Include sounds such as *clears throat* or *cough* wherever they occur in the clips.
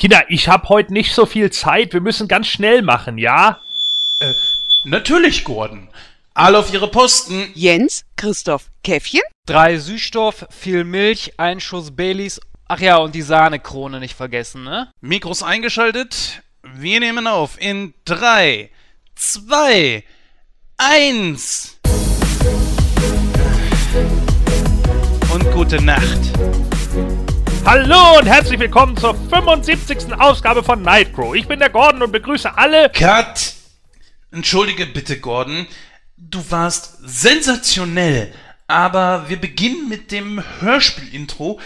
Kinder, ich hab heute nicht so viel Zeit. Wir müssen ganz schnell machen, ja? Äh, natürlich, Gordon. Alle auf ihre Posten. Jens, Christoph, Käffchen? Drei Süßstoff, viel Milch, ein Schuss Baileys. Ach ja, und die Sahnekrone nicht vergessen, ne? Mikros eingeschaltet. Wir nehmen auf in drei, zwei, eins. Und gute Nacht. Hallo und herzlich willkommen zur 75. Ausgabe von Nightcrow. Ich bin der Gordon und begrüße alle. Cut! Entschuldige bitte, Gordon. Du warst sensationell, aber wir beginnen mit dem Hörspiel-Intro.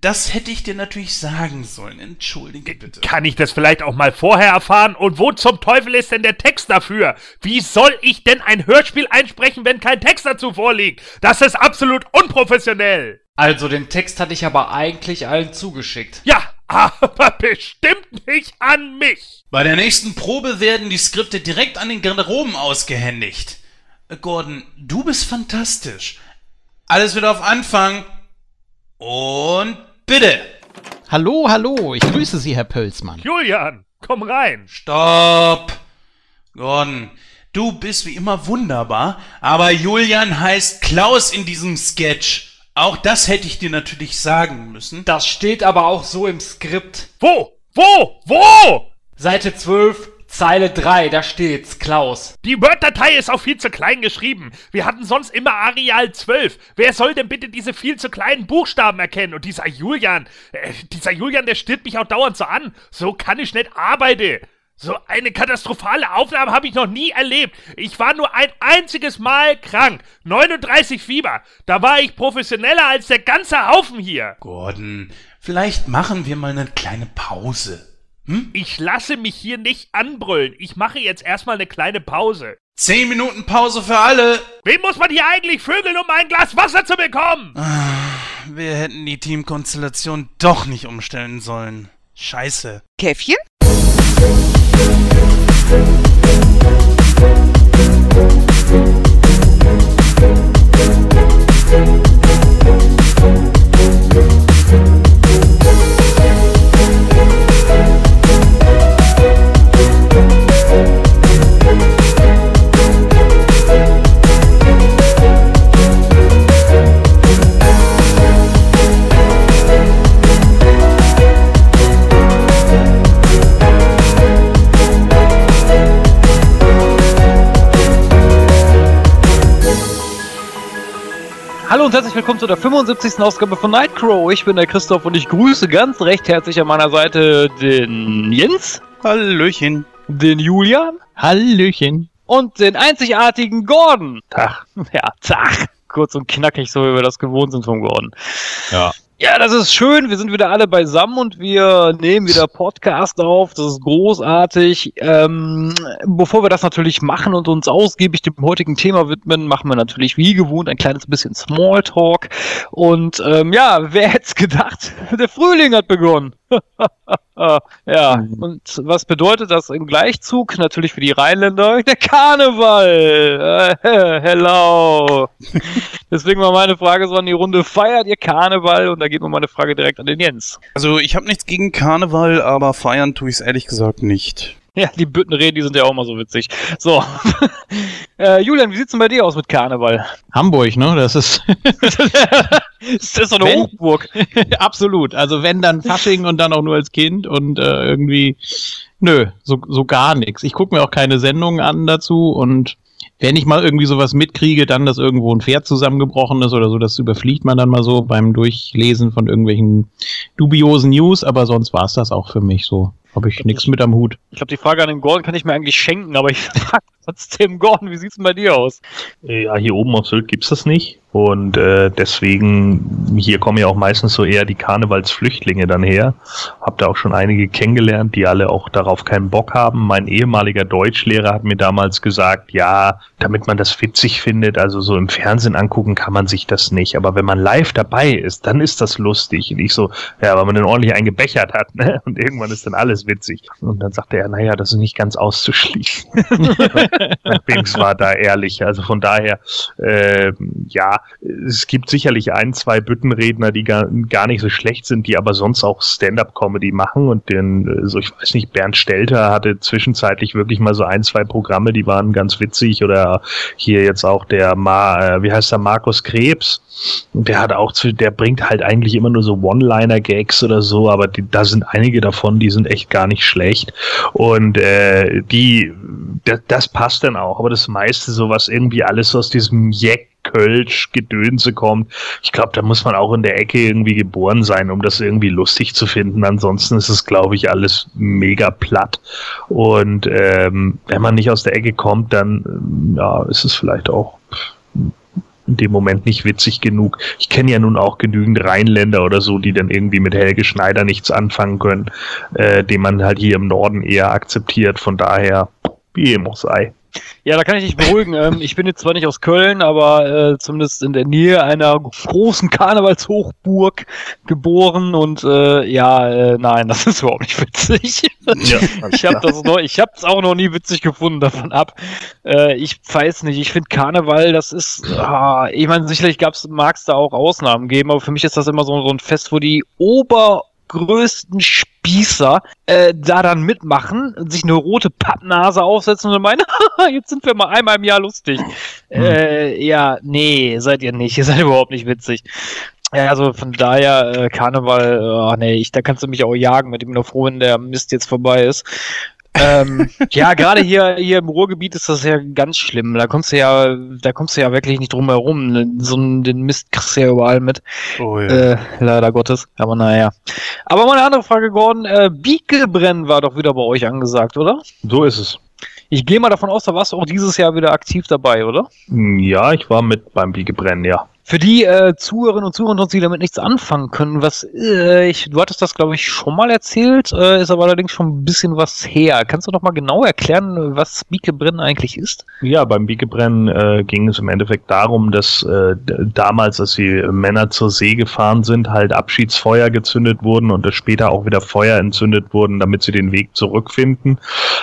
Das hätte ich dir natürlich sagen sollen. Entschuldige bitte. Kann ich das vielleicht auch mal vorher erfahren? Und wo zum Teufel ist denn der Text dafür? Wie soll ich denn ein Hörspiel einsprechen, wenn kein Text dazu vorliegt? Das ist absolut unprofessionell. Also, den Text hatte ich aber eigentlich allen zugeschickt. Ja, aber *laughs* bestimmt nicht an mich. Bei der nächsten Probe werden die Skripte direkt an den Garderoben ausgehändigt. Äh, Gordon, du bist fantastisch. Alles wieder auf Anfang. Und bitte. Hallo, hallo, ich grüße Sie, Herr Pölzmann. Julian, komm rein. Stopp. Gordon, du bist wie immer wunderbar, aber Julian heißt Klaus in diesem Sketch. Auch das hätte ich dir natürlich sagen müssen. Das steht aber auch so im Skript. Wo? Wo? Wo? Seite 12, Zeile 3, da steht's, Klaus. Die Word-Datei ist auch viel zu klein geschrieben. Wir hatten sonst immer Areal 12. Wer soll denn bitte diese viel zu kleinen Buchstaben erkennen? Und dieser Julian, äh, dieser Julian, der stirbt mich auch dauernd so an. So kann ich nicht arbeiten. So eine katastrophale Aufnahme habe ich noch nie erlebt. Ich war nur ein einziges Mal krank. 39 Fieber. Da war ich professioneller als der ganze Haufen hier. Gordon, vielleicht machen wir mal eine kleine Pause. Hm? Ich lasse mich hier nicht anbrüllen. Ich mache jetzt erstmal eine kleine Pause. Zehn Minuten Pause für alle. Wen muss man hier eigentlich vögeln, um ein Glas Wasser zu bekommen? Wir hätten die Teamkonstellation doch nicht umstellen sollen. Scheiße. Käffchen? Hallo und herzlich willkommen zu der 75. Ausgabe von Nightcrow. Ich bin der Christoph und ich grüße ganz recht herzlich an meiner Seite den Jens, Hallöchen. den Julian Hallöchen. und den einzigartigen Gordon. Tag. Ja, Tag. Kurz und knackig, so wie wir das gewohnt sind vom Gordon. Ja. Ja, das ist schön. Wir sind wieder alle beisammen und wir nehmen wieder Podcast auf. Das ist großartig. Ähm, bevor wir das natürlich machen und uns ausgiebig dem heutigen Thema widmen, machen wir natürlich wie gewohnt ein kleines bisschen Smalltalk. Und ähm, ja, wer hätte gedacht? *laughs* Der Frühling hat begonnen. *laughs* ja, und was bedeutet das im Gleichzug? Natürlich für die Rheinländer *laughs* der Karneval. Äh, hello. *laughs* Deswegen war meine Frage so an die Runde, feiert ihr Karneval? Und da geht mir meine Frage direkt an den Jens. Also ich habe nichts gegen Karneval, aber feiern tue ich es ehrlich gesagt nicht. Ja, die Büttenreden, die sind ja auch mal so witzig. So. Äh, Julian, wie sieht's denn bei dir aus mit Karneval? Hamburg, ne? Das ist *laughs* Das ist so eine Wenn- Hochburg. *laughs* absolut. Also wenn dann Fasching und dann auch nur als Kind und äh, irgendwie, nö, so, so gar nichts. Ich gucke mir auch keine Sendungen an dazu und wenn ich mal irgendwie sowas mitkriege, dann, dass irgendwo ein Pferd zusammengebrochen ist oder so, das überfliegt man dann mal so beim Durchlesen von irgendwelchen dubiosen News, aber sonst war's das auch für mich so. Habe ich nichts mit am Hut. Ich glaube, die Frage an den Gordon kann ich mir eigentlich schenken, aber ich *laughs* frage trotzdem *laughs* Gordon, wie sieht's denn bei dir aus? Ja, hier oben auf Sylt gibt's das nicht. Und äh, deswegen, hier kommen ja auch meistens so eher die Karnevalsflüchtlinge dann her. Hab da auch schon einige kennengelernt, die alle auch darauf keinen Bock haben. Mein ehemaliger Deutschlehrer hat mir damals gesagt, ja, damit man das witzig findet, also so im Fernsehen angucken kann man sich das nicht. Aber wenn man live dabei ist, dann ist das lustig. Und ich so, ja, weil man dann ordentlich eingebechert hat, ne? Und irgendwann ist dann alles witzig. Und dann sagte er, naja, das ist nicht ganz auszuschließen. *laughs* *laughs* Bings war da ehrlich. Also von daher, äh, ja, es gibt sicherlich ein, zwei Büttenredner, die gar, gar nicht so schlecht sind, die aber sonst auch Stand-up-Comedy machen. Und den, so ich weiß nicht, Bernd Stelter hatte zwischenzeitlich wirklich mal so ein, zwei Programme, die waren ganz witzig. Oder hier jetzt auch der Ma, äh, wie heißt der Markus Krebs? Der hat auch zu, der bringt halt eigentlich immer nur so One-Liner-Gags oder so, aber die, da sind einige davon, die sind echt gar nicht schlecht. Und äh, die, das, das passt dann auch. Aber das meiste, so was irgendwie alles aus diesem Jack Kölsch Gedönse kommt. Ich glaube, da muss man auch in der Ecke irgendwie geboren sein, um das irgendwie lustig zu finden. Ansonsten ist es, glaube ich, alles mega platt. Und ähm, wenn man nicht aus der Ecke kommt, dann ja, ist es vielleicht auch in dem Moment nicht witzig genug. Ich kenne ja nun auch genügend Rheinländer oder so, die dann irgendwie mit Helge Schneider nichts anfangen können, äh, den man halt hier im Norden eher akzeptiert. Von daher, wie immer sei. Ja, da kann ich dich beruhigen. *laughs* Ähm, ich bin jetzt zwar nicht aus Köln, aber äh, zumindest in der Nähe einer großen Karnevalshochburg geboren und äh, ja, äh, nein, das ist überhaupt nicht witzig. Ja, *laughs* ich habe das noch, ich habe es auch noch nie witzig gefunden davon ab. Äh, ich weiß nicht, ich finde Karneval, das ist, ah, ich meine, sicherlich gab's, mag es da auch Ausnahmen geben, aber für mich ist das immer so, so ein Fest, wo die Ober größten Spießer äh, da dann mitmachen, sich eine rote Pappnase aufsetzen und meinen, *laughs* jetzt sind wir mal einmal im Jahr lustig. Äh, ja, nee, seid ihr nicht. *laughs* Ihr seid überhaupt nicht witzig. Ja, also von daher, äh, Karneval, oh, nee, ich, da kannst du mich auch jagen, mit dem nur froh, wenn der Mist jetzt vorbei ist. Ähm, *laughs* ja, gerade hier, hier im Ruhrgebiet ist das ja ganz schlimm. Da kommst du ja, da kommst du ja wirklich nicht drum herum. So einen, den Mist kriegst du ja überall mit. Oh ja. Äh, leider Gottes. Aber naja. Aber mal eine andere Frage, Gordon. Äh, Biegelbrennen war doch wieder bei euch angesagt, oder? So ist es. Ich gehe mal davon aus, da warst du auch dieses Jahr wieder aktiv dabei, oder? Ja, ich war mit beim Biegebrennen, ja. Für die äh, Zuhörerinnen und Zuhörer, die damit nichts anfangen können, was äh, ich, du hattest das, glaube ich, schon mal erzählt, äh, ist aber allerdings schon ein bisschen was her. Kannst du noch mal genau erklären, was Biegebrennen eigentlich ist? Ja, beim Biegebrennen äh, ging es im Endeffekt darum, dass äh, damals, als die Männer zur See gefahren sind, halt Abschiedsfeuer gezündet wurden und dass später auch wieder Feuer entzündet wurden, damit sie den Weg zurückfinden.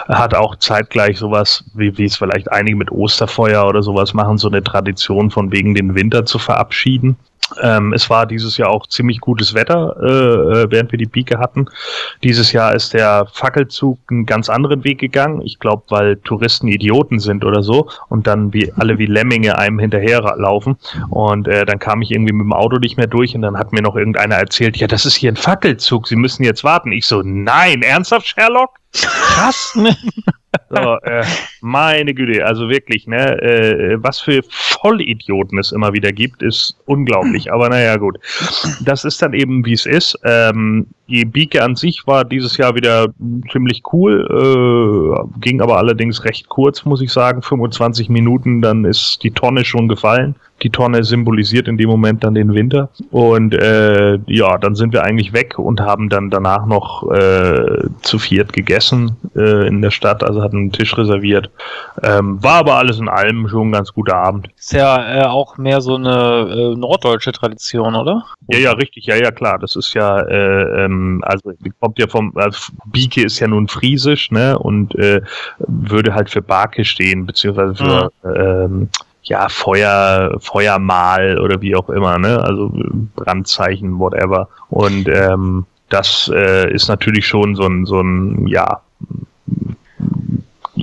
Hat auch zeitgleich sowas, wie, wie es vielleicht einige mit Osterfeuer oder sowas machen, so eine Tradition von wegen den Winter zu verabschieden. Ähm, es war dieses Jahr auch ziemlich gutes Wetter, äh, äh, während wir die Bieke hatten. Dieses Jahr ist der Fackelzug einen ganz anderen Weg gegangen. Ich glaube, weil Touristen Idioten sind oder so und dann wie alle wie Lemminge einem hinterherlaufen. Und äh, dann kam ich irgendwie mit dem Auto nicht mehr durch und dann hat mir noch irgendeiner erzählt, ja, das ist hier ein Fackelzug, Sie müssen jetzt warten. Ich so, nein, ernsthaft, Sherlock? Krass. *laughs* So, äh, meine Güte, also wirklich, ne, äh, was für Vollidioten es immer wieder gibt, ist unglaublich. Aber naja, gut. Das ist dann eben, wie es ist. Ähm, die Bieke an sich war dieses Jahr wieder ziemlich cool, äh, ging aber allerdings recht kurz, muss ich sagen, 25 Minuten, dann ist die Tonne schon gefallen. Die Tonne symbolisiert in dem Moment dann den Winter. Und äh, ja, dann sind wir eigentlich weg und haben dann danach noch äh, zu viert gegessen äh, in der Stadt, also hatten einen Tisch reserviert. Ähm, war aber alles in allem schon ein ganz guter Abend. Ist ja äh, auch mehr so eine äh, norddeutsche Tradition, oder? Ja, ja, richtig, ja, ja, klar. Das ist ja, äh, ähm, also die kommt ja vom, also Bieke ist ja nun friesisch, ne, und äh, würde halt für Barke stehen, beziehungsweise für, ähm, ja, Feuer, Feuermal oder wie auch immer, ne, also Brandzeichen, whatever. Und ähm, das äh, ist natürlich schon so ein, so ein, ja,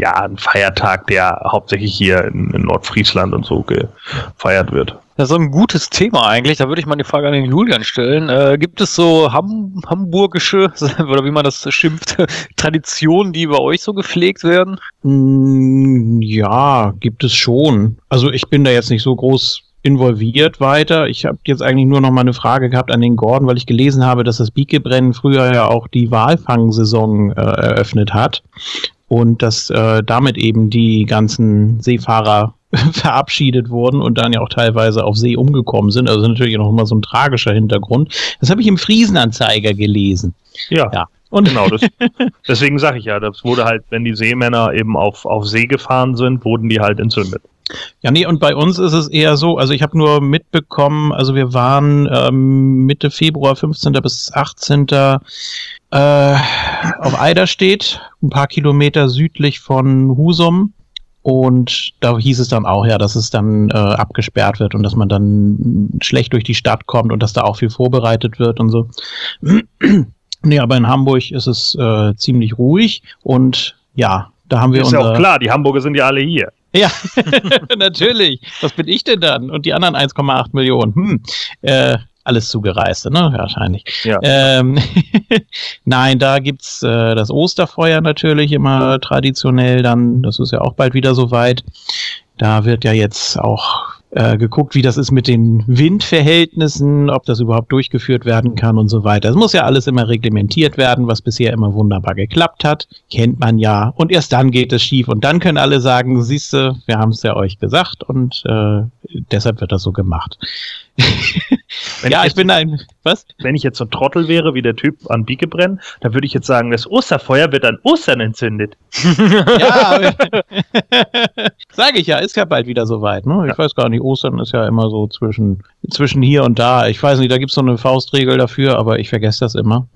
ja, ein Feiertag, der hauptsächlich hier in, in Nordfriesland und so gefeiert wird. Das ist ein gutes Thema eigentlich. Da würde ich mal die Frage an den Julian stellen. Äh, gibt es so ham hamburgische, *laughs* oder wie man das schimpft, *laughs* Traditionen, die bei euch so gepflegt werden? Mm, Ja, gibt es schon. Also ich bin da jetzt nicht so groß involviert weiter. Ich habe jetzt eigentlich nur noch mal eine Frage gehabt an den Gordon, weil ich gelesen habe, dass das Biegebrennen früher ja auch die Walfangsaison äh, eröffnet hat und dass äh, damit eben die ganzen Seefahrer *laughs* verabschiedet wurden und dann ja auch teilweise auf See umgekommen sind. Also natürlich noch immer so ein tragischer Hintergrund. Das habe ich im Friesenanzeiger gelesen. Ja, Ja. Und genau. Das, *laughs* deswegen sage ich ja, das wurde halt, wenn die Seemänner eben auf, auf See gefahren sind, wurden die halt entzündet. Ja, nee, und bei uns ist es eher so, also ich habe nur mitbekommen, also wir waren ähm, Mitte Februar, 15. bis 18. Äh, auf Eiderstedt, ein paar Kilometer südlich von Husum. Und da hieß es dann auch ja, dass es dann äh, abgesperrt wird und dass man dann schlecht durch die Stadt kommt und dass da auch viel vorbereitet wird und so. *clears throat* nee, aber in Hamburg ist es äh, ziemlich ruhig und ja, da haben wir Ist ja auch klar, die Hamburger sind ja alle hier. ja, *laughs* natürlich. Was bin ich denn dann? Und die anderen 1,8 Millionen. Hm. Äh, alles Zugereiste, ne? Wahrscheinlich. Ja. Ähm, *laughs* Nein, da gibt's äh, das Osterfeuer natürlich immer traditionell dann. Das ist ja auch bald wieder soweit. Da wird ja jetzt auch äh, geguckt, wie das ist mit den Windverhältnissen, ob das überhaupt durchgeführt werden kann und so weiter. Es muss ja alles immer reglementiert werden, was bisher immer wunderbar geklappt hat. Kennt man ja. Und erst dann geht es schief. Und dann können alle sagen, siehste, wir haben es ja euch gesagt und äh, deshalb wird das so gemacht. *laughs* Wenn ja, ich ich bin ein. Was? Wenn ich jetzt so ein Trottel wäre wie der Typ an Bieke brennen, dann würde ich jetzt sagen, das Osterfeuer wird an Ostern entzündet. *laughs* Ja, *laughs* sage ich ja, ist ja bald wieder soweit. Ne? Ich weiß gar nicht, Ostern ist ja immer so zwischen, zwischen hier und da. Ich weiß nicht, da gibt's so eine Faustregel dafür, aber ich vergesse das immer.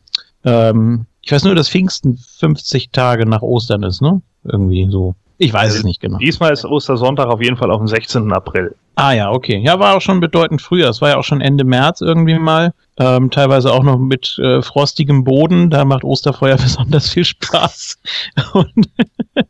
Ähm, ich weiß nur, dass Pfingsten 50 Tage nach Ostern ist, ne? Irgendwie so. Ich weiß es nicht genau. Diesmal ist Ostersonntag auf jeden Fall auf dem 16. April. Ah ja, okay. Ja, war auch schon bedeutend früher. Es war ja auch schon Ende März irgendwie mal. Ähm, teilweise auch noch mit äh, frostigem Boden. Da macht Osterfeuer *laughs* besonders viel Spaß. *laughs* Und *laughs*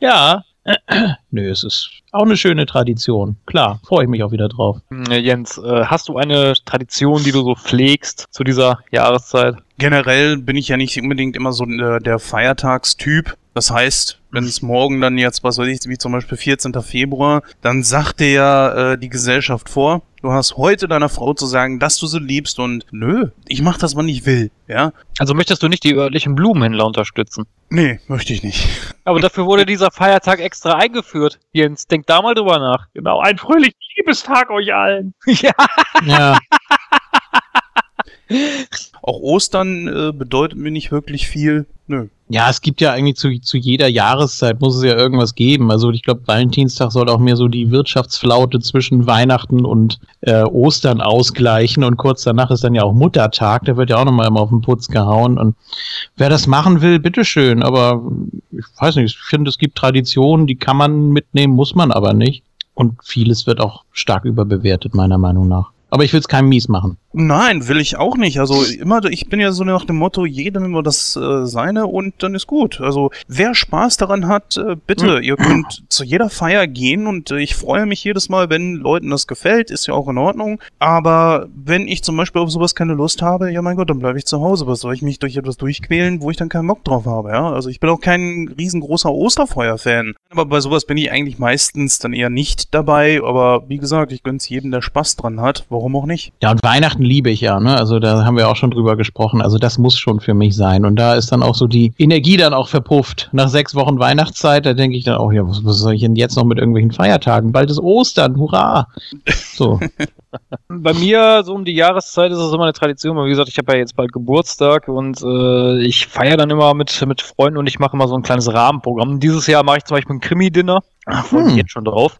ja, *clears throat* nö, es ist auch eine schöne Tradition. Klar, freue ich mich auch wieder drauf. Äh, Jens, äh, hast du eine Tradition, die du so pflegst zu dieser Jahreszeit? Generell bin ich ja nicht unbedingt immer so der, der Feiertagstyp. Das heißt, wenn es morgen dann jetzt, was weiß ich, wie zum Beispiel 14. Februar, dann sagt dir ja äh, die Gesellschaft vor, du hast heute deiner Frau zu sagen, dass du sie liebst und nö, ich mach das, wann ich will, ja? Also möchtest du nicht die örtlichen Blumenhändler unterstützen? Nee, möchte ich nicht. Aber dafür wurde dieser Feiertag extra eingeführt. Jens, denk da mal drüber nach. Genau, ein fröhlichen Liebestag euch allen. *laughs* ja. Ja, *laughs* Auch Ostern äh, bedeutet mir nicht wirklich viel. Nö. ja es gibt ja eigentlich zu, zu jeder Jahreszeit muss es ja irgendwas geben. Also ich glaube, Valentinstag soll auch mehr so die Wirtschaftsflaute zwischen Weihnachten und äh, Ostern ausgleichen. Und kurz danach ist dann ja auch Muttertag. Da wird ja auch nochmal immer auf den Putz gehauen. Und wer das machen will, bitteschön. Aber ich weiß nicht, ich finde, es gibt Traditionen, die kann man mitnehmen, muss man aber nicht. Und vieles wird auch stark überbewertet, meiner Meinung nach. Aber ich will es keinem mies machen. Nein, will ich auch nicht. Also immer, ich bin ja so nach dem Motto, jedem immer das äh, seine und dann ist gut. Also wer Spaß daran hat, äh, bitte, ihr könnt zu jeder Feier gehen und äh, ich freue mich jedes Mal, wenn Leuten das gefällt, ist ja auch in Ordnung. Aber wenn ich zum Beispiel auf sowas keine Lust habe, ja mein Gott, dann bleibe ich zu Hause. Was soll ich mich durch etwas durchquälen, wo ich dann keinen Bock drauf habe, ja? Also ich bin auch kein riesengroßer Osterfeuer-Fan. Aber bei sowas bin ich eigentlich meistens dann eher nicht dabei. Aber wie gesagt, ich gönn's jedem, der Spaß dran hat. Warum auch nicht? Ja, und Weihnachten liebe ich ja, ne? Also da haben wir auch schon drüber gesprochen. Also das muss schon für mich sein. Und da ist dann auch so die Energie dann auch verpufft. Nach sechs Wochen Weihnachtszeit, da denke ich dann auch, ja, was, was soll ich denn jetzt noch mit irgendwelchen Feiertagen? Bald ist Ostern, hurra! So. *laughs* Bei mir, so um die Jahreszeit, ist es immer eine Tradition. weil Wie gesagt, ich habe ja jetzt bald Geburtstag und äh, ich feiere dann immer mit, mit Freunden und ich mache immer so ein kleines Rahmenprogramm. Dieses Jahr mache ich zum Beispiel ein Krimi-Dinner. Freue mich Hm. jetzt schon drauf.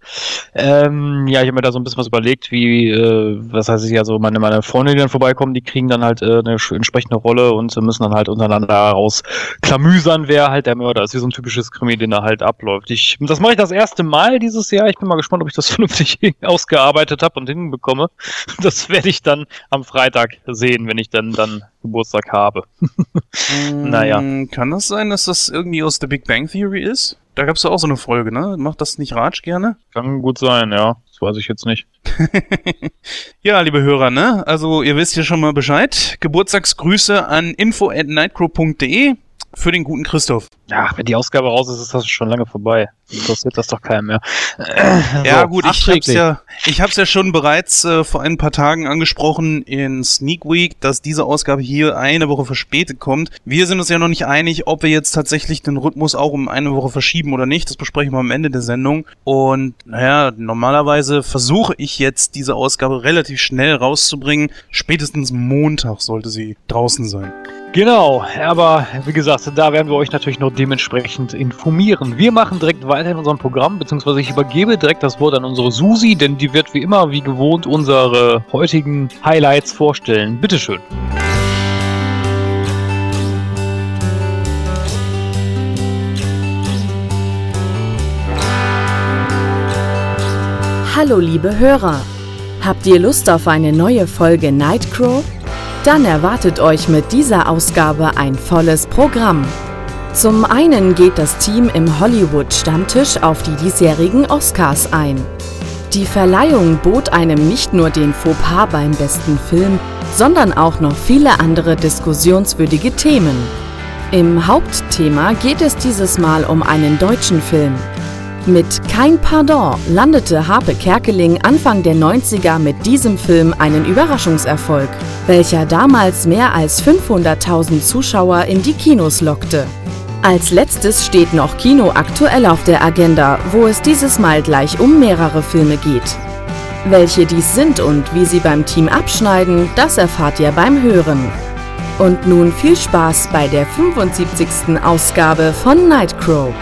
Ähm, ja, ich habe mir da so ein bisschen was überlegt, wie, äh, was heißt ich, also meine, meine Freunde, die dann vorbeikommen, die kriegen dann halt äh, eine entsprechende Rolle und müssen dann halt untereinander rausklamüsern, wer halt der Mörder ist, wie so ein typisches Krimi-Dinner halt abläuft. Ich, das mache ich das erste Mal dieses Jahr. Ich bin mal gespannt, ob ich das *laughs* vernünftig ausgearbeitet habe und hinbekomme. Das werde ich dann am Freitag sehen, wenn ich dann, dann Geburtstag habe. *laughs* Naja. Mm, Kann das sein, dass das irgendwie aus der Big Bang Theory ist? Da gab's ja auch so eine Folge, ne? Macht das nicht Ratsch gerne? Kann gut sein, ja. Das weiß ich jetzt nicht. *laughs* ja, liebe Hörer, ne? Also ihr wisst ja schon mal Bescheid. Geburtstagsgrüße an info at nightcrow.de für den guten Christoph. Ja, wenn die Ausgabe raus ist, ist das schon lange vorbei. Interessiert das doch keinen mehr. Ja So, gut, ich hab's ja, ich hab's ja schon bereits äh, vor ein paar Tagen angesprochen in Sneak Week, dass diese Ausgabe hier eine Woche verspätet kommt. Wir sind uns ja noch nicht einig, ob wir jetzt tatsächlich den Rhythmus auch um eine Woche verschieben oder nicht. Das besprechen wir am Ende der Sendung. Und naja, normalerweise versuche ich jetzt diese Ausgabe relativ schnell rauszubringen. Spätestens Montag sollte sie draußen sein. Genau, aber wie gesagt, da werden wir euch natürlich noch dementsprechend informieren. Wir machen direkt weiter in unserem Programm, beziehungsweise ich übergebe direkt das Wort an unsere Susi, denn die wird wie immer, wie gewohnt, unsere heutigen Highlights vorstellen. Bitteschön. Hallo liebe Hörer! Habt ihr Lust auf eine neue Folge Nightcrow? Dann erwartet euch mit dieser Ausgabe ein volles Programm. Zum einen geht das Team im Hollywood-Stammtisch auf die diesjährigen Oscars ein. Die Verleihung bot einem nicht nur den Fauxpas beim besten Film, sondern auch noch viele andere diskussionswürdige Themen. Im Hauptthema geht es dieses Mal um einen deutschen Film. Mit Kein Pardon landete Harpe Kerkeling Anfang der 90er mit diesem Film einen Überraschungserfolg, welcher damals mehr als 500.000 Zuschauer in die Kinos lockte. Als letztes steht noch Kino aktuell auf der Agenda, wo es dieses Mal gleich um mehrere Filme geht. Welche dies sind und wie sie beim Team abschneiden, das erfahrt ihr beim Hören. Und nun viel Spaß bei der 75. Ausgabe von Nightcrow.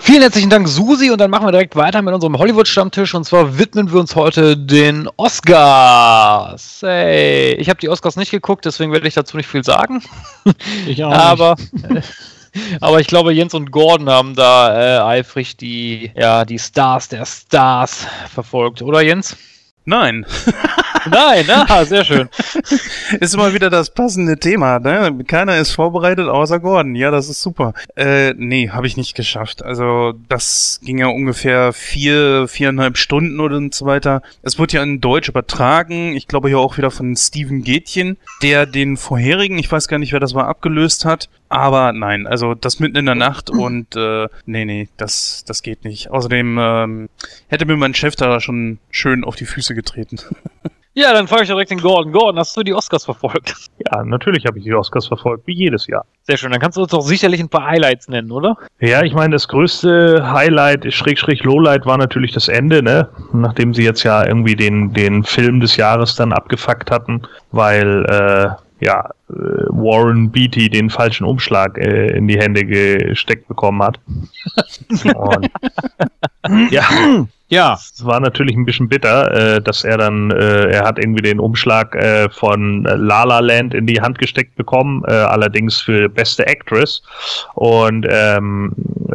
Vielen herzlichen Dank, Susi. Und dann machen wir direkt weiter mit unserem Hollywood-Stammtisch. Und zwar widmen wir uns heute den Oscars. Hey, ich habe die Oscars nicht geguckt, deswegen werde ich dazu nicht viel sagen. Ich auch aber, *laughs* aber ich glaube, Jens und Gordon haben da äh, eifrig die, ja, die Stars der Stars verfolgt, oder Jens? Nein, *laughs* Nein, na, sehr schön. *laughs* ist immer wieder das passende Thema. Ne? Keiner ist vorbereitet außer Gordon. Ja, das ist super. Äh, nee, habe ich nicht geschafft. Also das ging ja ungefähr vier, viereinhalb Stunden oder so weiter. Es wurde ja in Deutsch übertragen. Ich glaube hier auch wieder von Steven Gätchen, der den vorherigen, ich weiß gar nicht, wer das war, abgelöst hat. Aber nein, also das mitten in der Nacht *clears throat* und äh, nee, nee, das, das geht nicht. Außerdem ähm, hätte mir mein Chef da schon schön auf die Füße getreten. *laughs* Ja, dann frage ich direkt den Gordon. Gordon, hast du die Oscars verfolgt? Ja, natürlich habe ich die Oscars verfolgt, wie jedes Jahr. Sehr schön, dann kannst du uns doch sicherlich ein paar Highlights nennen, oder? Ja, ich meine, das größte Highlight, Schrägstrich Lowlight, war natürlich das Ende, ne? Nachdem sie jetzt ja irgendwie den, den Film des Jahres dann abgefuckt hatten, weil, äh, ja, äh, Warren Beatty den falschen Umschlag äh, in die Hände gesteckt bekommen hat. Und, *laughs* ja, Ja, es war natürlich ein bisschen bitter, äh, dass er dann, äh, er hat irgendwie den Umschlag äh, von La La Land in die Hand gesteckt bekommen, äh, allerdings für beste Actress. Und ähm,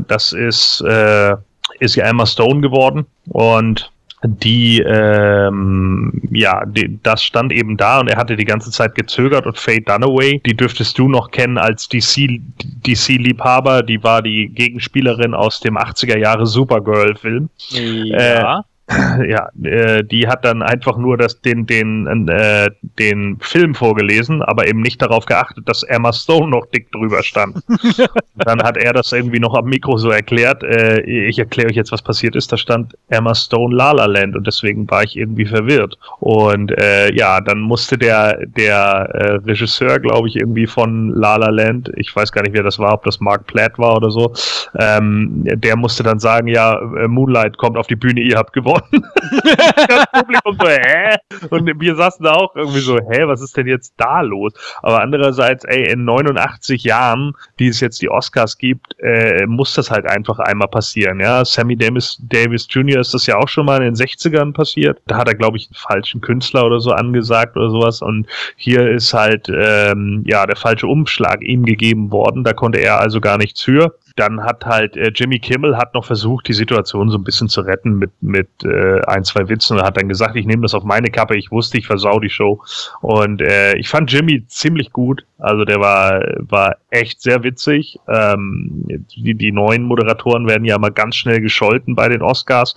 das ist, äh, ist ja Emma Stone geworden. Und die, ähm, ja, die, das stand eben da und er hatte die ganze Zeit gezögert und Faye Dunaway, die dürftest du noch kennen als DC, DC-Liebhaber, die war die Gegenspielerin aus dem 80er Jahre Supergirl-Film. Ja. *laughs* ja, äh, die hat dann einfach nur das, den, den, äh, den Film vorgelesen, aber eben nicht darauf geachtet, dass Emma Stone noch dick drüber stand. *laughs* dann hat er das irgendwie noch am Mikro so erklärt. Äh, ich erkläre euch jetzt, was passiert ist. Da stand Emma Stone La La Land und deswegen war ich irgendwie verwirrt. Und äh, ja, dann musste der, der äh, Regisseur, glaube ich, irgendwie von La La Land, ich weiß gar nicht, wer das war, ob das Mark Platt war oder so, ähm, der musste dann sagen, ja, äh, Moonlight kommt auf die Bühne, ihr habt gewonnen. *laughs* das Publikum so, hä? Und wir saßen da auch irgendwie so, hä, was ist denn jetzt da los? Aber andererseits, ey, in 89 Jahren, die es jetzt die Oscars gibt, äh, muss das halt einfach einmal passieren, ja. Sammy Davis, Davis Jr. ist das ja auch schon mal in den 60ern passiert. Da hat er, glaube ich, einen falschen Künstler oder so angesagt oder sowas. Und hier ist halt, ähm, ja, der falsche Umschlag ihm gegeben worden. Da konnte er also gar nichts für dann hat halt äh, Jimmy Kimmel hat noch versucht, die Situation so ein bisschen zu retten mit mit äh, ein zwei Witzen und hat dann gesagt, ich nehme das auf meine Kappe. Ich wusste, ich versau die Show und äh, ich fand Jimmy ziemlich gut. Also der war war echt sehr witzig. Ähm, die die neuen Moderatoren werden ja mal ganz schnell gescholten bei den Oscars,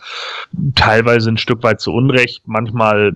teilweise ein Stück weit zu Unrecht, manchmal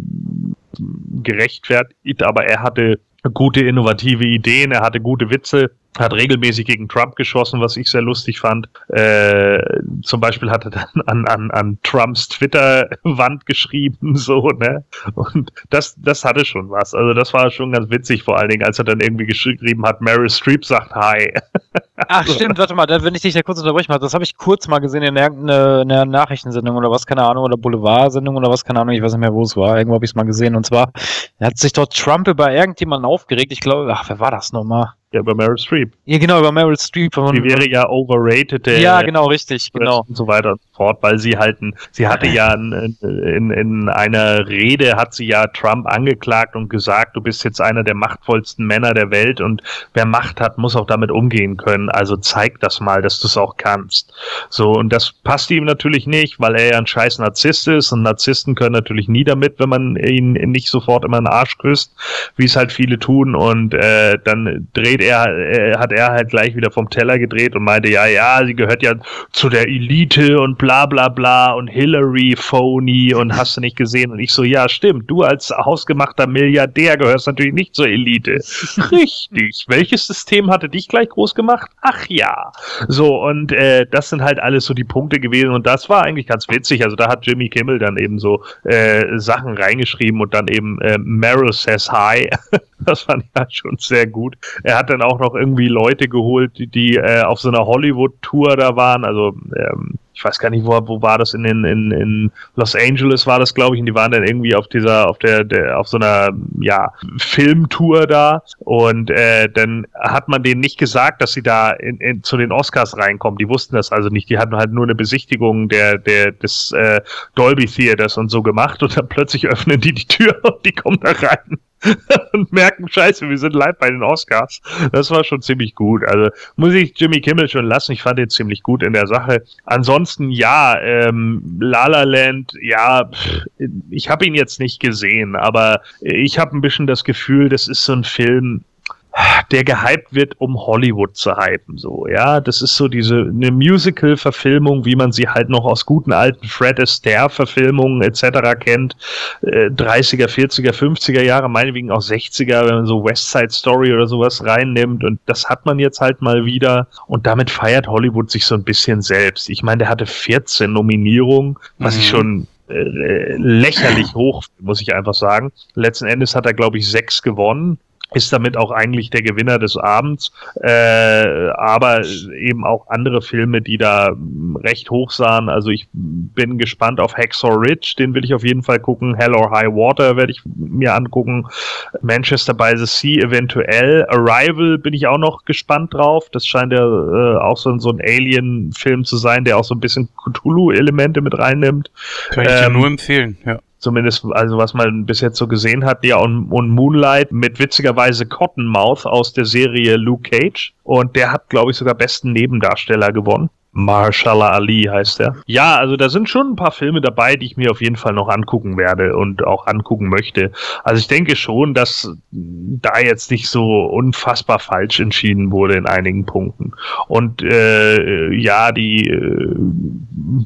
gerechtfertigt, aber er hatte gute innovative Ideen, er hatte gute Witze hat regelmäßig gegen Trump geschossen, was ich sehr lustig fand. Äh, zum Beispiel hat er dann an, an, an Trumps Twitter-Wand geschrieben, so, ne? Und das, das hatte schon was. Also das war schon ganz witzig, vor allen Dingen, als er dann irgendwie geschrieben hat, Meryl Streep sagt Hi. *laughs* Ach stimmt, warte mal, wenn ich dich da kurz unterbrechen mal, das habe ich kurz mal gesehen in irgendeiner einer Nachrichtensendung oder was, keine Ahnung, oder Boulevard-Sendung oder was, keine Ahnung, ich weiß nicht mehr, wo es war. Irgendwo habe ich es mal gesehen. Und zwar hat sich dort Trump über irgendjemanden aufgeregt. Ich glaube, ach, wer war das nochmal? Ja, über Meryl Streep. Ja, genau, über Meryl Streep. Die wäre ja overrated. äh, ja, genau, richtig, genau. und so weiter und so fort, weil sie halt, ein, sie hatte ja in, in, in einer Rede hat sie ja Trump angeklagt und gesagt, du bist jetzt einer der machtvollsten Männer der Welt und wer Macht hat, muss auch damit umgehen können. Also zeig das mal, dass du es auch kannst. So, und das passt ihm natürlich nicht, weil er ja ein scheiß Narzisst ist und Narzissten können natürlich nie damit, wenn man ihn nicht sofort immer in den Arsch küsst, wie es halt viele tun und äh, dann dreht er, äh, hat er halt gleich wieder vom Teller gedreht und meinte, ja, ja, sie gehört ja zu der Elite und bla bla bla und Hillary Phony und hast du nicht gesehen und ich so, ja, stimmt, du als hausgemachter Milliardär gehörst natürlich nicht zur Elite. *laughs* Richtig. Welches System hatte dich gleich groß gemacht? Ach ja. So, und äh, das sind halt alles so die Punkte gewesen und das war eigentlich ganz witzig. Also da hat Jimmy Kimmel dann eben so äh, Sachen reingeschrieben und dann eben äh, Meryl says hi. *laughs* das fand ich halt schon sehr gut. Er hat dann auch noch irgendwie Leute geholt, die, die äh, auf so einer Hollywood-Tour da waren. Also ähm, ich weiß gar nicht, wo, wo war das in, in, in, Los Angeles war das, glaube ich, und die waren dann irgendwie auf dieser, auf der, der auf so einer ja, Filmtour da und äh, dann hat man denen nicht gesagt, dass sie da in, in, zu den Oscars reinkommen. Die wussten das also nicht. Die hatten halt nur eine Besichtigung der, der, des äh, Dolby Theaters und so gemacht und dann plötzlich öffnen die die Tür *laughs* und die kommen da rein. *laughs* und merken, scheiße, wir sind live bei den Oscars. Das war schon ziemlich gut. Also muss ich Jimmy Kimmel schon lassen. Ich fand ihn ziemlich gut in der Sache. Ansonsten ja, ähm, La La Land, ja, ich habe ihn jetzt nicht gesehen, aber ich habe ein bisschen das Gefühl, das ist so ein Film, der gehypt wird, um Hollywood zu hypen, so, ja. Das ist so diese, eine Musical-Verfilmung, wie man sie halt noch aus guten alten Fred Astaire-Verfilmungen etc. kennt. Äh, 30er, 40er, 50er Jahre, meinetwegen auch 60er, wenn man so West Side Story oder sowas reinnimmt. Und das hat man jetzt halt mal wieder. Und damit feiert Hollywood sich so ein bisschen selbst. Ich meine, der hatte 14 Nominierungen, was ich schon äh, lächerlich hoch, muss ich einfach sagen. Letzten Endes hat er, glaube ich, sechs gewonnen ist damit auch eigentlich der Gewinner des Abends, äh, aber eben auch andere Filme, die da mh, recht hoch sahen. Also ich bin gespannt auf Hacksaw Ridge, den will ich auf jeden Fall gucken. Hell or High Water werde ich mir angucken. Manchester by the Sea eventuell. Arrival bin ich auch noch gespannt drauf. Das scheint ja äh, auch so, ein- so ein Alien-Film zu sein, der auch so ein bisschen Cthulhu-Elemente mit reinnimmt. Kann ich dir Ähm, nur empfehlen, ja. Zumindest, also was man bis jetzt so gesehen hat, ja, und, und Moonlight mit witzigerweise Cottonmouth aus der Serie Luke Cage. Und der hat, glaube ich, sogar besten Nebendarsteller gewonnen. Marshala Ali heißt er. Ja, also da sind schon ein paar Filme dabei, die ich mir auf jeden Fall noch angucken werde und auch angucken möchte. Also ich denke schon, dass da jetzt nicht so unfassbar falsch entschieden wurde in einigen Punkten. Und äh, ja, die äh,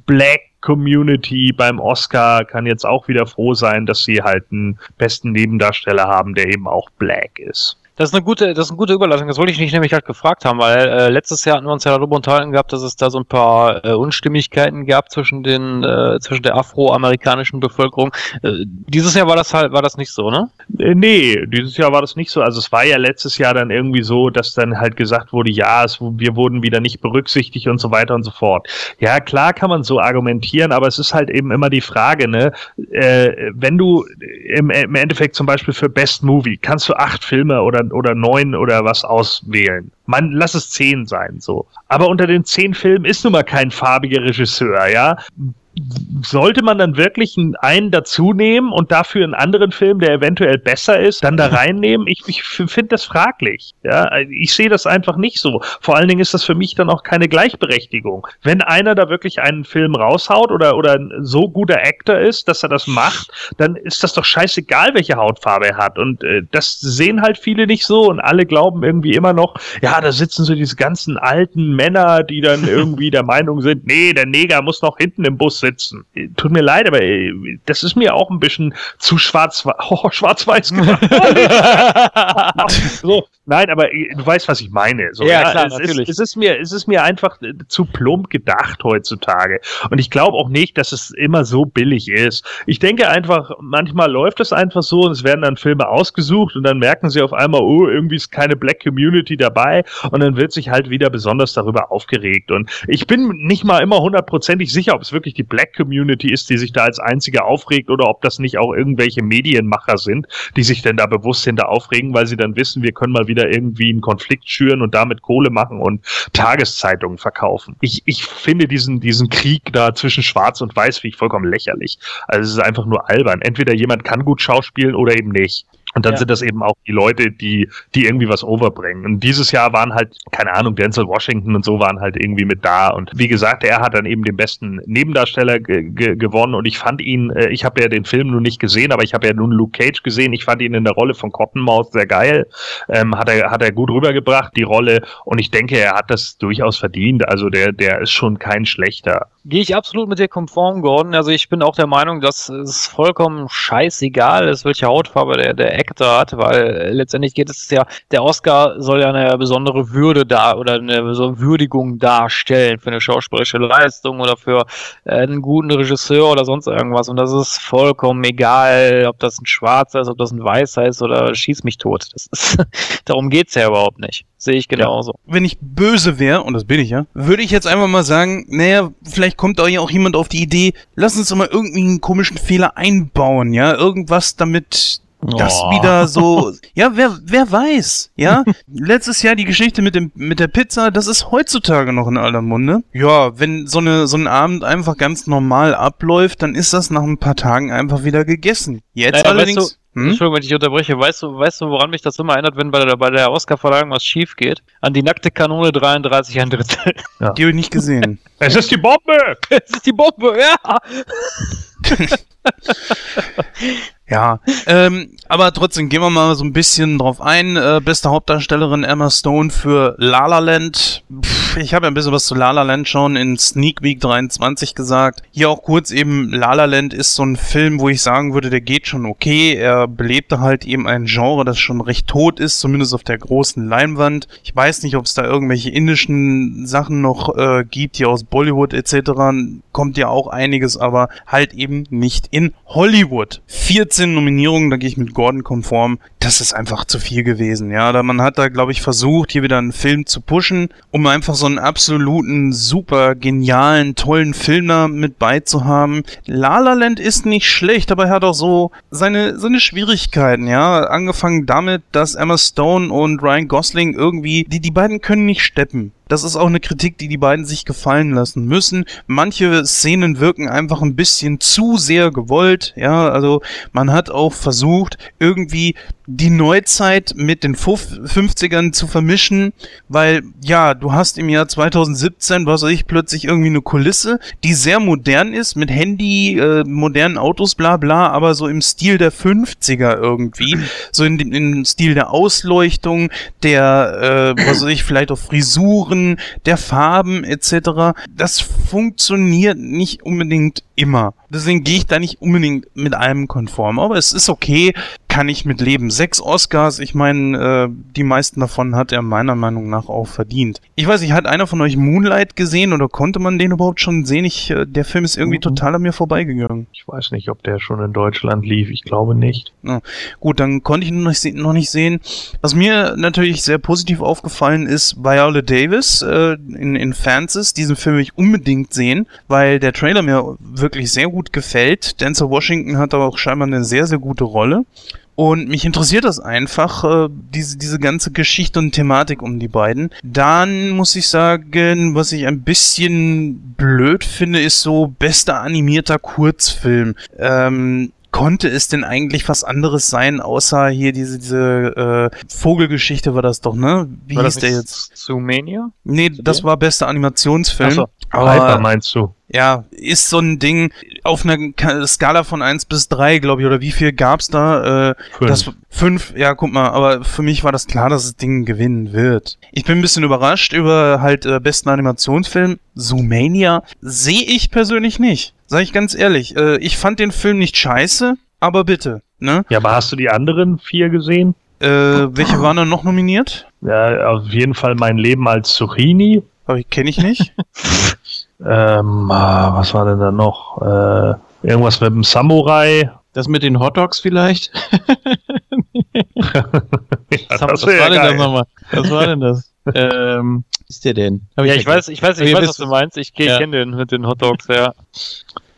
Black Community beim Oscar kann jetzt auch wieder froh sein, dass sie halt einen besten Nebendarsteller haben, der eben auch Black ist. Das ist eine gute, das ist eine gute Überleitung. Das wollte ich nicht nämlich halt gefragt haben, weil äh, letztes Jahr hatten wir uns ja darüber unterhalten gehabt, dass es da so ein paar äh, Unstimmigkeiten gab zwischen den, äh, zwischen der afroamerikanischen Bevölkerung. Äh, dieses Jahr war das halt, war das nicht so, ne? Äh, Nee, dieses Jahr war das nicht so. Also es war ja letztes Jahr dann irgendwie so, dass dann halt gesagt wurde, ja, es, wir wurden wieder nicht berücksichtigt und so weiter und so fort. Ja, klar kann man so argumentieren, aber es ist halt eben immer die Frage, ne, äh, wenn du im, im Endeffekt zum Beispiel für Best Movie kannst du acht Filme oder, oder neun oder was auswählen. Man, lass es zehn sein, so. Aber unter den zehn Filmen ist nun mal kein farbiger Regisseur, ja sollte man dann wirklich einen, dazu nehmen und dafür einen anderen Film, der eventuell besser ist, dann da reinnehmen? Ich, ich finde das fraglich. Ja, ich sehe das einfach nicht so. Vor allen Dingen ist das für mich dann auch keine Gleichberechtigung. Wenn einer da wirklich einen Film raushaut oder, oder ein so guter Actor ist, dass er das macht, dann ist das doch scheißegal, welche Hautfarbe er hat. Und äh, das sehen halt viele nicht so und alle glauben irgendwie immer noch, ja, da sitzen so diese ganzen alten Männer, die dann *laughs* irgendwie der Meinung sind, nee, der Neger muss noch hinten im Bus sitzen. Äh, Tut mir leid, aber äh, das ist mir auch ein bisschen zu schwarz, *laughs* oh, schwarz-weiß gemacht. *laughs* so, nein, aber äh, du weißt, was ich meine. So, Ja, klar, es natürlich. Ist, es, ist mir, es ist mir einfach äh, zu plump gedacht heutzutage. Und ich glaube auch nicht, dass es immer so billig ist. Ich denke einfach, manchmal läuft es einfach so und es werden dann Filme ausgesucht und dann merken sie auf einmal, oh, irgendwie ist keine Black Community dabei und dann wird sich halt wieder besonders darüber aufgeregt. Und ich bin nicht mal immer hundertprozentig sicher, ob es wirklich die Black Community ist, die sich da als einzige aufregt oder ob das nicht auch irgendwelche Medienmacher sind, die sich denn da bewusst hinter aufregen, weil sie dann wissen, wir können mal wieder irgendwie einen Konflikt schüren und damit Kohle machen und Tageszeitungen verkaufen. Ich, ich finde diesen, diesen Krieg da zwischen Schwarz und Weiß finde ich vollkommen lächerlich. Also es ist einfach nur albern. Entweder jemand kann gut schauspielen oder eben nicht. Und dann Ja. sind das eben auch die Leute, die, die irgendwie was overbringen. Und dieses Jahr waren halt, keine Ahnung, Denzel Washington und so waren halt irgendwie mit da. Und wie gesagt, er hat dann eben den besten Nebendarsteller ge ge gewonnen. Und ich fand ihn, äh, ich habe ja den Film nun nicht gesehen, aber ich habe ja nun Luke Cage gesehen. Ich fand ihn in der Rolle von Cottonmouth sehr geil. Ähm, hat er, hat er gut rübergebracht, die Rolle. Und ich denke, er hat das durchaus verdient. Also der, der ist schon kein schlechter. Gehe ich absolut mit dir konform, Gordon. Also ich bin auch der Meinung, dass es vollkommen scheißegal ist, welche Hautfarbe der, der Actor hat, weil letztendlich geht es ja, der Oscar soll ja eine besondere Würde da oder eine besondere Würdigung darstellen für eine schauspielerische Leistung oder für äh, einen guten Regisseur oder sonst irgendwas. Und das ist vollkommen egal, ob das ein Schwarzer ist, ob das ein Weißer ist oder schieß mich tot. Das ist, *laughs* darum geht's ja überhaupt nicht. Sehe ich genauso. wenn ich böse wäre, und das bin ich ja, würde ich jetzt einfach mal sagen, naja, vielleicht kommt da ja auch jemand auf die Idee, lass uns doch mal irgendwie einen komischen Fehler einbauen, ja, irgendwas damit das Oh. wieder so, *laughs* ja, wer, wer weiß, ja. *laughs* Letztes Jahr die Geschichte mit dem, mit der Pizza, das ist heutzutage noch in aller Munde. Ja, wenn so eine, so ein Abend einfach ganz normal abläuft, dann ist das nach ein paar Tagen einfach wieder gegessen. Jetzt Naja, allerdings, Weißt du, hm? Entschuldigung, wenn ich dich unterbreche. Weißt du, weißt du, woran mich das immer erinnert, wenn bei der, bei der Oscar-Verleihung was schief geht? An die nackte Kanone 33 ein Drittel. *laughs* die habe ich nicht gesehen. *laughs* Es ist die Bombe! Es ist die Bombe, ja! *laughs* *laughs* Ja, ähm, aber trotzdem gehen wir mal so ein bisschen drauf ein. Äh, beste Hauptdarstellerin Emma Stone für La La Land. Pff, ich habe ja ein bisschen was zu La La Land schon in Sneak Week 23 gesagt. Hier auch kurz eben, La La Land ist so ein Film, wo ich sagen würde, der geht schon okay. Er belebte halt eben ein Genre, das schon recht tot ist, zumindest auf der großen Leinwand. Ich weiß nicht, ob es da irgendwelche indischen Sachen noch äh, gibt, hier aus Bollywood etc. Kommt ja auch einiges, aber halt eben nicht in Hollywood. 14 Nominierungen, da gehe ich mit Gordon konform. Das ist einfach zu viel gewesen, ja. Da man hat da, glaube ich, versucht, hier wieder einen Film zu pushen, um einfach so einen absoluten, super genialen, tollen Film da mit beizuhaben. La La Land ist nicht schlecht, aber er hat auch so seine, seine Schwierigkeiten, ja. Angefangen damit, dass Emma Stone und Ryan Gosling irgendwie, die, die beiden können nicht steppen. Das ist auch eine Kritik, die die beiden sich gefallen lassen müssen. Manche Szenen wirken einfach ein bisschen zu sehr gewollt. Ja, also man hat auch versucht, irgendwie die Neuzeit mit den Fuf- 50ern zu vermischen, weil ja, du hast im Jahr 2017, was weiß ich, plötzlich irgendwie eine Kulisse, die sehr modern ist, mit Handy, äh, modernen Autos, bla bla, aber so im Stil der 50er irgendwie, so in dem im Stil der Ausleuchtung, der, äh, was weiß ich, vielleicht auch Frisuren, der Farben etc. Das funktioniert nicht unbedingt immer. Deswegen gehe ich da nicht unbedingt mit allem konform. Aber es ist okay, kann ich mit leben. Sechs Oscars, ich meine, äh, die meisten davon hat er meiner Meinung nach auch verdient. Ich weiß nicht, hat einer von euch Moonlight gesehen oder konnte man den überhaupt schon sehen? Ich, äh, der Film ist irgendwie Mhm. total an mir vorbeigegangen. Ich weiß nicht, ob der schon in Deutschland lief. Ich glaube nicht. Gut, dann konnte ich ihn noch nicht, se- noch nicht sehen. Was mir natürlich sehr positiv aufgefallen ist, Viola Davis äh, in, in Francis. Diesen Film will ich unbedingt sehen, weil der Trailer mir wirklich sehr gut gefällt. Denzel Washington hat aber auch scheinbar eine sehr, sehr gute Rolle. Und mich interessiert das einfach, äh, diese, diese ganze Geschichte und Thematik um die beiden. Dann muss ich sagen, was ich ein bisschen blöd finde, ist so bester animierter Kurzfilm. Ähm, konnte es denn eigentlich was anderes sein, außer hier diese, diese äh, Vogelgeschichte war das doch, ne? Wie War hieß das der jetzt? Zoomania? Nee, das war bester Animationsfilm. Ach so. Hyper Aber meinst du? Ja, ist so ein Ding auf einer Ka- Skala von 1 bis 3, glaube ich, oder wie viel gab's da? Äh, Fünf. das fünf, ja, guck mal, aber für mich war das klar, dass das Ding gewinnen wird. Ich bin ein bisschen überrascht über halt äh, besten Animationsfilm. Zoomania sehe ich persönlich nicht. Sag ich ganz ehrlich. Äh, ich fand den Film nicht scheiße, aber bitte, ne? Ja, aber hast du die anderen vier gesehen? Äh, welche waren dann noch nominiert? Ja, auf jeden Fall mein Leben als Zucchini. Aber ich kenne ich nicht. *laughs* Ähm, ah, was war denn da noch? Äh, irgendwas mit dem Samurai. Das mit den Hotdogs vielleicht? *laughs* Ja, Was, das wär war denn geil. das nochmal? Was war denn das? *laughs* ähm, ist der denn? Hab Ja, ich weiß, ich weiß, ich weiß, wisst was du meinst. Ich, ich Ja. kenne den mit den Hotdogs, ja.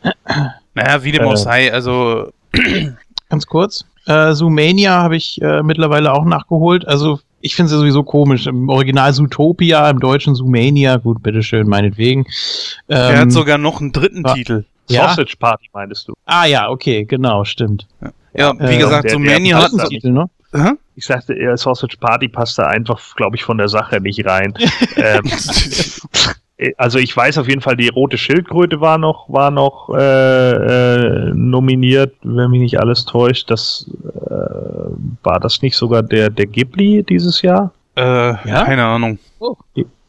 *clears throat* Naja, wie dem Äh. auch sei, also *clears throat* Ganz kurz. Äh, Zoomania habe ich äh, mittlerweile auch nachgeholt. Also ich finde es ja sowieso komisch. Im Original Zootopia, im Deutschen Zoomania. Gut, bitteschön, meinetwegen. er Ähm, hat sogar noch einen dritten ja. Titel. ja? Sausage Party meintest du? Ah ja, okay, genau, stimmt. Ja, wie äh, gesagt, der- so der Mania passt hat da Titel, ne? Ich sagte, Sausage Party passt da einfach, glaube ich, von der Sache nicht rein. *laughs* ähm, *laughs* also ich weiß auf jeden Fall, die rote Schildkröte war noch, war noch äh, äh, nominiert, wenn mich nicht alles täuscht. Das äh, war das nicht sogar der der Ghibli dieses Jahr? Äh, Ja? keine Ahnung.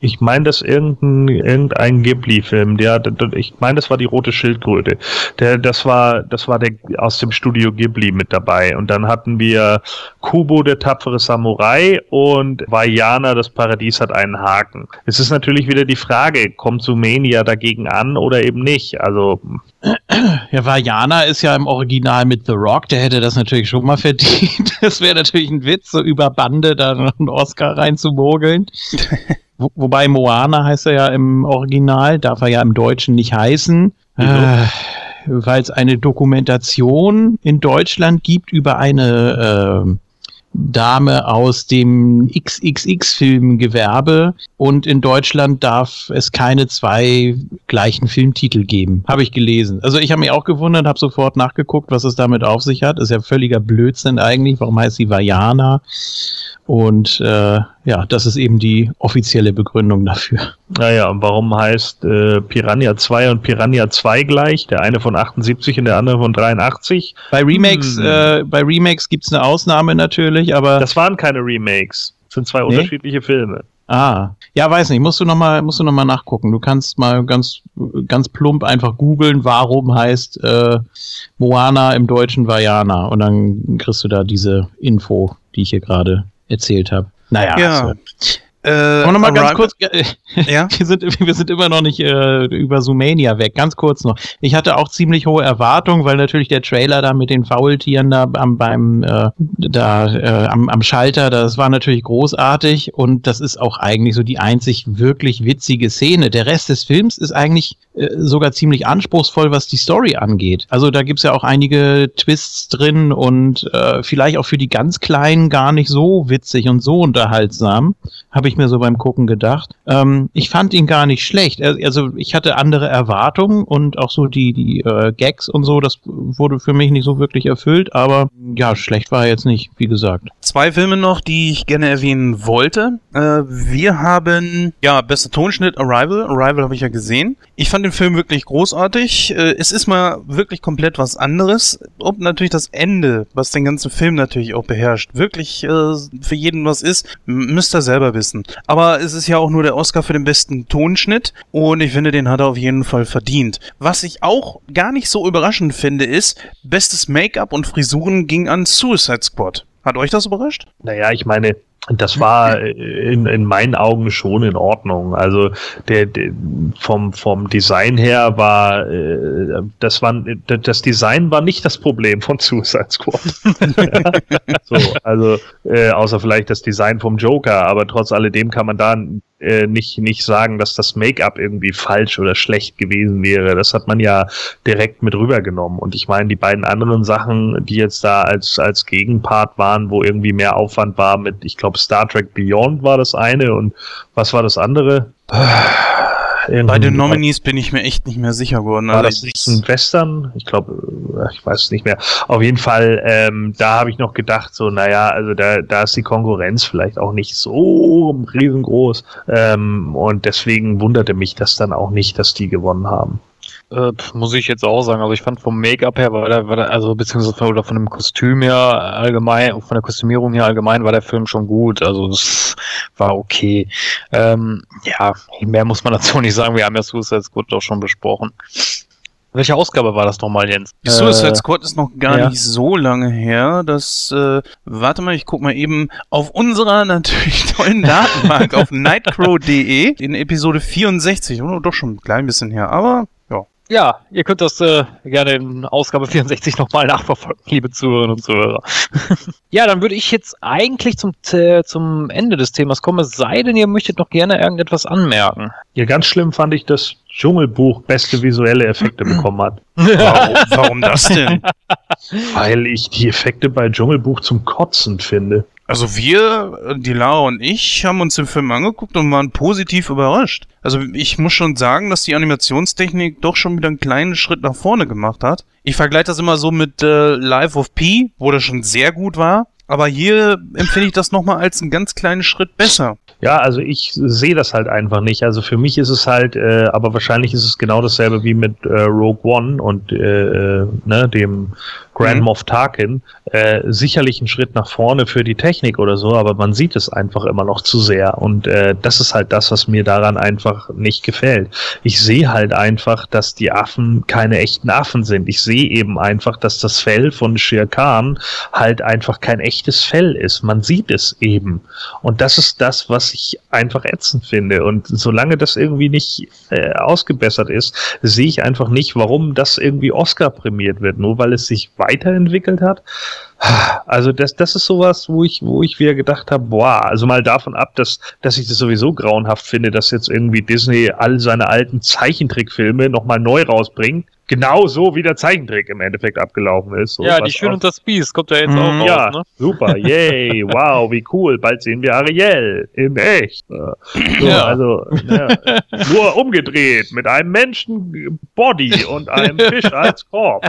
Ich meine, das irgendein, irgendein Ghibli-Film. Der, der, ich meine, das war die rote Schildkröte. Der, das war, das war der aus dem Studio Ghibli mit dabei. Und dann hatten wir Kubo, der tapfere Samurai und Vajana, das Paradies hat einen Haken. Es ist natürlich wieder die Frage, kommt Sumania dagegen an oder eben nicht? Also, *clears throat* Ja, Vajana ist ja im Original mit The Rock, der hätte das natürlich schon mal verdient. *laughs* Das wäre natürlich ein Witz, so über Bande da noch einen Oscar reinzumogeln. *laughs* Wo, wobei Moana heißt er ja im Original, darf er ja im Deutschen nicht heißen. Äh, Weil es eine Dokumentation in Deutschland gibt über eine äh, Dame aus dem XXX-Filmgewerbe und in Deutschland darf es keine zwei gleichen Filmtitel geben. Habe ich gelesen. Also ich habe mich auch gewundert, habe sofort nachgeguckt, was es damit auf sich hat. Ist ja völliger Blödsinn eigentlich. Warum heißt sie Vajana? Und äh, ja, das ist eben die offizielle Begründung dafür. naja, und warum heißt äh, Piranha 2 und Piranha 2 gleich? Der eine von 78 und der andere von 83? Bei Remakes, Hm. äh, bei Remakes gibt's eine Ausnahme natürlich, aber Das waren keine Remakes. Das sind zwei Nee? unterschiedliche Filme. Ah, ja, weiß nicht. Musst du noch mal, musst du noch mal nachgucken. Du kannst mal ganz, ganz plump einfach googeln, warum heißt äh, Moana im Deutschen Vajana und dann kriegst du da diese Info, die ich hier gerade erzählt habe. Naja, Ja. so. Äh, Aber noch mal ganz kurz, *laughs* Ja? wir sind, wir sind immer noch nicht äh, über Zoomania weg. Ganz kurz noch. Ich hatte auch ziemlich hohe Erwartungen, weil natürlich der Trailer da mit den Faultieren da am, beim, äh, da, äh, am, am Schalter, das war natürlich großartig und das ist auch eigentlich so die einzig wirklich witzige Szene. Der Rest des Films ist eigentlich äh, sogar ziemlich anspruchsvoll, was die Story angeht. Also da gibt's ja auch einige Twists drin und äh, vielleicht auch für die ganz Kleinen gar nicht so witzig und so unterhaltsam habe ich mir so beim Gucken gedacht. Ähm, ich fand ihn gar nicht schlecht. Also ich hatte andere Erwartungen und auch so die, die äh, Gags und so, das wurde für mich nicht so wirklich erfüllt, aber ja, schlecht war er jetzt nicht, wie gesagt. Zwei Filme noch, die ich gerne erwähnen wollte. Äh, wir haben, ja, bester Tonschnitt Arrival. Arrival habe ich ja gesehen. Ich fand den Film wirklich großartig. Äh, es ist mal wirklich komplett was anderes. Und natürlich das Ende, was den ganzen Film natürlich auch beherrscht. Wirklich äh, für jeden was ist, müsst ihr selber wissen. Aber es ist ja auch nur der Oscar für den besten Tonschnitt. Und ich finde, den hat er auf jeden Fall verdient. Was ich auch gar nicht so überraschend finde, ist, bestes Make-up und Frisuren ging an Suicide Squad. Hat euch das überrascht? Naja, ich meine, das war in, in meinen Augen schon in Ordnung. Also der, der vom vom Design her war äh, das war das Design war nicht das Problem von Suicide Squad. *laughs* so, also äh, außer vielleicht das Design vom Joker, aber trotz alledem kann man da äh, nicht nicht sagen, dass das Make-up irgendwie falsch oder schlecht gewesen wäre. Das hat man ja direkt mit rübergenommen. Und ich meine, die beiden anderen Sachen, die jetzt da als als Gegenpart waren, wo irgendwie mehr Aufwand war mit, ich glaube Star Trek Beyond war das eine und was war das andere? Bei den Nominees bin ich mir echt nicht mehr sicher geworden. War Also das nicht ein Western? Ich glaube, ich weiß es nicht mehr. Auf jeden Fall, ähm, da habe ich noch gedacht, so, naja, also da, da ist die Konkurrenz vielleicht auch nicht so riesengroß. Ähm, und deswegen wunderte mich das dann auch nicht, dass die gewonnen haben. Äh, muss ich jetzt auch sagen. Also ich fand vom Make-up her war der, war der also beziehungsweise von, oder von dem Kostüm her allgemein, von der Kostümierung her allgemein war der Film schon gut. Also es war okay. Ähm, ja, mehr muss man *laughs* dazu nicht sagen. Wir haben ja Suicide Squad auch schon besprochen. Welche Ausgabe war das nochmal, Jens? Die Suicide Äh, Squad ist noch gar ja. nicht so lange her. Das, äh, warte mal, ich guck mal eben auf unserer natürlich *laughs* tollen Datenbank auf *laughs* nightcrow.de in Episode 64. Oh, doch schon ein klein bisschen her, aber ja, ihr könnt das äh, gerne in Ausgabe 64 nochmal nachverfolgen, *laughs* liebe Zuhörerinnen und Zuhörer. *laughs* ja, dann würde ich jetzt eigentlich zum, äh, zum Ende des Themas kommen, es sei denn, ihr möchtet noch gerne irgendetwas anmerken. Ja, ganz schlimm fand ich, dass Dschungelbuch beste visuelle Effekte *clears throat* bekommen hat. Warum, warum das denn? *laughs* Weil ich die Effekte bei Dschungelbuch zum Kotzen finde. Also wir, die Lara und ich, haben uns den Film angeguckt und waren positiv überrascht. Also ich muss schon sagen, dass die Animationstechnik doch schon wieder einen kleinen Schritt nach vorne gemacht hat. Ich vergleiche das immer so mit äh, Life of P, wo das schon sehr gut war. Aber hier empfinde ich das nochmal als einen ganz kleinen Schritt besser. Ja, also ich sehe das halt einfach nicht. Also für mich ist es halt, äh, aber wahrscheinlich ist es genau dasselbe wie mit äh, Rogue One und äh, äh, ne, dem Grand Mhm. Moff Tarkin. Äh, sicherlich ein Schritt nach vorne für die Technik oder so, aber man sieht es einfach immer noch zu sehr. Und äh, das ist halt das, was mir daran einfach nicht gefällt. Ich sehe halt einfach, dass die Affen keine echten Affen sind. Ich sehe eben einfach, dass das Fell von Shere Khan halt einfach kein echtes Fell ist. Man sieht es eben. Und das ist das, was ich einfach ätzend finde. Und solange das irgendwie nicht äh, ausgebessert ist, sehe ich einfach nicht, warum das irgendwie Oscar prämiert wird, nur weil es sich weiterentwickelt hat. Also das, das ist sowas, wo ich, wo ich wieder gedacht habe, boah, also mal davon ab, dass, dass ich das sowieso grauenhaft finde, dass jetzt irgendwie Disney all seine alten Zeichentrickfilme nochmal neu rausbringt. Genau so wie der Zeichentrick im Endeffekt abgelaufen ist. So, ja, die Schön auch- und das Biest kommt ja jetzt Mhm. auch raus, ja, ne? super, yay, *laughs* wow, wie cool. Bald sehen wir Ariel in echt. So, Ja. Also ja, nur umgedreht mit einem Menschen-Body und einem Fisch als Korb.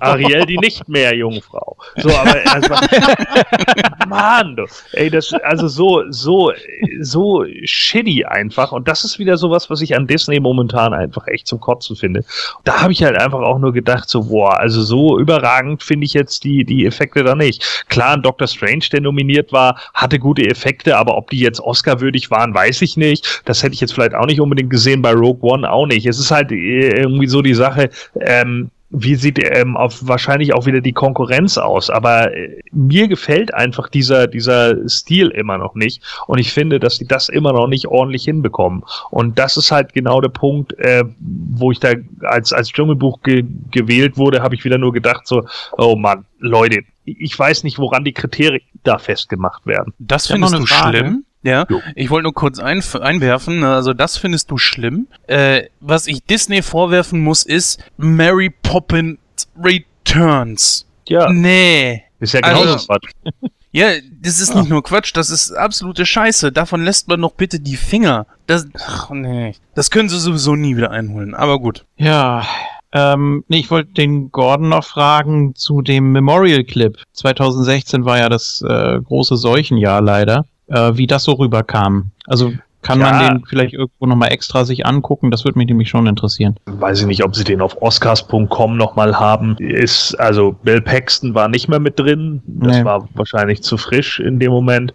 Ariel die nicht mehr Jungfrau. So, aber also, *laughs* Mann, du, ey, das also so so so shitty einfach und das ist wieder sowas, was ich an Disney momentan einfach echt zum Kotzen finde. Da habe ich halt einfach auch nur gedacht so, boah, also so überragend finde ich jetzt die die Effekte da nicht. Klar, ein Doctor Strange, der nominiert war, hatte gute Effekte, aber ob die jetzt Oscar-würdig waren, weiß ich nicht. Das hätte ich jetzt vielleicht auch nicht unbedingt gesehen, bei Rogue One auch nicht. Es ist halt äh, irgendwie so die Sache, ähm, wie sieht ähm, auf wahrscheinlich auch wieder die Konkurrenz aus. Aber äh, mir gefällt einfach dieser, dieser Stil immer noch nicht. Und ich finde, dass sie das immer noch nicht ordentlich hinbekommen. Und das ist halt genau der Punkt, äh, wo ich da als, als Dschungelbuch ge gewählt wurde, habe ich wieder nur gedacht, so, oh Mann, Leute, ich weiß nicht, woran die Kriterien da festgemacht werden. Das findest du eine Frage. schlimm? Ja, Jo. ich wollte nur kurz ein, einwerfen, also das findest du schlimm. Äh, was ich Disney vorwerfen muss, ist Mary Poppins Returns. Ja, Nee. ist ja genauso Also- Quatsch. *laughs* Ja, das ist nicht nur Quatsch, das ist absolute Scheiße. Davon lässt man doch bitte die Finger. Das, ach nee. Das können sie sowieso nie wieder einholen, aber gut. Ja, ähm, nee, ich wollte den Gordon noch fragen zu dem Memorial Clip. 2016 war ja das äh, große Seuchenjahr leider. Äh, wie das so rüberkam. Also kann Ja. man den vielleicht irgendwo nochmal extra sich angucken? Das würde mich nämlich schon interessieren. weiß ich nicht, ob sie den auf oscars.com nochmal haben. Ist, also Bill Paxton war nicht mehr mit drin. Das Nee. war wahrscheinlich zu frisch in dem Moment.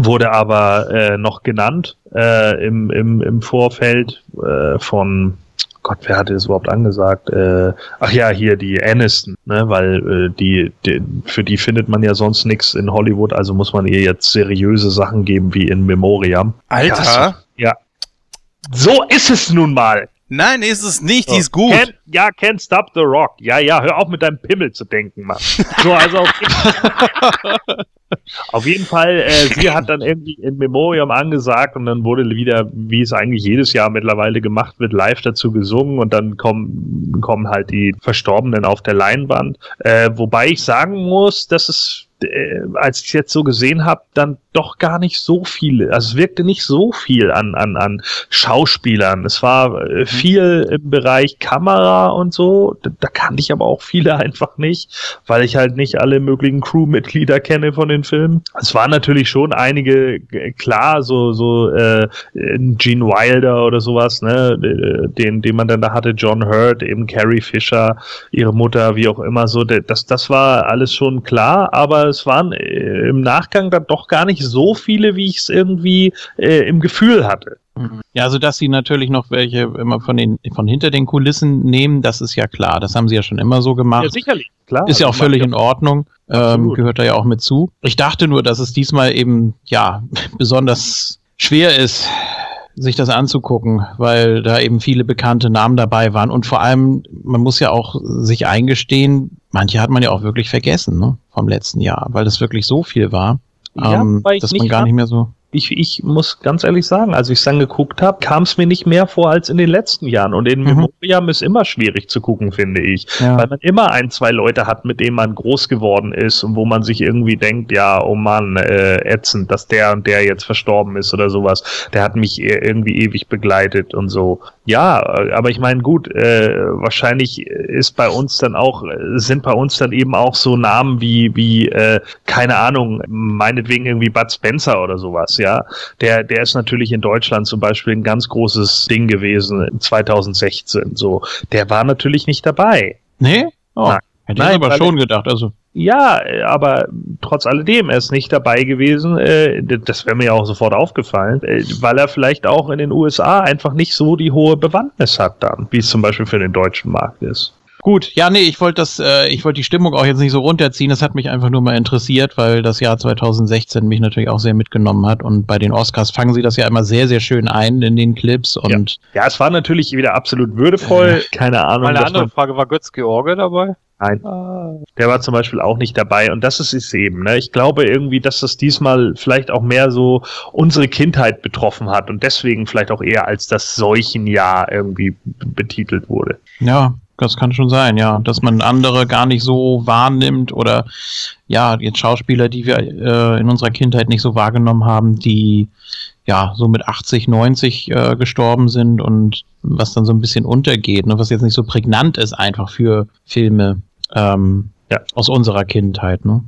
Wurde aber äh, noch genannt äh, im, im, im Vorfeld äh, von Gott, wer hatte das überhaupt angesagt? Äh, ach ja, hier die Aniston, ne? weil äh, die, die für die findet man ja sonst nichts in Hollywood, also muss man ihr jetzt seriöse Sachen geben wie in Memoriam. Alter. Ja. So ist es nun mal. Nein, ist es nicht, die So. ist gut. Can't, ja, can't stop the rock. Ja, ja, hör auf mit deinem Pimmel zu denken, Mann. So, also auf jeden, *laughs* auf jeden Fall, äh, sie hat dann irgendwie in Memoriam angesagt und dann wurde wieder, wie es eigentlich jedes Jahr mittlerweile gemacht wird, live dazu gesungen und dann kommen, kommen halt die Verstorbenen auf der Leinwand. Äh, wobei ich sagen muss, dass es äh, als ich es jetzt so gesehen habe, dann doch gar nicht so viele. Also es wirkte nicht so viel an, an, an Schauspielern. Es war äh, viel im Bereich Kamera und so. Da, da kannte ich aber auch viele *laughs* einfach nicht, weil ich halt nicht alle möglichen Crewmitglieder kenne von den Filmen. Es waren natürlich schon einige, äh, klar, so, so äh, Gene Wilder oder sowas, ne, äh, den, den man dann da hatte, John Hurt, eben Carrie Fisher, ihre Mutter, wie auch immer, so, das, das war alles schon klar, aber es waren äh, im Nachgang dann doch gar nicht so viele, wie ich es irgendwie äh, im Gefühl hatte. Ja, also dass sie natürlich noch welche immer von den von hinter den Kulissen nehmen, das ist ja klar. Das haben sie ja schon immer so gemacht. sicherlich, klar. Ist ja auch Also, völlig man- in Ordnung. Ähm, gehört da ja auch mit zu. Ich dachte nur, dass es diesmal eben, ja, *laughs* besonders schwer ist, sich das anzugucken, weil da eben viele bekannte Namen dabei waren. Und vor allem, man muss ja auch sich eingestehen, manche hat man ja auch wirklich vergessen, ne, vom letzten Jahr, weil das wirklich so viel war, Ja, ähm, dass man gar nicht mehr so. Ich, ich muss ganz ehrlich sagen, als ich es dann geguckt habe, kam es mir nicht mehr vor als in den letzten Jahren. Und in Mhm. Memoriam ist immer schwierig zu gucken, finde ich. Ja. Weil man immer ein, zwei Leute hat, mit denen man groß geworden ist und wo man sich irgendwie denkt, ja, oh Mann, äh, ätzend, dass der und der jetzt verstorben ist oder sowas. Der hat mich e- irgendwie ewig begleitet und so. Ja, äh, aber ich meine, gut, äh, wahrscheinlich ist bei uns dann auch, äh, sind bei uns dann eben auch so Namen wie, wie, äh, keine Ahnung, meinetwegen irgendwie Bud Spencer oder sowas, ja. Der, der ist natürlich in Deutschland zum Beispiel ein ganz großes Ding gewesen, 2016, so. Der war natürlich nicht dabei. Nee? Oh, Nein. Hätte ich Nein, aber weil- schon gedacht. Also, Ja, aber trotz alledem, er ist nicht dabei gewesen. Äh, das wäre mir ja auch sofort aufgefallen, äh, weil er vielleicht auch in den USA einfach nicht so die hohe Bewandtnis hat dann, wie es zum Beispiel für den deutschen Markt ist. Gut, ja, nee, ich wollte das, äh, ich wollte die Stimmung auch jetzt nicht so runterziehen. Das hat mich einfach nur mal interessiert, weil das Jahr 2016 mich natürlich auch sehr mitgenommen hat. Und bei den Oscars fangen sie das ja immer sehr, sehr schön ein in den Clips. Und Ja, es war natürlich wieder absolut würdevoll. Keine Ahnung. Meine andere man- Frage, war Götz George dabei? Nein. Der war zum Beispiel auch nicht dabei und das ist es eben. Ne? Ich glaube irgendwie, dass das diesmal vielleicht auch mehr so unsere Kindheit betroffen hat und deswegen vielleicht auch eher als das Seuchenjahr irgendwie betitelt wurde. ja, das kann schon sein, ja, dass man andere gar nicht so wahrnimmt oder ja, jetzt Schauspieler, die wir äh, in unserer Kindheit nicht so wahrgenommen haben, die ja so mit 80, 90 äh, gestorben sind und was dann so ein bisschen untergeht, ne, was jetzt nicht so prägnant ist einfach für Filme ähm, Ja. aus unserer Kindheit, ne?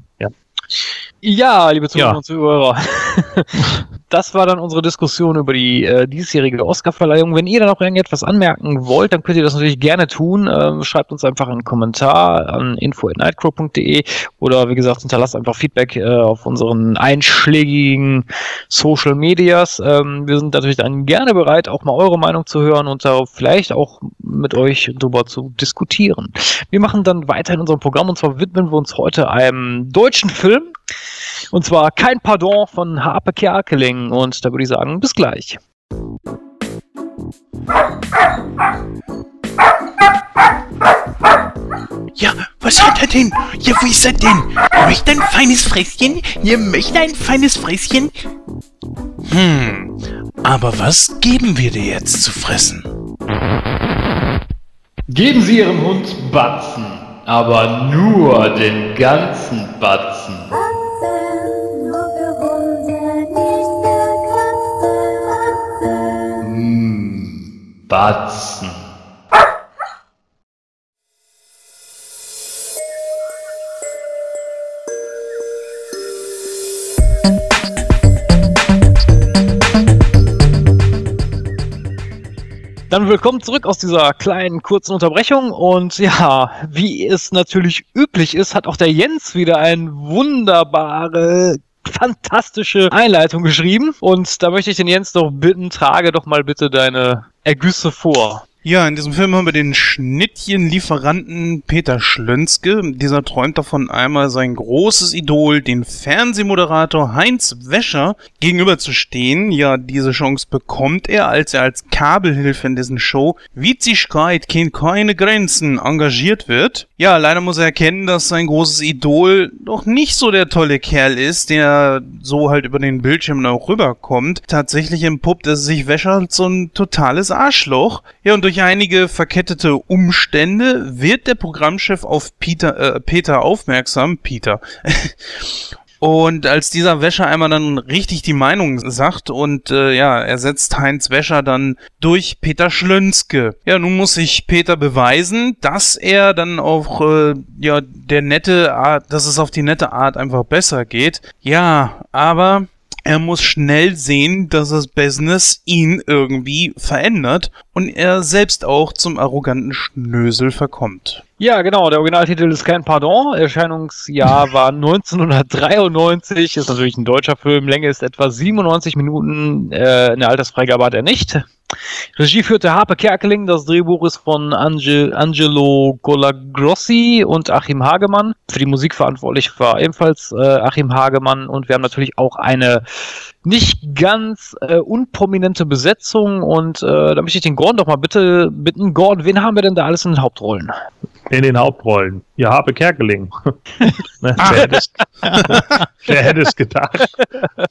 Ja, liebe Zuhörer Ja. und Zuhörer. *laughs* Das war dann unsere Diskussion über die äh, diesjährige Oscarverleihung. Wenn ihr da noch irgendetwas anmerken wollt, dann könnt ihr das natürlich gerne tun. Ähm, schreibt uns einfach einen Kommentar an info.nightcrow.de oder wie gesagt, hinterlasst einfach Feedback äh, auf unseren einschlägigen Social Medias. Ähm, wir sind natürlich dann gerne bereit, auch mal eure Meinung zu hören und da vielleicht auch mit euch drüber zu diskutieren. Wir machen dann weiter in unserem Programm und zwar widmen wir uns heute einem deutschen Film. Und zwar Kein Pardon von Harpe Kerkeling. Und da würde ich sagen, bis gleich. Ja, was hat er denn? Ja, wo ist er denn? Möchte ein feines Fresschen? Ihr möchte ein feines Fresschen? Hm, aber was geben wir dir jetzt zu fressen? Geben Sie Ihrem Hund Batzen, aber nur den ganzen Batzen. Batzen. Dann willkommen zurück aus dieser kleinen kurzen Unterbrechung. Und ja, wie es natürlich üblich ist, hat auch der Jens wieder eine wunderbare, fantastische Einleitung geschrieben. Und da möchte ich den Jens doch bitten, trage doch mal bitte deine Ergüsse vor. Ja, in diesem Film haben wir den Schnittchenlieferanten Peter Schlönske. Dieser träumt davon, einmal sein großes Idol, den Fernsehmoderator Heinz Wäscher, gegenüberzustehen. Ja, diese Chance bekommt er, als er als Kabelhilfe in diesen Show Witzigkeit kennt keine Grenzen engagiert wird. Ja, leider muss er erkennen, dass sein großes Idol doch nicht so der tolle Kerl ist, der so halt über den Bildschirm auch rüberkommt. Tatsächlich entpuppt er sich Wäscher als so ein totales Arschloch. Ja, und durch einige verkettete Umstände wird der Programmchef auf Peter, äh, Peter aufmerksam. Peter. *laughs* Und als dieser Wäscher einmal dann richtig die Meinung sagt und äh, ja, ersetzt Heinz Wäscher dann durch Peter Schlönske. Ja, nun muss sich Peter beweisen, dass er dann auch äh, ja der nette Art, dass es auf die nette Art einfach besser geht. Ja, aber er muss schnell sehen, dass das Business ihn irgendwie verändert und er selbst auch zum arroganten Schnösel verkommt. Ja, genau. Der Originaltitel ist Kein Pardon. Erscheinungsjahr *laughs* war 1993. Ist natürlich ein deutscher Film. Länge ist etwa 97 Minuten. Äh, eine Altersfreigabe hat er nicht. Regie führte Harpe Kerkeling, das Drehbuch ist von Ange Angelo Colagrossi und Achim Hagemann. Für die Musik verantwortlich war ebenfalls äh, Achim Hagemann und wir haben natürlich auch eine nicht ganz äh, unprominente Besetzung und äh, da möchte ich den Gordon doch mal bitte bitten. Gordon, wen haben wir denn da alles in den Hauptrollen? In den Hauptrollen. Ja, Habe Kerkeling. *laughs* *laughs* Ne, *laughs* wer, hätte es, gedacht? *laughs*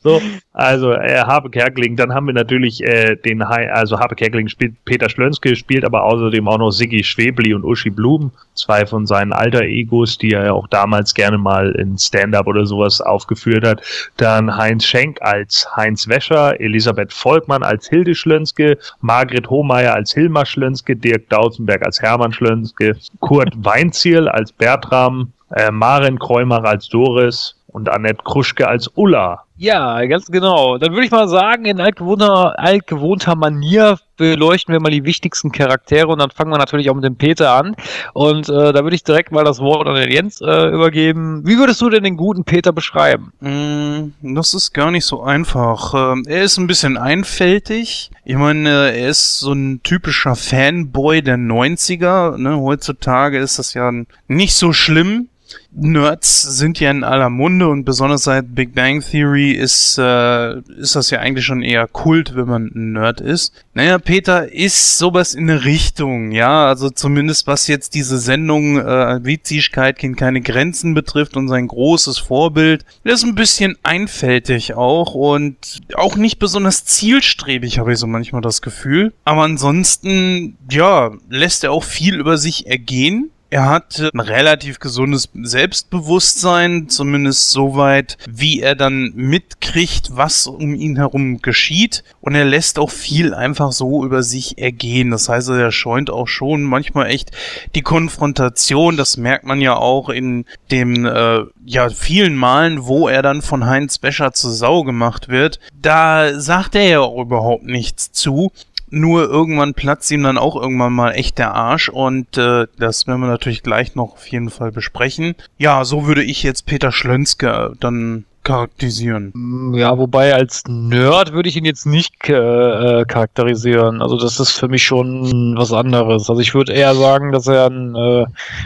So, also äh, Habe Kerkeling, dann haben wir natürlich äh, den, Hai- also Habe Kerkeling spielt Peter Schlönske, spielt aber außerdem auch noch Siggi Schwebli und Uschi Blum, zwei von seinen alter Egos, die er ja auch damals gerne mal in Stand-Up oder sowas aufgeführt hat. Dann Heinz Schenk als Heinz Wäscher, Elisabeth Volkmann als Hilde Schlönske, Margret Hohmeier als Hilmar Schlönske, Dirk Dauzenberg als Hermann Schlönske, Kurt Weinzierl als Bertram, äh, Maren Kreumer als Doris und Annette Kruschke als Ulla. Ja, ganz genau. Dann würde ich mal sagen, in altgewohnter, altgewohnter Manier beleuchten wir mal die wichtigsten Charaktere und dann fangen wir natürlich auch mit dem Peter an. Und äh, da würde ich direkt mal das Wort an den Jens äh, übergeben. Wie würdest du denn den guten Peter beschreiben? Mm, Das ist gar nicht so einfach. Ähm, Er ist ein bisschen einfältig. Ich meine, er ist so ein typischer Fanboy der 90er. Ne? Heutzutage ist das ja nicht so schlimm. Nerds sind ja in aller Munde und besonders seit Big Bang Theory ist, äh, ist das ja eigentlich schon eher Kult, wenn man ein Nerd ist. Naja, Peter ist sowas in eine Richtung, ja, also zumindest was jetzt diese Sendung äh, Witzigkeit kennt keine Grenzen betrifft und sein großes Vorbild. Der ist ein bisschen einfältig auch und auch nicht besonders zielstrebig, habe ich so manchmal das Gefühl. Aber ansonsten, ja, lässt er auch viel über sich ergehen. Er hat ein relativ gesundes Selbstbewusstsein, zumindest soweit, wie er dann mitkriegt, was um ihn herum geschieht. Und er lässt auch viel einfach so über sich ergehen. Das heißt, er scheunt auch schon manchmal echt die Konfrontation. Das merkt man ja auch in dem, äh, ja, vielen Malen, wo er dann von Heinz Becher zur Sau gemacht wird. Da sagt er ja auch überhaupt nichts zu. Nur irgendwann platzt ihm dann auch irgendwann mal echt der Arsch und äh, das werden wir natürlich gleich noch auf jeden Fall besprechen. Ja, so würde ich jetzt Peter Schlönske dann charakterisieren. Mm, Ja, wobei als Nerd würde ich ihn jetzt nicht äh, äh, charakterisieren. Also das ist für mich schon was anderes. Also ich würde eher sagen, dass er ein, äh,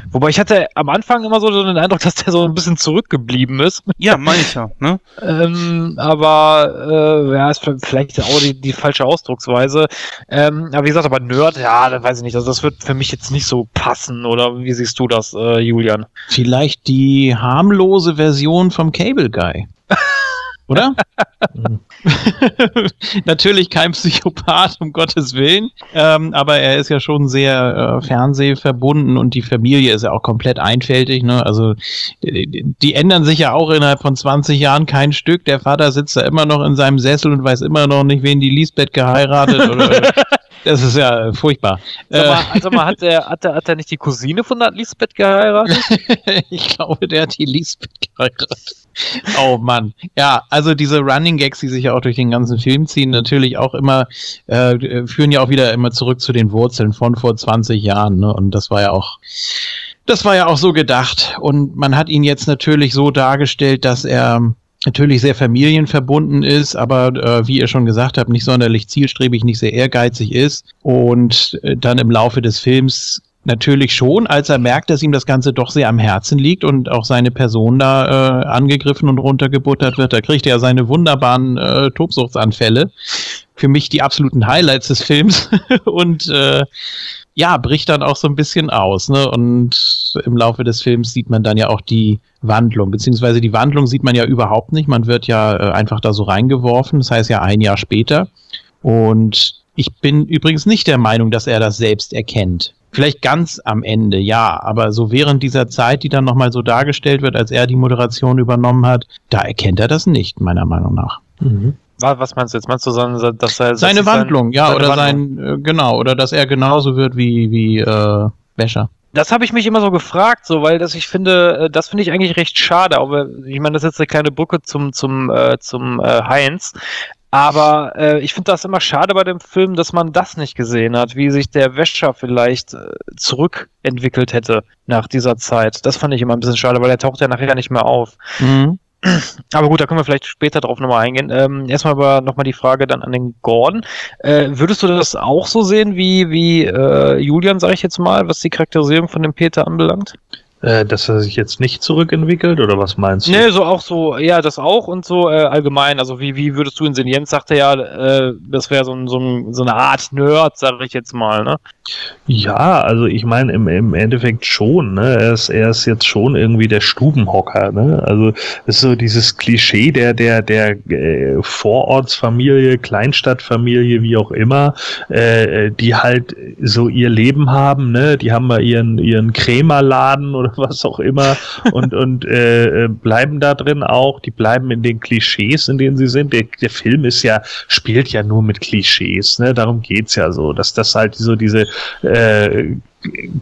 wobei ich hatte am Anfang immer so den Eindruck, dass der so ein bisschen zurückgeblieben ist. Ja, ja, ne? *laughs* ähm, aber äh, ja, ist vielleicht auch die, die falsche Ausdrucksweise. Ähm, aber wie gesagt, aber Nerd, ja, das weiß ich nicht. Also das wird für mich jetzt nicht so passen. Oder wie siehst du das, äh, Julian? Vielleicht die harmlose Version vom Cable Guy. Oder? *laughs* Natürlich kein Psychopath, um Gottes Willen. Ähm, aber er ist ja schon sehr äh, fernsehverbunden und die Familie ist ja auch komplett einfältig. Ne? Also die, die ändern sich ja auch innerhalb von 20 Jahren kein Stück. Der Vater sitzt da immer noch in seinem Sessel und weiß immer noch nicht, wen die Lisbeth geheiratet oder. *laughs* Das ist ja äh, furchtbar. Sag mal, also mal, hat er hat er hat er nicht die Cousine von der Lisbeth geheiratet? *laughs* ich glaube, der hat die Lisbeth geheiratet. Oh Mann. Ja, also diese Running Gags, die sich ja auch durch den ganzen Film ziehen, natürlich auch immer, äh, führen ja auch wieder immer zurück zu den Wurzeln von vor 20 Jahren. Ne? Und das war ja auch, das war ja auch so gedacht. Und man hat ihn jetzt natürlich so dargestellt, dass er natürlich sehr familienverbunden ist, aber äh, wie ihr schon gesagt habt, nicht sonderlich zielstrebig, nicht sehr ehrgeizig ist und äh, dann im Laufe des Films natürlich schon, als er merkt, dass ihm das Ganze doch sehr am Herzen liegt und auch seine Person da äh, angegriffen und runtergebuttert wird, da kriegt er seine wunderbaren äh, Tobsuchtsanfälle. Für mich die absoluten Highlights des Films *laughs* und äh, ja, bricht dann auch so ein bisschen aus. Ne? Und im Laufe des Films sieht man dann ja auch die Wandlung, beziehungsweise die Wandlung sieht man ja überhaupt nicht. Man wird ja äh, einfach da so reingeworfen, das heißt ja ein Jahr später. Und ich bin übrigens nicht der Meinung, dass er das selbst erkennt. Vielleicht ganz am Ende, ja, aber so während dieser Zeit, die dann nochmal so dargestellt wird, als er die Moderation übernommen hat, da erkennt er das nicht, meiner Meinung nach. Wa- Was meinst du jetzt? Meinst du, sein- dass er dass Seine sich sein- Wandlung, ja, seine oder Wandlung? sein, äh, genau, oder dass er genauso wird wie, wie äh, Wäscher. Das habe ich mich immer so gefragt, so, weil das ich finde, äh, das finde ich eigentlich recht schade. Aber ich meine, das ist jetzt eine kleine Brücke zum zum äh, zum äh, Heinz. Aber äh, ich finde das immer schade bei dem Film, dass man das nicht gesehen hat, wie sich der Wäscher vielleicht äh, zurückentwickelt hätte nach dieser Zeit. Das fand ich immer ein bisschen schade, weil er taucht ja nachher nicht mehr auf. Mhm. Aber gut, da können wir vielleicht später drauf nochmal eingehen. Ähm, erstmal aber nochmal die Frage dann an den Gordon. Äh, würdest du das auch so sehen wie, wie äh, Julian, sage ich jetzt mal, was die Charakterisierung von dem Peter anbelangt? Äh, dass er sich jetzt nicht zurückentwickelt oder was meinst du? Nee, so auch so, ja, das auch und so äh, allgemein. Also wie, wie würdest du ihn sehen? Jens sagte ja, äh, das wäre so, ein, so, ein, so eine Art Nerd, sage ich jetzt mal, ne? Ja, also ich meine im, im Endeffekt schon, ne? Er ist, er ist jetzt schon irgendwie der Stubenhocker, ne? Also ist so dieses Klischee der, der, der äh, Vorortsfamilie, Kleinstadtfamilie, wie auch immer, äh, die halt so ihr Leben haben, ne? Die haben mal ihren, ihren Krämerladen oder *laughs* was auch immer und, *laughs* und äh, äh, bleiben da drin auch, die bleiben in den Klischees, in denen sie sind. Der, der Film ist ja, spielt ja nur mit Klischees, ne? Darum geht's ja so, dass das halt so diese äh,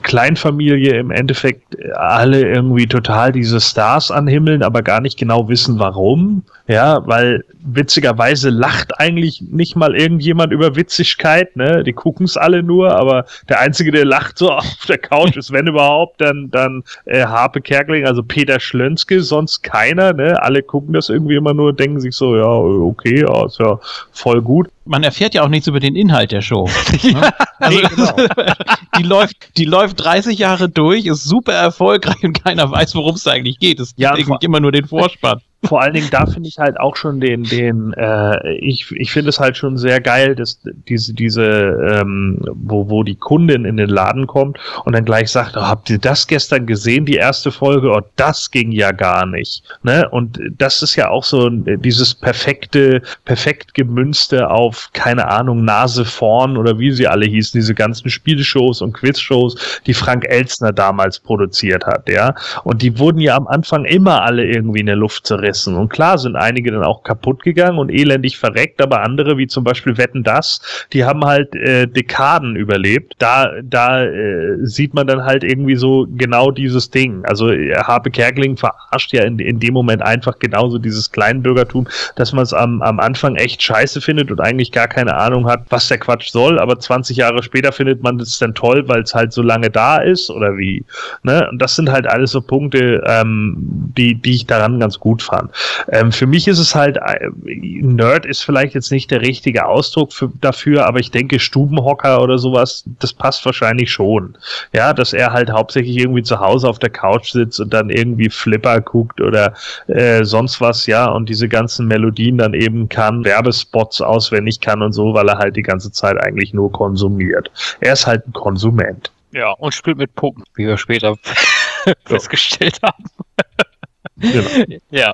Kleinfamilie im Endeffekt alle irgendwie total diese Stars anhimmeln, aber gar nicht genau wissen, warum. Ja, weil witzigerweise lacht eigentlich nicht mal irgendjemand über Witzigkeit, ne? Die gucken es alle nur, aber der Einzige, der lacht so *laughs* auf der Couch ist, wenn überhaupt, dann, dann äh, Harpe Kerkeling, also Peter Schlönske, sonst keiner, ne? Alle gucken das irgendwie immer nur, denken sich so, ja, okay, ja, ist ja voll gut. Man erfährt ja auch nichts über den Inhalt der Show. *laughs* ne? also, Nee, genau. *laughs* die, läuft, die läuft 30 Jahre durch, ist super erfolgreich und keiner weiß, worum es eigentlich geht. Es gibt Ja, irgendwie immer nur den Vorspann. Vor allen Dingen da finde ich halt auch schon den, den, äh, ich, ich finde es halt schon sehr geil, dass diese, diese, ähm, wo, wo die Kundin in den Laden kommt und dann gleich sagt, oh, habt ihr das gestern gesehen, die erste Folge? Oh, das ging ja gar nicht. Ne? Und das ist ja auch so dieses perfekte, perfekt gemünzte auf, keine Ahnung, Nase vorn oder wie sie alle hießen, diese ganzen Spielshows und Quizshows, die Frank Elzner damals produziert hat, ja. Und die wurden ja am Anfang immer alle irgendwie in der Luft zerrissen. Und klar sind einige dann auch kaputt gegangen und elendig verreckt, aber andere, wie zum Beispiel Wetten das, die haben halt äh, Dekaden überlebt. Da, da äh, sieht man dann halt irgendwie so genau dieses Ding. Also äh, Harpe Kerkeling verarscht ja in, in dem Moment einfach genauso dieses Kleinbürgertum, dass man es am, am Anfang echt scheiße findet und eigentlich gar keine Ahnung hat, was der Quatsch soll, aber 20 Jahre später findet man es dann toll, weil es halt so lange da ist oder wie. Ne? Und das sind halt alles so Punkte, ähm, die, die ich daran ganz gut fand. Ähm, für mich ist es halt, äh, Nerd ist vielleicht jetzt nicht der richtige Ausdruck für, dafür, aber ich denke, Stubenhocker oder sowas, das passt wahrscheinlich schon. Ja, dass er halt hauptsächlich irgendwie zu Hause auf der Couch sitzt und dann irgendwie Flipper guckt oder äh, sonst was, ja, und diese ganzen Melodien dann eben kann, Werbespots auswendig kann und so, weil er halt die ganze Zeit eigentlich nur konsumiert. Er ist halt ein Konsument. Ja, und spielt mit Puppen, wie wir später *laughs* festgestellt haben. *laughs* Genau. *laughs* Ja.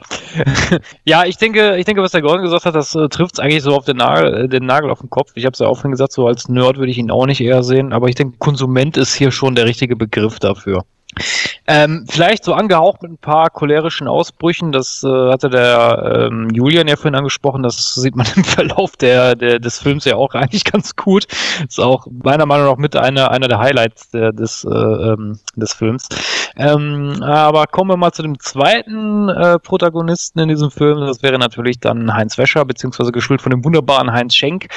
ja, ich denke, ich denke, was der Gordon gesagt hat, das äh, trifft eigentlich so auf den Nagel, äh, den Nagel auf den Kopf. Ich habe es ja auch vorhin gesagt, so als Nerd würde ich ihn auch nicht eher sehen, aber ich denke, Konsument ist hier schon der richtige Begriff dafür. Ähm, vielleicht so angehaucht mit ein paar cholerischen Ausbrüchen, das äh, hatte der ähm, Julian ja vorhin angesprochen, das sieht man *laughs* im Verlauf der, der, des Films ja auch eigentlich ganz gut. Ist auch meiner Meinung nach mit einer, einer der Highlights der, des, äh, ähm, des Films. Ähm, aber kommen wir mal zu dem zweiten äh, Protagonisten in diesem Film. Das wäre natürlich dann Heinz Wäscher, beziehungsweise gespielt von dem wunderbaren Heinz Schenk.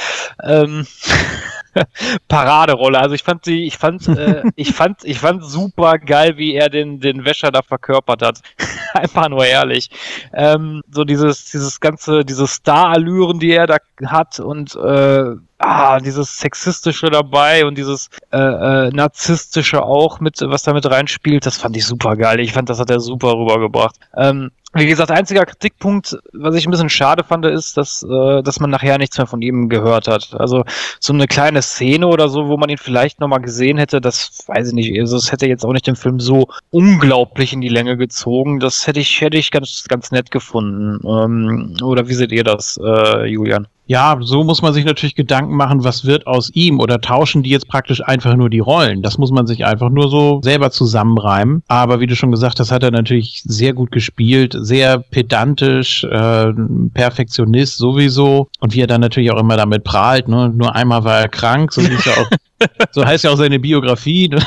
*laughs* *laughs* Paraderolle. Also ich fand sie, ich fand, äh, *laughs* ich fand, ich fand super geil, wie er den, den Wäscher da verkörpert hat. *laughs* Einfach nur ehrlich. Ähm, so dieses, dieses ganze, diese Star-Allüren, die er da hat und äh, ah, dieses Sexistische dabei und dieses äh, äh, Narzisstische auch mit, was da mit reinspielt, das fand ich super geil. Ich fand, das hat er super rübergebracht. Ähm, wie gesagt, einziger Kritikpunkt, was ich ein bisschen schade fand, ist, dass, äh, dass man nachher nichts mehr von ihm gehört hat. Also so eine kleine Szene oder so, wo man ihn vielleicht nochmal gesehen hätte, das weiß ich nicht. Also das hätte jetzt auch nicht den Film so unglaublich in die Länge gezogen. Das hätte ich, hätte ich ganz, ganz nett gefunden. Ähm, oder wie seht ihr das, äh, Julian? Ja, so muss man sich natürlich Gedanken machen, was wird aus ihm oder tauschen die jetzt praktisch einfach nur die Rollen. Das muss man sich einfach nur so selber zusammenreimen. Aber wie du schon gesagt hast, hat er natürlich sehr gut gespielt, sehr pedantisch, äh, Perfektionist sowieso. Und wie er dann natürlich auch immer damit prahlt, ne? nur einmal war er krank, so, ja auch, *laughs* so heißt ja auch seine Biografie. Ne?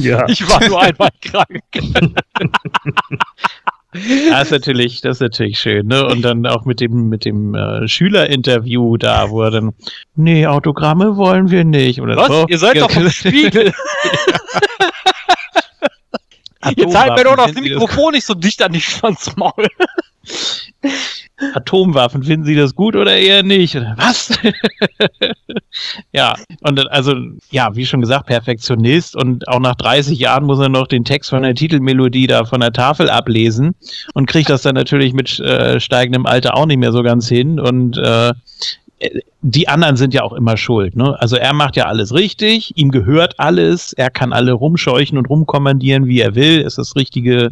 ja. *laughs* Ich war nur einmal krank. *laughs* Das ist natürlich, das ist natürlich schön, ne? Und dann auch mit dem, mit dem äh, Schülerinterview da, wo er dann, nee, Autogramme wollen wir nicht. Oder Was? so. Ihr seid doch vom *laughs* Spiegel. *laughs* Jetzt halt mir doch das Mikrofon nicht so dicht an die Schwanzmaul. *laughs* Atomwaffen, finden Sie das gut oder eher nicht? Was? *laughs* ja, und also, ja, wie schon gesagt, Perfektionist und auch nach 30 Jahren muss er noch den Text von der Titelmelodie da von der Tafel ablesen und kriegt das dann natürlich mit äh, steigendem Alter auch nicht mehr so ganz hin und äh, die anderen sind ja auch immer schuld. Ne? Also er macht ja alles richtig, ihm gehört alles, er kann alle rumscheuchen und rumkommandieren, wie er will. Ist das richtige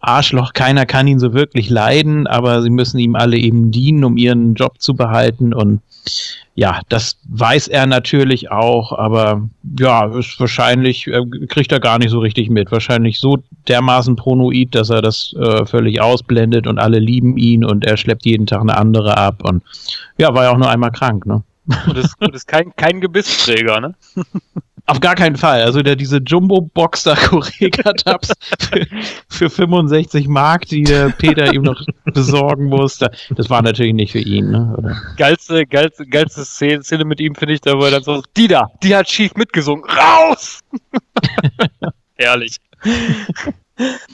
Arschloch, keiner kann ihn so wirklich leiden, aber sie müssen ihm alle eben dienen, um ihren Job zu behalten. Und ja, das weiß er natürlich auch, aber ja, ist wahrscheinlich, äh, kriegt er gar nicht so richtig mit. Wahrscheinlich so dermaßen pronoid, dass er das äh, völlig ausblendet und alle lieben ihn und er schleppt jeden Tag eine andere ab und ja, war ja auch nur einmal krank, ne? Und ist, und ist kein, kein Gebissträger, ne? *laughs* Auf gar keinen Fall. Also der diese Jumbo-Box da *laughs* Correga-Tabs für, für 65 Mark, die der Peter ihm noch besorgen musste, das war natürlich nicht für ihn. Ne? Oder? Geilste, geilste, geilste Szene, Szene mit ihm finde ich da, wo er dann so, die da, die hat schief mitgesungen. Raus! *laughs* Herrlich.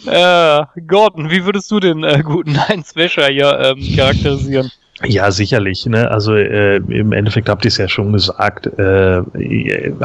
äh, Gordon, wie würdest du den äh, guten Heinz Wäscher hier ähm, charakterisieren? Ja, sicherlich. Ne? Also äh, im Endeffekt habt ihr es ja schon gesagt. Äh,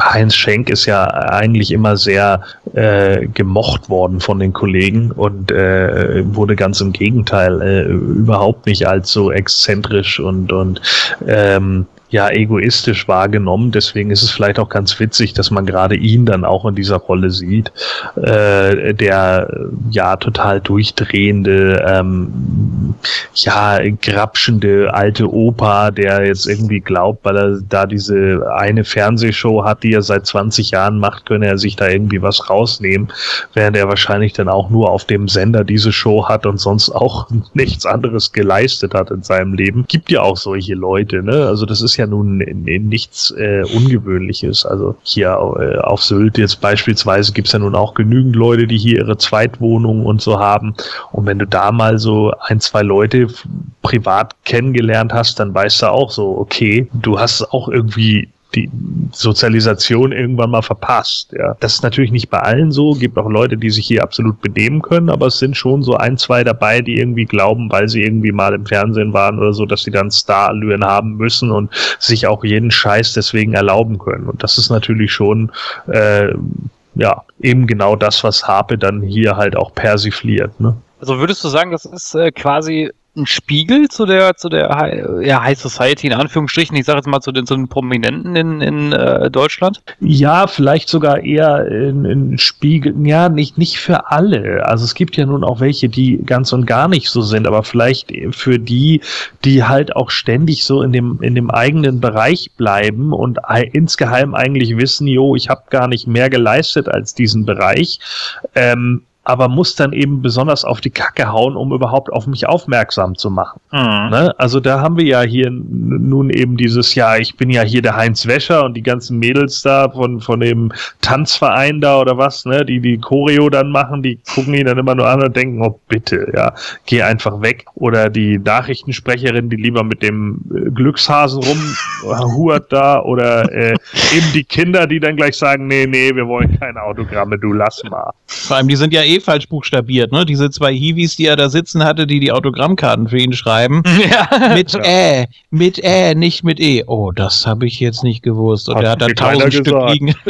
Heinz Schenk ist ja eigentlich immer sehr äh, gemocht worden von den Kollegen und äh, wurde ganz im Gegenteil äh, überhaupt nicht so exzentrisch und und ähm, ja egoistisch wahrgenommen. Deswegen ist es vielleicht auch ganz witzig, dass man gerade ihn dann auch in dieser Rolle sieht, äh, der ja total durchdrehende, ähm, ja grapschende alte Opa, der jetzt irgendwie glaubt, weil er da diese eine Fernsehshow hat, die er seit 20 Jahren macht, könne er sich da irgendwie was rausnehmen, während er wahrscheinlich dann auch nur auf dem Sender diese Show hat und sonst auch *laughs* nichts anderes geleistet hat in seinem Leben. Gibt ja auch solche Leute, ne? Also das ist ja nun nichts äh, Ungewöhnliches. Also hier äh, auf Sylt jetzt beispielsweise gibt's ja nun auch genügend Leute, die hier ihre Zweitwohnung und so haben. Und wenn du da mal so ein, zwei Leute privat kennengelernt hast, dann weißt du auch so, okay, du hast auch irgendwie die Sozialisation irgendwann mal verpasst. Ja. Das ist natürlich nicht bei allen so, gibt auch Leute, die sich hier absolut benehmen können, aber es sind schon so ein, zwei dabei, die irgendwie glauben, weil sie irgendwie mal im Fernsehen waren oder so, dass sie dann Starallüren haben müssen und sich auch jeden Scheiß deswegen erlauben können. Und das ist natürlich schon äh, ja eben genau das, was Harpe dann hier halt auch persifliert. Ne? Also würdest du sagen, das ist äh, quasi ein Spiegel zu der zu der High, ja, High Society in Anführungsstrichen, ich sage jetzt mal zu den, zu den Prominenten in, in äh, Deutschland? Ja, vielleicht sogar eher ein, Spiegel, ja, nicht, nicht für alle. Also es gibt ja nun auch welche, die ganz und gar nicht so sind, aber vielleicht für die, die halt auch ständig so in dem, in dem eigenen Bereich bleiben und insgeheim eigentlich wissen, jo, ich habe gar nicht mehr geleistet als diesen Bereich. Ähm, aber muss dann eben besonders auf die Kacke hauen, um überhaupt auf mich aufmerksam zu machen. Mhm. Ne? Also da haben wir ja hier nun eben dieses Jahr, ich bin ja hier der Heinz Wäscher und die ganzen Mädels da von, von dem Tanzverein da oder was, ne, die die Choreo dann machen, die gucken ihn dann immer nur an und denken, oh bitte, ja, geh einfach weg. Oder die Nachrichtensprecherin, die lieber mit dem äh, Glückshasen rumhurt da oder äh, eben die Kinder, die dann gleich sagen, nee, nee, wir wollen keine Autogramme, du lass mal. Vor allem, die sind ja eh falsch buchstabiert, ne? Diese zwei Hiwis, die er da sitzen hatte, die die Autogrammkarten für ihn schreiben. *laughs* Ja. Mit Ä, mit Ä, nicht mit E. Oh, das habe ich jetzt nicht gewusst. Und Hat er hat da mir keiner tausend Stück gesagt. liegen. *laughs*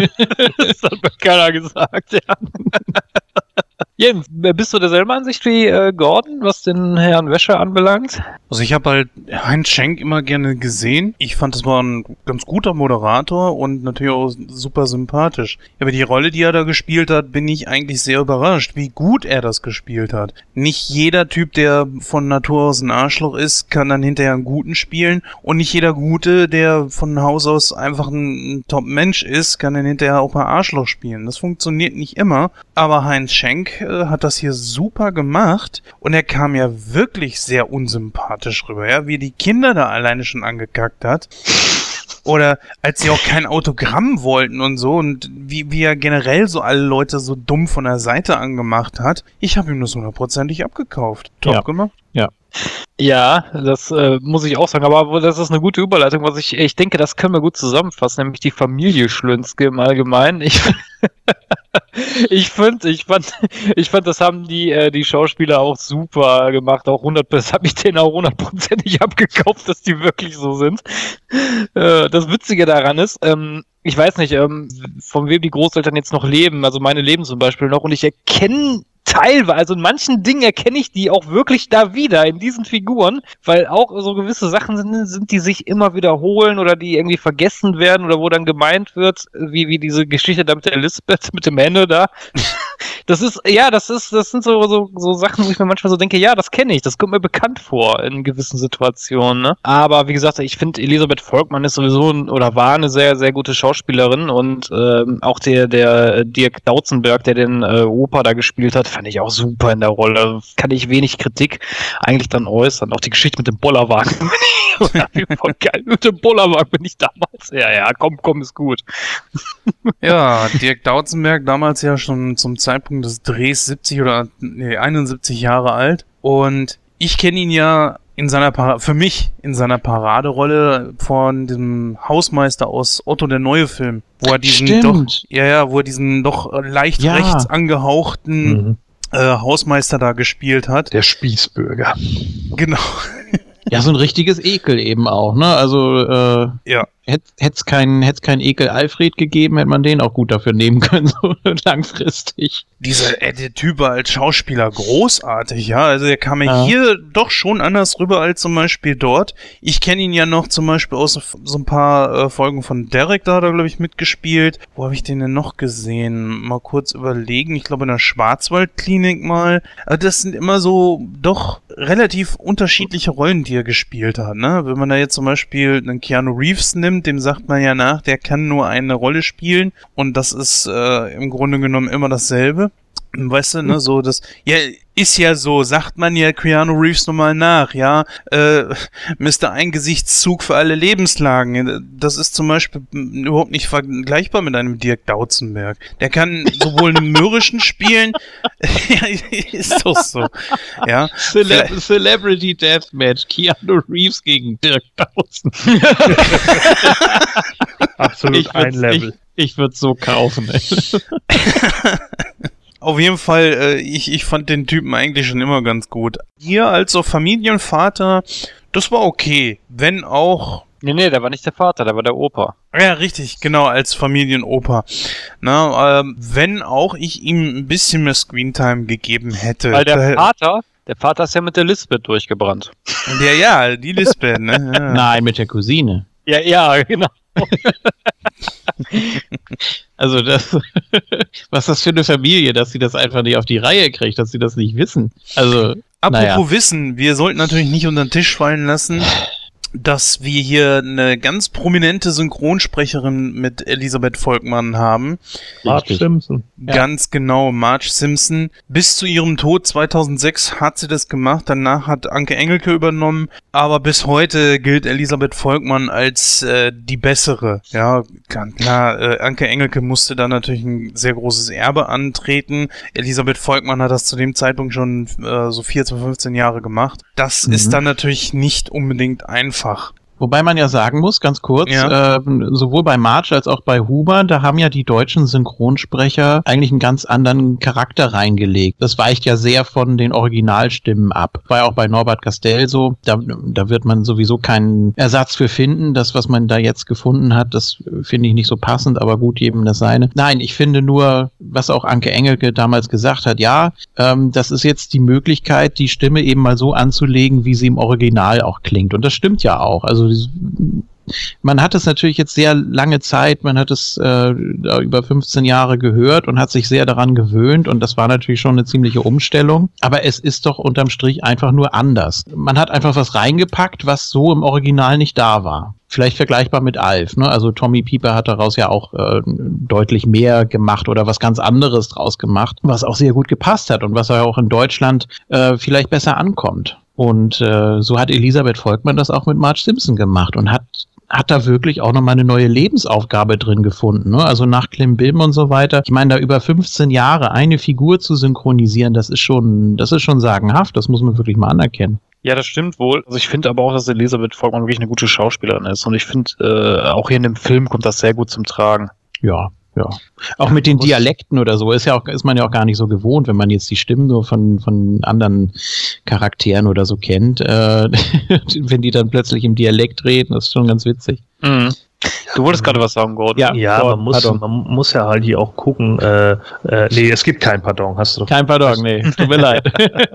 das hat mir keiner gesagt, ja. *laughs* Jens, bist du derselben Ansicht wie äh, Gordon, was den Herrn Wäscher anbelangt? Also ich habe halt Heinz Schenk immer gerne gesehen. Ich fand, das war ein ganz guter Moderator und natürlich auch super sympathisch. Aber die Rolle, die er da gespielt hat, bin ich eigentlich sehr überrascht, wie gut er das gespielt hat. Nicht jeder Typ, der von Natur aus ein Arschloch ist, kann dann hinterher einen Guten spielen. Und nicht jeder Gute, der von Haus aus einfach ein, Top-Mensch ist, kann dann hinterher auch mal Arschloch spielen. Das funktioniert nicht immer. Aber Heinz Schenk äh, hat das hier super gemacht. Und er kam ja wirklich sehr unsympathisch rüber, ja, wie er die Kinder da alleine schon angekackt hat. Oder als sie auch kein Autogramm wollten und so und wie, wie er generell so alle Leute so dumm von der Seite angemacht hat. Ich habe ihm das hundertprozentig abgekauft. Top Ja. gemacht. Ja, das äh, muss ich auch sagen, aber das ist eine gute Überleitung, was ich, ich denke, das können wir gut zusammenfassen, nämlich die Familie Schlünzke im Allgemeinen. Ich, *laughs* ich finde, ich fand, ich fand, das haben die, äh, die Schauspieler auch super gemacht, auch 100, das habe ich denen auch hundertprozentig *laughs* abgekauft, dass die wirklich so sind. Äh, das Witzige daran ist, ähm, ich weiß nicht, ähm, von wem die Großeltern jetzt noch leben, also meine leben zum Beispiel noch und ich erkenne teilweise, also in manchen Dingen erkenne ich die auch wirklich da wieder, in diesen Figuren, weil auch so gewisse Sachen sind, sind, die sich immer wiederholen oder die irgendwie vergessen werden oder wo dann gemeint wird, wie, wie diese Geschichte da mit der Elizabeth, mit dem Ende da. *laughs* Das ist, ja, das ist, das sind so, so, so Sachen, wo ich mir manchmal so denke, ja, das kenne ich, das kommt mir bekannt vor in gewissen Situationen, ne? Aber wie gesagt, ich finde, Elisabeth Volkmann ist sowieso ein, oder war eine sehr, sehr gute Schauspielerin und ähm, auch der, der Dirk Dautzenberg, der den äh, Opa da gespielt hat, fand ich auch super in der Rolle. Kann ich wenig Kritik eigentlich dann äußern. Auch die Geschichte mit dem Bollerwagen. *laughs* *laughs* Voll geil. Mit dem Bollerwagen bin ich damals. Ja, ja, komm, komm, ist gut. *laughs* Ja, Dirk Dautzenberg damals ja schon zum Zeitpunkt des Drehs 70 oder nee, 71 Jahre alt. Und ich kenne ihn ja in seiner Para für mich in seiner Paraderolle von dem Hausmeister aus Otto der neue Film, wo er diesen Stimmt. doch ja ja, wo er diesen doch äh, leicht Ja. rechts angehauchten Mhm. Äh, Hausmeister da gespielt hat. Der Spießbürger. Genau. *laughs* Ja, so ein richtiges Ekel eben auch, ne? Also, äh, Ja. Hätte es keinen hätt's Ekel Alfred gegeben, hätte man den auch gut dafür nehmen können, *laughs* so langfristig. Dieser äh, der Typ war als Schauspieler großartig, ja. Also er kam Ja. hier doch schon anders rüber als zum Beispiel dort. Ich kenne ihn ja noch zum Beispiel aus so, so ein paar äh, Folgen von Derek, da hat er, glaube ich, mitgespielt. Wo habe ich den denn noch gesehen? Mal kurz überlegen. Ich glaube in der Schwarzwaldklinik mal. Also das sind immer so doch relativ unterschiedliche Rollen, die er gespielt hat. Ne? Wenn man da jetzt zum Beispiel einen Keanu Reeves nimmt, dem sagt man ja nach, der kann nur eine Rolle spielen und das ist äh, im Grunde genommen immer dasselbe. Weißt du, ne, so das, ja, ist ja so, sagt man ja Keanu Reeves nochmal nach, ja, äh, Mr. Eingesichtszug für alle Lebenslagen. Das ist zum Beispiel überhaupt nicht vergleichbar mit einem Dirk Dautzenberg. Der kann sowohl einen mürrischen spielen, *laughs* ja, ist doch so, ja. Cele Vielleicht- Celebrity Deathmatch, Keanu Reeves gegen Dirk Dawson. *laughs* Absolut ein Level. Ich, ich würde so kaufen. *laughs* Auf jeden Fall, äh, ich, ich fand den Typen eigentlich schon immer ganz gut. Hier als so Familienvater, das war okay. Wenn auch Nee, nee, der war nicht der Vater, der war der Opa. Ja, richtig, genau, als Familienoper. Na, ähm, wenn auch ich ihm ein bisschen mehr Screentime gegeben hätte. Weil der Da- Vater, der Vater ist ja mit der Lisbeth durchgebrannt. ja, ja, die Lisbeth, ne? *laughs* Ja. Nein, mit der Cousine. Ja, ja, *laughs* genau. *laughs* Also das, *laughs* was ist das für eine Familie, dass sie das einfach nicht auf die Reihe kriegt, dass sie das nicht wissen. Also, Apropos naja. Wissen, wir sollten natürlich nicht unter den Tisch fallen lassen, dass wir hier eine ganz prominente Synchronsprecherin mit Elisabeth Volkmann haben. Marge. Simpson. Ja. Ganz genau, Marge Simpson. Bis zu ihrem Tod 2006 hat sie das gemacht. Danach hat Anke Engelke übernommen. Aber bis heute gilt Elisabeth Volkmann als äh, die bessere. Ja, klar, klar äh, Anke Engelke musste da natürlich ein sehr großes Erbe antreten. Elisabeth Volkmann hat das zu dem Zeitpunkt schon äh, so 14, 15 Jahre gemacht. Das Mhm. ist dann natürlich nicht unbedingt einfach einfach Wobei man ja sagen muss, ganz kurz, Ja. ähm, sowohl bei March als auch bei Huber, da haben ja die deutschen Synchronsprecher eigentlich einen ganz anderen Charakter reingelegt. Das weicht ja sehr von den Originalstimmen ab. War ja auch bei Norbert Castell so, da, da wird man sowieso keinen Ersatz für finden. Das, was man da jetzt gefunden hat, das äh, finde ich nicht so passend, aber gut, jedem das seine. Nein, ich finde nur, was auch Anke Engelke damals gesagt hat, ja, ähm, das ist jetzt die Möglichkeit, die Stimme eben mal so anzulegen, wie sie im Original auch klingt. Und das stimmt ja auch. Also man hat es natürlich jetzt sehr lange Zeit, man hat es äh, über 15 Jahre gehört und hat sich sehr daran gewöhnt und das war natürlich schon eine ziemliche Umstellung. Aber es ist doch unterm Strich einfach nur anders. Man hat einfach was reingepackt, was so im Original nicht da war. Vielleicht vergleichbar mit Alf. Ne? Also Tommy Pieper hat daraus ja auch äh, deutlich mehr gemacht oder was ganz anderes draus gemacht, was auch sehr gut gepasst hat und was auch in Deutschland äh, vielleicht besser ankommt. Und äh, so hat Elisabeth Volkmann das auch mit Marge Simpson gemacht und hat hat da wirklich auch nochmal eine neue Lebensaufgabe drin gefunden. Ne? Also nach Klimbim und so weiter. Ich meine, da über 15 Jahre eine Figur zu synchronisieren, das ist schon, das ist schon sagenhaft. Das muss man wirklich mal anerkennen. Ja, das stimmt wohl. Also ich finde aber auch, dass Elisabeth Volkmann wirklich eine gute Schauspielerin ist. Und ich finde, äh, auch hier in dem Film kommt das sehr gut zum Tragen. Ja, ja. Auch mit den Dialekten oder so ist ja auch, ist man ja auch gar nicht so gewohnt, wenn man jetzt die Stimmen nur von, von anderen Charakteren oder so kennt, äh, *laughs* wenn die dann plötzlich im Dialekt reden, das ist schon ganz witzig. Mhm. Du wolltest gerade was sagen, Gordon. Ja, Ja, Gordon, man muss, pardon. man muss ja halt hier auch gucken. Äh, äh, nee, es gibt kein Pardon, hast du doch Kein Pardon, nee, tut mir *laughs* leid.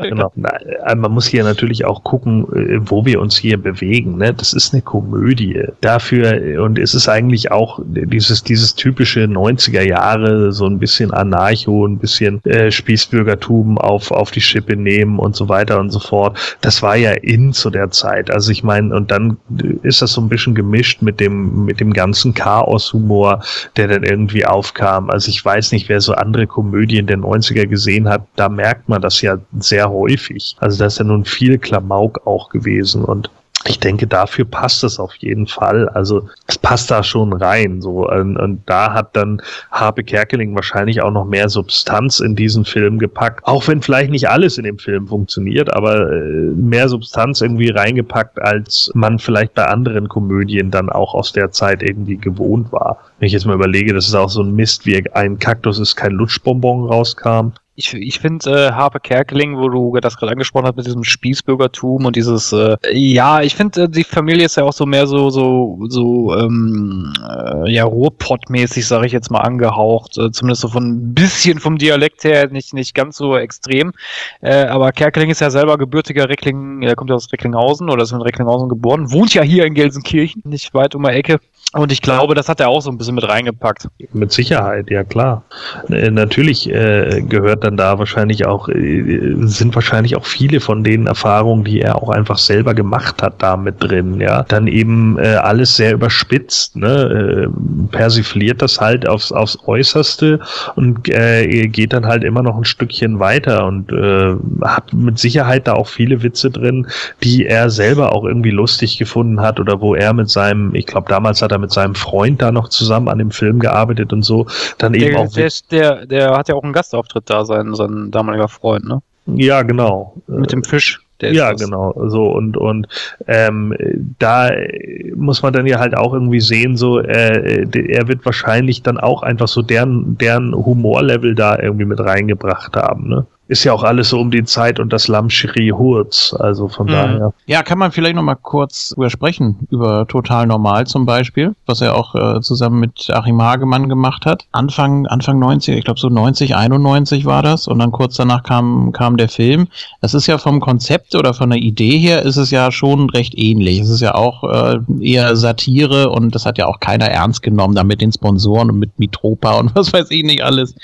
genau. Na, äh, man muss hier natürlich auch gucken, äh, wo wir uns hier bewegen. Ne? Das ist eine Komödie. Dafür, äh, und es ist eigentlich auch dieses, dieses typische 90er Jahre, so ein bisschen Anarcho, ein bisschen äh, Spießbürgertum auf, auf die Schippe nehmen und so weiter und so fort. Das war ja in zu der Zeit. Also ich meine, und dann ist das so ein bisschen gemischt mit dem, mit dem ganzen Chaos-Humor, der dann irgendwie aufkam. Also ich weiß nicht, wer so andere Komödien der 90er gesehen hat, da merkt man das ja sehr häufig. Also da ist ja nun viel Klamauk auch gewesen und ich denke, dafür passt es auf jeden Fall. Also es passt da schon rein. So und, und da hat dann Harpe Kerkeling wahrscheinlich auch noch mehr Substanz in diesen Film gepackt. Auch wenn vielleicht nicht alles in dem Film funktioniert, aber äh, mehr Substanz irgendwie reingepackt, als man vielleicht bei anderen Komödien dann auch aus der Zeit irgendwie gewohnt war. Wenn ich jetzt mal überlege, das ist auch so ein Mist, wie ein Kaktus ist kein Lutschbonbon rauskam. Ich, ich finde äh, Harpe Kerkeling, wo du das gerade angesprochen hast mit diesem Spießbürgertum und dieses, äh, ja, ich finde, äh, die Familie ist ja auch so mehr so, so, so, ähm, äh, ja, Ruhrpott-mäßig, sage ich jetzt mal, angehaucht. Äh, zumindest so von ein bisschen vom Dialekt her, nicht, nicht ganz so extrem. Äh, aber Kerkeling ist ja selber gebürtiger Reckling, er kommt ja aus Recklinghausen oder ist in Recklinghausen geboren, wohnt ja hier in Gelsenkirchen, nicht weit um die Ecke. Und ich glaube, das hat er auch so ein bisschen mit reingepackt. Mit Sicherheit, ja klar. Äh, natürlich äh, gehört dann da wahrscheinlich auch, äh, sind wahrscheinlich auch viele von den Erfahrungen, die er auch einfach selber gemacht hat, da mit drin, ja. Dann eben äh, alles sehr überspitzt, ne? Äh, persifliert das halt aufs, aufs Äußerste und geht dann halt immer noch ein Stückchen weiter und hat mit Sicherheit da auch viele Witze drin, die er selber auch irgendwie lustig gefunden hat oder wo er mit seinem, ich glaube damals hat er mit seinem Freund da noch zusammen an dem Film gearbeitet und so, dann eben Der, auch der, der, der hat ja auch einen Gastauftritt da, sein, sein damaliger Freund, ne? ja genau Mit dem Fisch. Ja, das. genau. So und und ähm, da muss man dann ja halt auch irgendwie sehen, so äh, er wird wahrscheinlich dann auch einfach so deren deren Humorlevel da irgendwie mit reingebracht haben. Ne? Ist ja auch alles so um die Zeit und das Lamschiri Hurz, also von Mhm. daher. Ja, kann man vielleicht noch mal kurz drüber sprechen, über Total Normal zum Beispiel, was er auch äh, zusammen mit Achim Hagemann gemacht hat. Anfang, Anfang 90, ich glaube so 90, 91 war das und dann kurz danach kam, kam der Film. Das ist ja vom Konzept oder von der Idee her ist es ja schon recht ähnlich. Es ist ja auch äh, eher Satire und das hat ja auch keiner ernst genommen, da mit den Sponsoren und mit Mitropa und *laughs* was weiß ich nicht alles.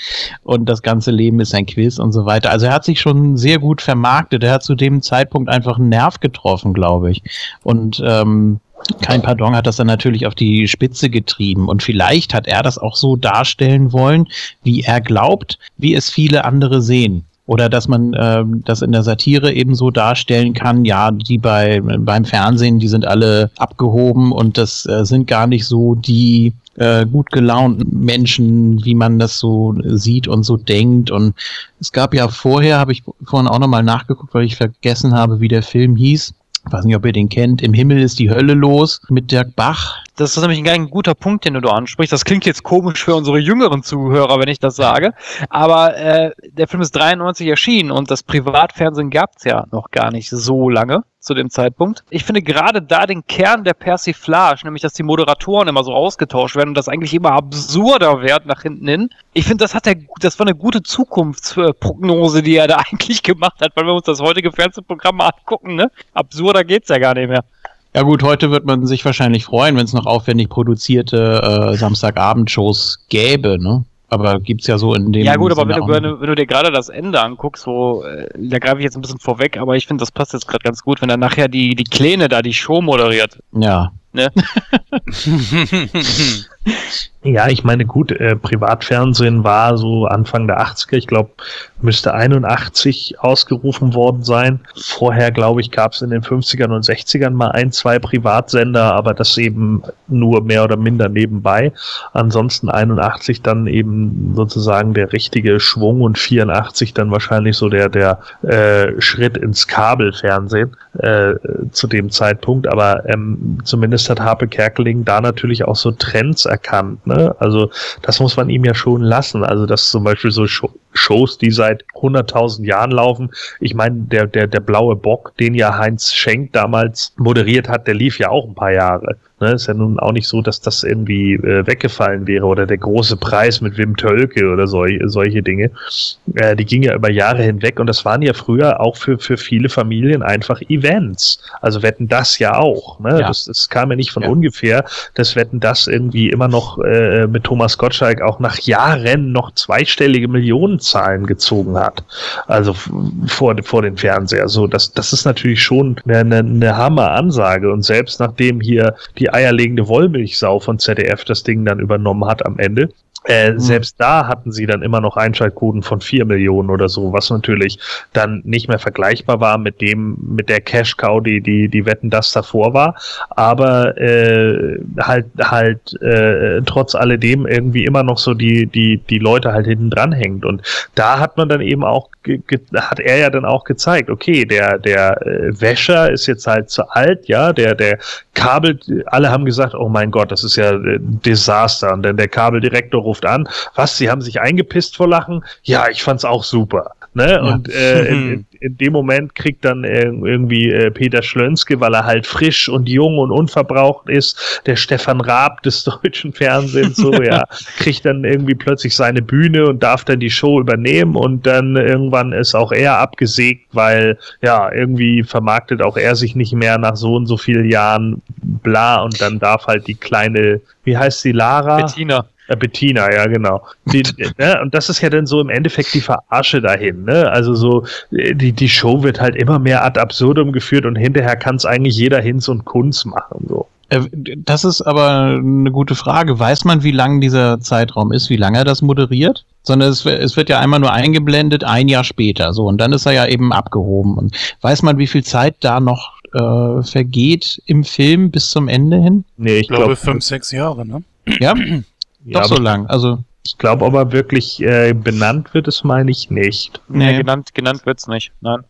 Und das ganze Leben ist ein Quiz und so weiter. Also er hat sich schon sehr gut vermarktet. Er hat zu dem Zeitpunkt einfach einen Nerv getroffen, glaube ich. Und ähm, kein Pardon hat das dann natürlich auf die Spitze getrieben. Und vielleicht hat er das auch so darstellen wollen, wie er glaubt, wie es viele andere sehen. Oder dass man ähm, das in der Satire eben so darstellen kann, ja, die bei, beim Fernsehen, die sind alle abgehoben und das äh, sind gar nicht so die äh, gut gelaunten Menschen, wie man das so sieht und so denkt. Und es gab ja vorher, habe ich vorhin auch nochmal nachgeguckt, weil ich vergessen habe, wie der Film hieß. Ich weiß nicht, ob ihr den kennt. Im Himmel ist die Hölle los mit Dirk Bach. Das ist nämlich ein guter Punkt, den du da ansprichst. Das klingt jetzt komisch für unsere jüngeren Zuhörer, wenn ich das sage. Aber äh, der Film ist 93 erschienen und das Privatfernsehen gab es ja noch gar nicht so lange zu dem Zeitpunkt. Ich finde gerade da den Kern der Persiflage, nämlich dass die Moderatoren immer so ausgetauscht werden und das eigentlich immer absurder wird nach hinten hin. Ich finde, das hat der, das war eine gute Zukunftsprognose, die er da *laughs* eigentlich gemacht hat, weil wir uns das heutige Fernsehprogramm mal angucken, ne? Absurder geht's ja gar nicht mehr. Ja gut, heute wird man sich wahrscheinlich freuen, wenn es noch aufwendig produzierte äh, Samstagabendshows gäbe, ne? Aber gibt's ja so in dem Ja gut, aber wenn du, wenn, du, wenn du dir gerade das Ende anguckst, wo, äh, da greife ich jetzt ein bisschen vorweg, aber ich finde, das passt jetzt gerade ganz gut, wenn dann nachher die, die Kleine da die Show moderiert. Ja. Ne? *laughs* *laughs* Ja, ich meine, gut, äh, Privatfernsehen war so Anfang der 80er, ich glaube, müsste 81 ausgerufen worden sein. Vorher, glaube ich, gab es in den 50ern und 60ern mal ein, zwei Privatsender, aber das eben nur mehr oder minder nebenbei. Ansonsten 81 dann eben sozusagen der richtige Schwung und 84 dann wahrscheinlich so der, der äh, Schritt ins Kabelfernsehen äh, zu dem Zeitpunkt. Aber ähm, zumindest hat Harpe Kerkeling da natürlich auch so Trends erkannt. Ne? Also das muss man ihm ja schon lassen. Also dass zum Beispiel so Show Shows, die seit 100.000 Jahren laufen. Ich meine, der, der, der blaue Bock, den ja Heinz Schenk damals moderiert hat, der lief ja auch ein paar Jahre. Ne, ist ja nun auch nicht so, dass das irgendwie äh, weggefallen wäre oder der große Preis mit Wim Tölke oder sol solche Dinge. Äh, die gingen ja über Jahre hinweg und das waren ja früher auch für, für viele Familien einfach Events. Also wetten das ja auch. Ne? Ja. Das, das kam ja nicht von Ja. ungefähr, dass wetten das irgendwie immer noch äh, mit Thomas Gottschalk auch nach Jahren noch zweistellige Millionenzahlen gezogen hat. Also vor, vor den Fernseher. So, das, das ist natürlich schon eine, eine, eine Hammer-Ansage. Und selbst nachdem hier die eierlegende Wollmilchsau von ZDF das Ding dann übernommen hat am Ende, äh, selbst da hatten sie dann immer noch Einschaltquoten von 4 Millionen oder so, was natürlich dann nicht mehr vergleichbar war mit dem, mit der Cash Cow, die, die, die Wetten das davor war, aber äh, halt, halt äh, trotz alledem irgendwie immer noch so die, die, die Leute halt hinten dran hängt. Und da hat man dann eben auch, hat er ja dann auch gezeigt, okay, der, der äh, Wäscher ist jetzt halt zu alt, ja, der, der Kabel, alle haben gesagt, oh mein Gott, das ist ja äh, Desaster. Und dann der Kabeldirektor ruft an, was, sie haben sich eingepisst vor Lachen? Ja, ich fand's auch super. Ne? Und äh, *laughs* in, in, in dem Moment kriegt dann äh, irgendwie äh, Peter Schlönske, weil er halt frisch und jung und unverbraucht ist, der Stefan Raab des *laughs* deutschen Fernsehens, so ja, *laughs* kriegt dann irgendwie plötzlich seine Bühne und darf dann die Show übernehmen und dann irgendwann ist auch er abgesägt, weil ja, irgendwie vermarktet auch er sich nicht mehr nach so und so vielen Jahren, bla, und dann darf halt die kleine, wie heißt sie, Lara? Bettina. Äh, Bettina, ja, genau. Die, *laughs* ne, und das ist ja dann so im Endeffekt die Verarsche dahin. Ne? Also so, äh, die, die Show wird halt immer mehr ad absurdum geführt und hinterher kann es eigentlich jeder Hinz und Kunz machen. So. Äh, Das ist aber eine gute Frage. Weiß man, wie lang dieser Zeitraum ist, wie lange er das moderiert? Sondern es, es wird ja einmal nur eingeblendet, ein Jahr später. So, und dann ist er ja eben abgehoben. Und weiß man, wie viel Zeit da noch äh, vergeht im Film bis zum Ende hin? Nee, ich Ich glaube, glaube, fünf, sechs Jahre, ne? Ja, *clears throat* ja, doch so lang. Also, ich glaube aber wirklich äh, benannt wird es, meine ich nicht. Nee, Nee. genannt, genannt wird's nicht. Nein.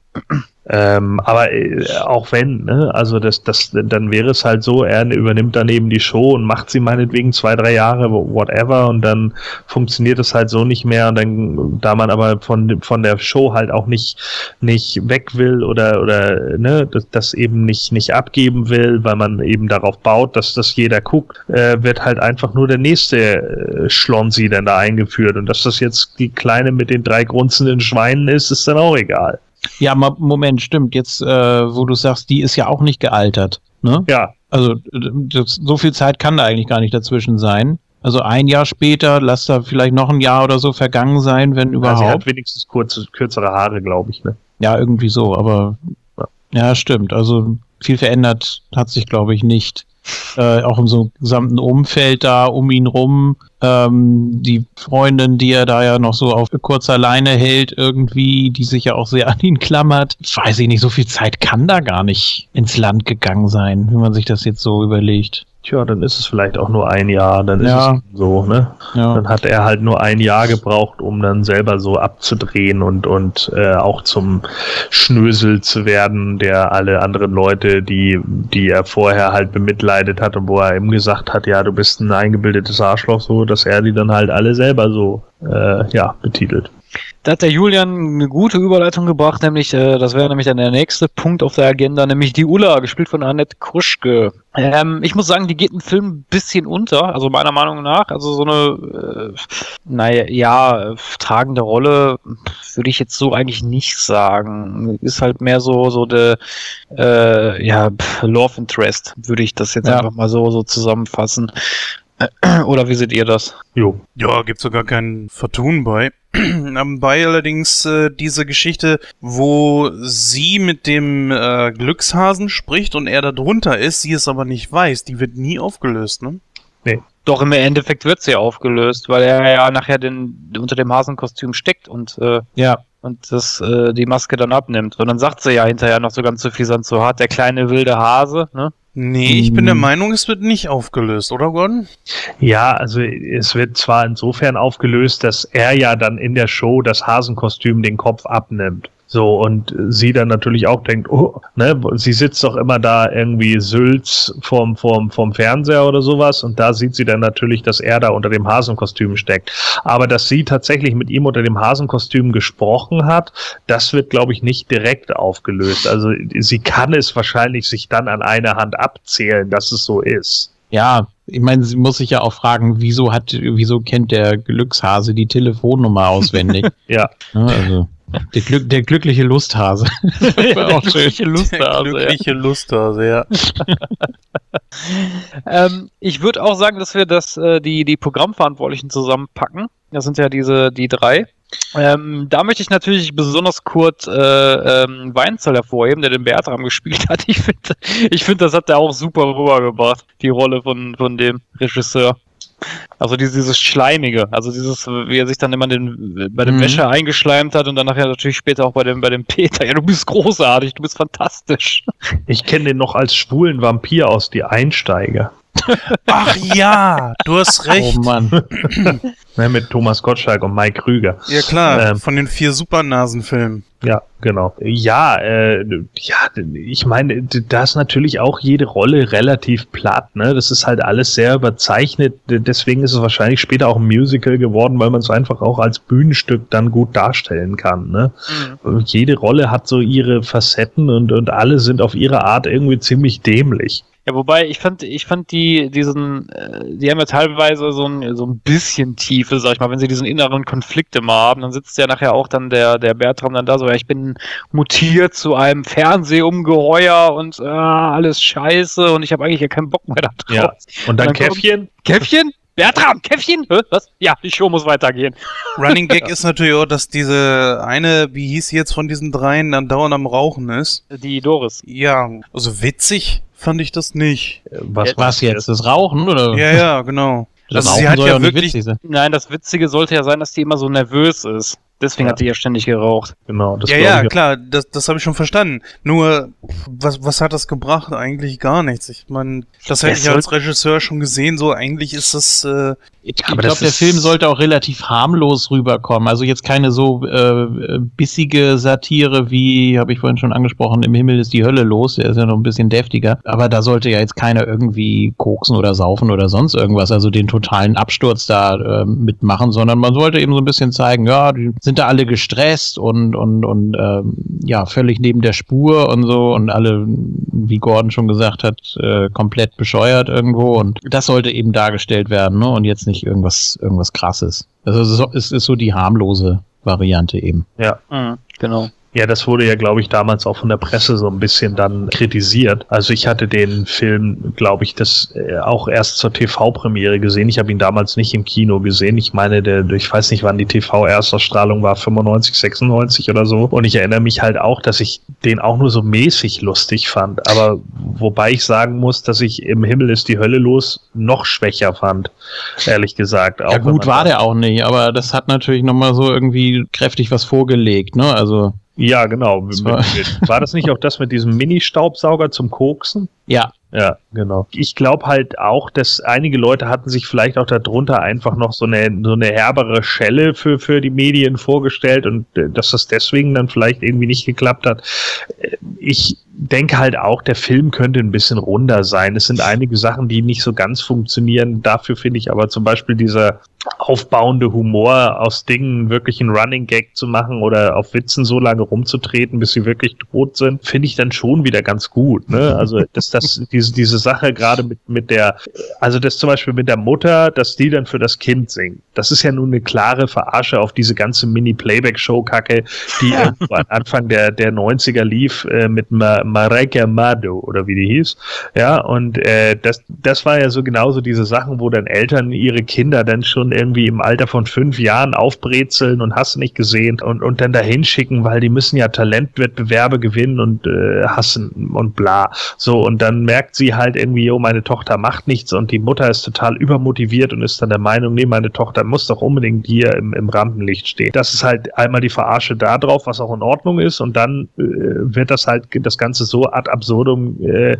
Ähm, aber äh, auch wenn, ne, also das, das, dann wäre es halt so, er übernimmt dann eben die Show und macht sie meinetwegen zwei, drei Jahre, whatever, und dann funktioniert es halt so nicht mehr. Und dann, da man aber von, von der Show halt auch nicht, nicht weg will oder, oder ne, das, das eben nicht, nicht abgeben will, weil man eben darauf baut, dass das jeder guckt, äh, wird halt einfach nur der nächste äh, Schlonsi dann da eingeführt. Und dass das jetzt die Kleine mit den drei grunzenden Schweinen ist, ist dann auch egal. Ja, Moment, stimmt. Jetzt, äh, wo du sagst, die ist ja auch nicht gealtert. Ne? Ja, Also, das, so viel Zeit kann da eigentlich gar nicht dazwischen sein. Also ein Jahr später, lass da vielleicht noch ein Jahr oder so vergangen sein, wenn Ja, sie überhaupt. hat wenigstens kurze, kürzere Haare, glaube ich. Ne? Ja, irgendwie so, aber ja, stimmt. Also viel verändert hat sich, glaube ich, nicht. Äh, auch im so gesamten Umfeld da um ihn rum. Ähm, die Freundin, die er da ja noch so auf kurzer Leine hält, irgendwie, die sich ja auch sehr an ihn klammert. Weiß ich nicht, so viel Zeit kann da gar nicht ins Land gegangen sein, wenn man sich das jetzt so überlegt. Tja, dann ist es vielleicht auch nur ein Jahr, dann Ja. ist es so, ne? Ja. Dann hat er halt nur ein Jahr gebraucht, um dann selber so abzudrehen und, und äh, auch zum Schnösel zu werden, der alle anderen Leute, die, die er vorher halt bemitleidet hat und wo er ihm gesagt hat, ja, du bist ein eingebildetes Arschloch, so, dass er die dann halt alle selber so, äh, ja, betitelt. Da hat der Julian eine gute Überleitung gebracht, nämlich, äh, das wäre nämlich dann der nächste Punkt auf der Agenda, nämlich die Ulla, gespielt von Annette Kruschke. Ähm, ich muss sagen, die geht im Film ein bisschen unter, also meiner Meinung nach. Also so eine, äh, naja, ja, tragende Rolle würde ich jetzt so eigentlich nicht sagen. Ist halt mehr so, so der, äh, ja, Love Interest, würde ich das jetzt Ja. einfach mal so, so zusammenfassen. *clears throat* Oder wie seht ihr das? Jo. Ja, gibt sogar kein Vertun bei. *clears throat* Bei allerdings äh, diese Geschichte, wo sie mit dem äh, Glückshasen spricht und er da drunter ist, sie es aber nicht weiß, die wird nie aufgelöst, ne? Doch im Endeffekt wird sie aufgelöst, weil er ja nachher den, unter dem Hasenkostüm steckt und, äh, Ja. und das, äh, die Maske dann abnimmt. Und dann sagt sie ja hinterher noch so ganz suffisant, so hart der kleine wilde Hase, ne? Nee, ich bin der Hm. Meinung, es wird nicht aufgelöst, oder Gordon? Ja, also es wird zwar insofern aufgelöst, dass er ja dann in der Show das Hasenkostüm den Kopf abnimmt. So, und sie dann natürlich auch denkt, oh, ne, sie sitzt doch immer da irgendwie Sülz vorm, vorm, vorm Fernseher oder sowas und da sieht sie dann natürlich, dass er da unter dem Hasenkostüm steckt. Aber dass sie tatsächlich mit ihm unter dem Hasenkostüm gesprochen hat, das wird, glaube ich, nicht direkt aufgelöst. Also sie kann es wahrscheinlich sich dann an einer Hand abzählen, dass es so ist. Ja, ich meine, sie muss sich ja auch fragen, wieso hat, wieso kennt der Glückshase die Telefonnummer auswendig? *laughs* Ja. Ne, also, der, Glück, der glückliche Lusthase. *laughs* War auch schön. Der glückliche Lusthase, ja. *laughs* Ähm, ich würde auch sagen, dass wir das, äh, die, die Programmverantwortlichen zusammenpacken. Das sind ja diese, die drei. Ähm, da möchte ich natürlich besonders Kurt äh, ähm, Weinzel hervorheben, der den Bertram gespielt hat. Ich finde, ich find, das hat er auch super rübergebracht, die Rolle von, von dem Regisseur. Also dieses, dieses Schleimige, also dieses, wie er sich dann immer den, bei dem Mhm. Wäscher eingeschleimt hat und dann nachher natürlich später auch bei dem, bei dem Peter. Ja, du bist großartig, du bist fantastisch. Ich kenne den noch als schwulen Vampir aus Die Einsteiger. Ach ja, du hast recht. Oh Mann. *clears throat* Ne, mit Thomas Gottschalk und Mike Krüger. Ja klar, Ähm. von den vier Supernasenfilmen. Ja, genau. Ja, äh, ja, ich meine, da ist natürlich auch jede Rolle relativ platt, ne? Das ist halt alles sehr überzeichnet. Deswegen ist es wahrscheinlich später auch ein Musical geworden, weil man es einfach auch als Bühnenstück dann gut darstellen kann, ne? Jede Rolle hat so ihre Facetten und, und alle sind auf ihre Art irgendwie ziemlich dämlich. Ja, wobei ich fand, ich fand die, diesen, äh, die haben ja teilweise so ein, so ein bisschen Tiefe, sag ich mal, wenn sie diesen inneren Konflikt immer haben, dann sitzt ja nachher auch dann der, der Bertram dann da so, ja, ich bin mutiert zu einem Fernsehungeheuer und äh, alles scheiße und ich habe eigentlich ja keinen Bock mehr da drauf. Ja. Und dann dann kommt- Käffchen, Käffchen? Bertram, Käffchen? Hä? Was? Ja, die Show muss weitergehen. *laughs* Running Gag ist natürlich auch, dass diese eine, wie hieß sie jetzt von diesen dreien, dann dauernd am Rauchen ist. Die Doris. Ja, also witzig fand ich das nicht. was, Was jetzt? Das Rauchen, oder? Ja, ja, genau. Das Also sie Rauchen hat soll ja wirklich- witzig sein. Nein, das Witzige sollte ja sein, dass die immer so nervös ist. Deswegen Ja. hat die ja ständig geraucht. Genau, das ja, ja, klar, das, das habe ich schon verstanden. Nur, was, was hat das gebracht? Eigentlich gar nichts. Ich meine, das hätte ich als Regisseur schon gesehen, so eigentlich ist das, äh, Ich Aber glaube, der Film sollte auch relativ harmlos rüberkommen. Also jetzt keine so äh, bissige Satire wie, habe ich vorhin schon angesprochen, im Himmel ist die Hölle los. Der ist ja noch ein bisschen deftiger. Aber da sollte ja jetzt keiner irgendwie koksen oder saufen oder sonst irgendwas, also den totalen Absturz da äh, mitmachen, sondern man sollte eben so ein bisschen zeigen, ja, die sind da alle gestresst und und und ähm, ja völlig neben der Spur und so und alle, wie Gordon schon gesagt hat, äh, komplett bescheuert irgendwo und das sollte eben dargestellt werden, ne? Und jetzt nicht irgendwas irgendwas krasses. Also es ist, so- es ist so die harmlose Variante eben. ja. Mhm, genau. Ja, das wurde ja, glaube ich, damals auch von der Presse so ein bisschen dann kritisiert. Also ich hatte den Film, glaube ich, das äh, auch erst zur TV-Premiere gesehen. Ich habe ihn damals nicht im Kino gesehen. Ich meine, der, ich weiß nicht, wann die TV-Erstausstrahlung war, 95, 96 oder so. Und ich erinnere mich halt auch, dass ich den auch nur so mäßig lustig fand. Aber wobei ich sagen muss, dass ich im Himmel ist die Hölle los noch schwächer fand, ehrlich gesagt. Auch ja gut, war der auch nicht, aber das hat natürlich nochmal so irgendwie kräftig was vorgelegt, ne? Also Ja, genau. Das war- War das nicht auch das mit diesem Mini-Staubsauger zum Koksen? ja, Ja, genau. Ich glaube halt auch, dass einige Leute hatten sich vielleicht auch darunter einfach noch so eine, so eine herbere Schelle für, für die Medien vorgestellt und äh, dass das deswegen dann vielleicht irgendwie nicht geklappt hat. Äh, Ich denke halt auch, der Film könnte ein bisschen runder sein. Es sind einige Sachen, die nicht so ganz funktionieren. Dafür finde ich aber zum Beispiel dieser aufbauende Humor aus Dingen wirklich einen Running Gag zu machen oder auf Witzen so lange rumzutreten, bis sie wirklich tot sind, finde ich dann schon wieder ganz gut. Ne? Also dass das *laughs* diese diese Sache gerade mit mit der, also das zum Beispiel mit der Mutter, dass die dann für das Kind singt, das ist ja nun eine klare Verarsche auf diese ganze Mini-Playback-Show-Kacke, die irgendwo an Anfang der der 90er lief äh, mit Ma Mareike Amado oder wie die hieß. Ja, und äh, das, das war ja so genauso diese Sachen, wo dann Eltern ihre Kinder dann schon irgendwie im Alter von fünf Jahren aufbrezeln und hast nicht gesehen und, und dann dahin schicken, weil die müssen ja Talentwettbewerbe gewinnen und äh, hassen und bla. So, und dann merkt sie halt irgendwie, oh, meine Tochter macht nichts und die Mutter ist total übermotiviert und ist dann der Meinung, nee, meine Tochter muss doch unbedingt hier im, im Rampenlicht stehen. Das ist halt einmal die Verarsche da drauf, was auch in Ordnung ist und dann äh, wird das halt das Ganze so ad absurdum äh,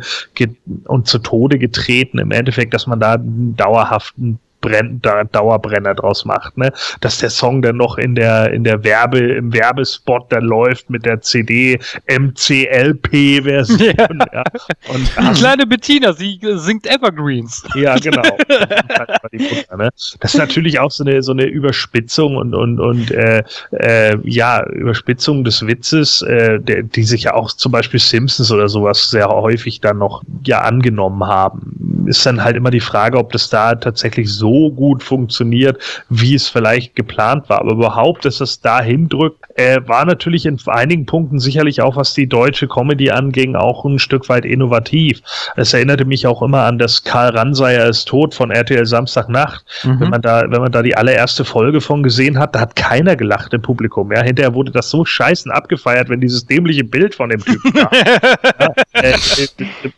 und zu Tode getreten im Endeffekt, dass man da dauerhaften Brenn, da Dauerbrenner draus macht, ne? Dass der Song dann noch in der, in der Werbe, im Werbespot dann läuft mit der CD MCLP-Version. *laughs* Ja. ja. Und, die kleine Bettina, sie singt Evergreens. Ja, genau. *laughs* *laughs* Ne? das ist natürlich auch so eine, so eine Überspitzung und, und, und äh, äh, ja, Überspitzung des Witzes, äh, der, die sich ja auch zum Beispiel Simpsons oder sowas sehr häufig dann noch ja angenommen haben. Ist dann halt immer die Frage, ob das da tatsächlich so gut funktioniert, wie es vielleicht geplant war. Aber überhaupt, dass es dahin drückt, äh, war natürlich in einigen Punkten sicherlich auch, was die deutsche Comedy anging, auch ein Stück weit innovativ. Es erinnerte mich auch immer an das Karl Ranseier ist tot von RTL Samstagnacht. Mhm. Wenn man da, wenn man da die allererste Folge von gesehen hat, da hat keiner gelacht im Publikum. Ja, hinterher wurde das so scheißen abgefeiert, wenn dieses dämliche Bild von dem Typen war. *laughs* ja, *laughs* äh,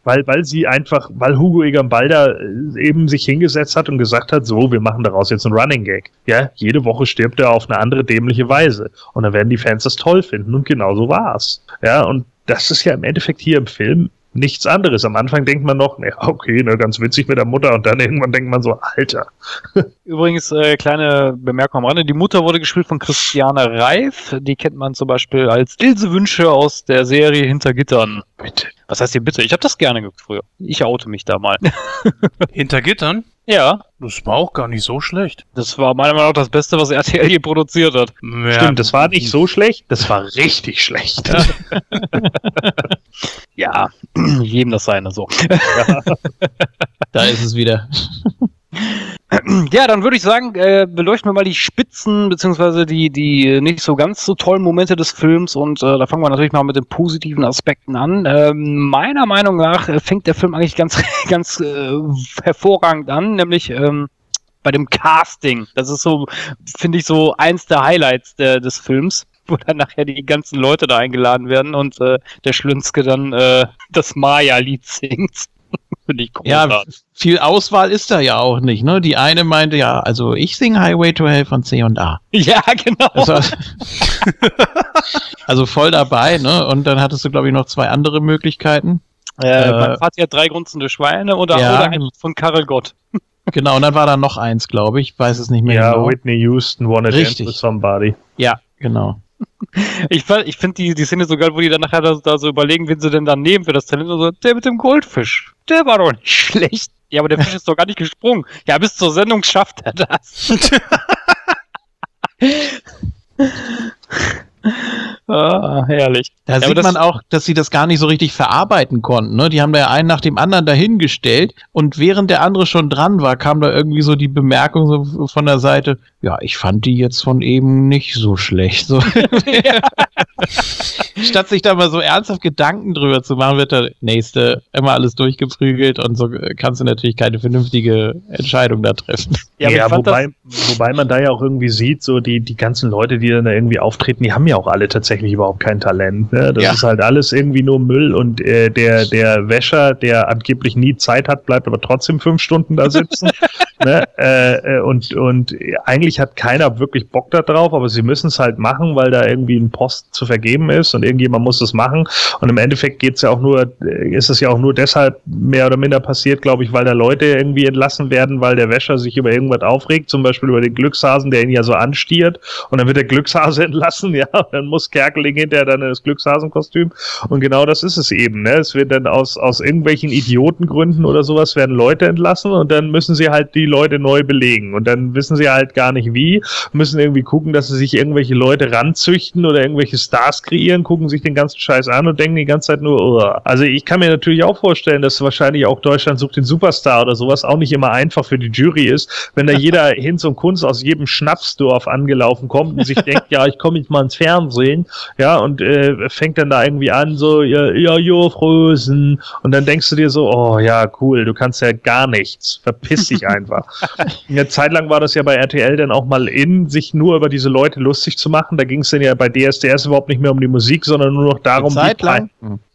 weil, weil sie einfach, weil Hugo Egan Balder äh, eben sich hingesetzt hat und gesagt hat, so, wir machen daraus jetzt einen Running Gag. Ja, jede Woche stirbt er auf eine andere dämliche Weise. Und dann werden die Fans das toll finden. Und genau so war's. Ja, und das ist ja im Endeffekt hier im Film nichts anderes. Am Anfang denkt man noch, ne, okay, ne, ganz witzig mit der Mutter und dann irgendwann denkt man so, Alter. *laughs* Übrigens, äh, kleine Bemerkung am Rande, die Mutter wurde gespielt von Christiane Reif, die kennt man zum Beispiel als Ilse Wünsche aus der Serie Hinter Gittern. Bitte. Was heißt hier bitte? Ich habe das gerne geguckt früher. Ich oute mich da mal. *laughs* Hinter Gittern? Ja. Das war auch gar nicht so schlecht. Das war meiner Meinung nach das Beste, was RTL je produziert hat. Ja, Stimmt, das war nicht so schlecht, das war *laughs* richtig schlecht. Ja, *laughs* ja *clears throat* jedem das seine so. Ja. *laughs* da ist es wieder. Ja, dann würde ich sagen, äh, beleuchten wir mal die Spitzen, beziehungsweise die, die nicht so ganz so tollen Momente des Films und äh, da fangen wir natürlich mal mit den positiven Aspekten an. Ähm, meiner Meinung nach äh, fängt der Film eigentlich ganz, *laughs* ganz äh, hervorragend an, nämlich ähm, bei dem Casting. Das ist so, finde ich, so eins der Highlights der, des Films *laughs* wo dann nachher die ganzen Leute da eingeladen werden und äh, der Schlünzke dann äh, das Maya-Lied singt. *laughs* Finde ich großartig. Ja, viel Auswahl ist da ja auch nicht, ne? Die eine meinte ja, also ich singe Highway to Hell von C und A. *laughs* Ja, genau. Also, *laughs* also voll dabei, ne? Und dann hattest du, glaube ich, noch zwei andere Möglichkeiten. Äh, äh, hat drei grunzende Schweine oder, ja, oder einen von Karel Gott. Genau, und dann war da noch eins, glaube ich. Weiß es nicht mehr ja, genau. Whitney Houston wanna Richtig. dance with somebody. Ja, genau. Ich, ich finde die, die Szene so geil, wo die dann nachher da, da, so überlegen, wen sie denn dann nehmen für das Talent. Und so, der mit dem Goldfisch, der war doch nicht schlecht. Ja, aber der Fisch ist doch gar nicht gesprungen. Ja, bis zur Sendung schafft er das. *laughs* *laughs* Ah, herrlich. Da ja, sieht man auch, dass sie das gar nicht so richtig verarbeiten konnten. Ne? Die haben da ja einen nach dem anderen dahingestellt und während der andere schon dran war, kam da irgendwie so die Bemerkung so von der Seite, ja, ich fand die jetzt von eben nicht so schlecht. So. *laughs* *laughs* Statt sich da mal so ernsthaft Gedanken drüber zu machen, wird der nächste immer alles durchgeprügelt und so kannst du natürlich keine vernünftige Entscheidung da treffen. Ja, ja wobei, wobei man da ja auch irgendwie sieht, so die, die ganzen Leute, die dann da irgendwie auftreten, die haben ja auch alle tatsächlich überhaupt kein Talent. Ne? Das ja. ist halt alles irgendwie nur Müll und äh, der, der Wäscher, der angeblich nie Zeit hat, bleibt aber trotzdem fünf Stunden da sitzen. *laughs* ne? äh, äh und, und eigentlich hat keiner wirklich Bock da drauf, aber sie müssen es halt machen, weil da irgendwie ein Post zu vergeben ist und irgendjemand muss es machen. Und im Endeffekt geht's ja auch nur, äh, ist es ja auch nur deshalb mehr oder minder passiert, glaube ich, weil da Leute irgendwie entlassen werden, weil der Wäscher sich über irgendwas aufregt, zum Beispiel über den Glückshasen, der ihn ja so anstiert. Und dann wird der Glückshase *laughs* entlassen, ja, und dann muss Kerkeling hinterher dann das Glückshasenkostüm. Und genau das ist es eben. Ne? Es wird dann aus, aus irgendwelchen Idiotengründen oder sowas werden Leute entlassen und dann müssen sie halt die Leute neu belegen. Und dann wissen sie halt gar nicht wie, müssen irgendwie gucken, dass sie sich irgendwelche Leute ranzüchten oder irgendwelche Stars kreieren, gucken sich den ganzen Scheiß an und denken die ganze Zeit nur, oh. also ich kann mir natürlich auch vorstellen, dass wahrscheinlich auch Deutschland sucht den Superstar oder sowas auch nicht immer einfach für die Jury ist, wenn da jeder *laughs* hin zum Kunst aus jedem Schnapsdorf angelaufen kommt und sich denkt, ja, ich komme jetzt mal ins Fernsehen, ja, und äh, fängt dann da irgendwie an, so, ja, ja, jo, Frösen. Und dann denkst du dir so, oh ja, cool, du kannst ja gar nichts. Verpiss dich *laughs* einfach. War. *laughs* Eine Zeit lang war das ja bei RTL dann auch mal in, sich nur über diese Leute lustig zu machen. Da ging es dann ja bei DSDS überhaupt nicht mehr um die Musik, sondern nur noch darum, Zeit wie lang?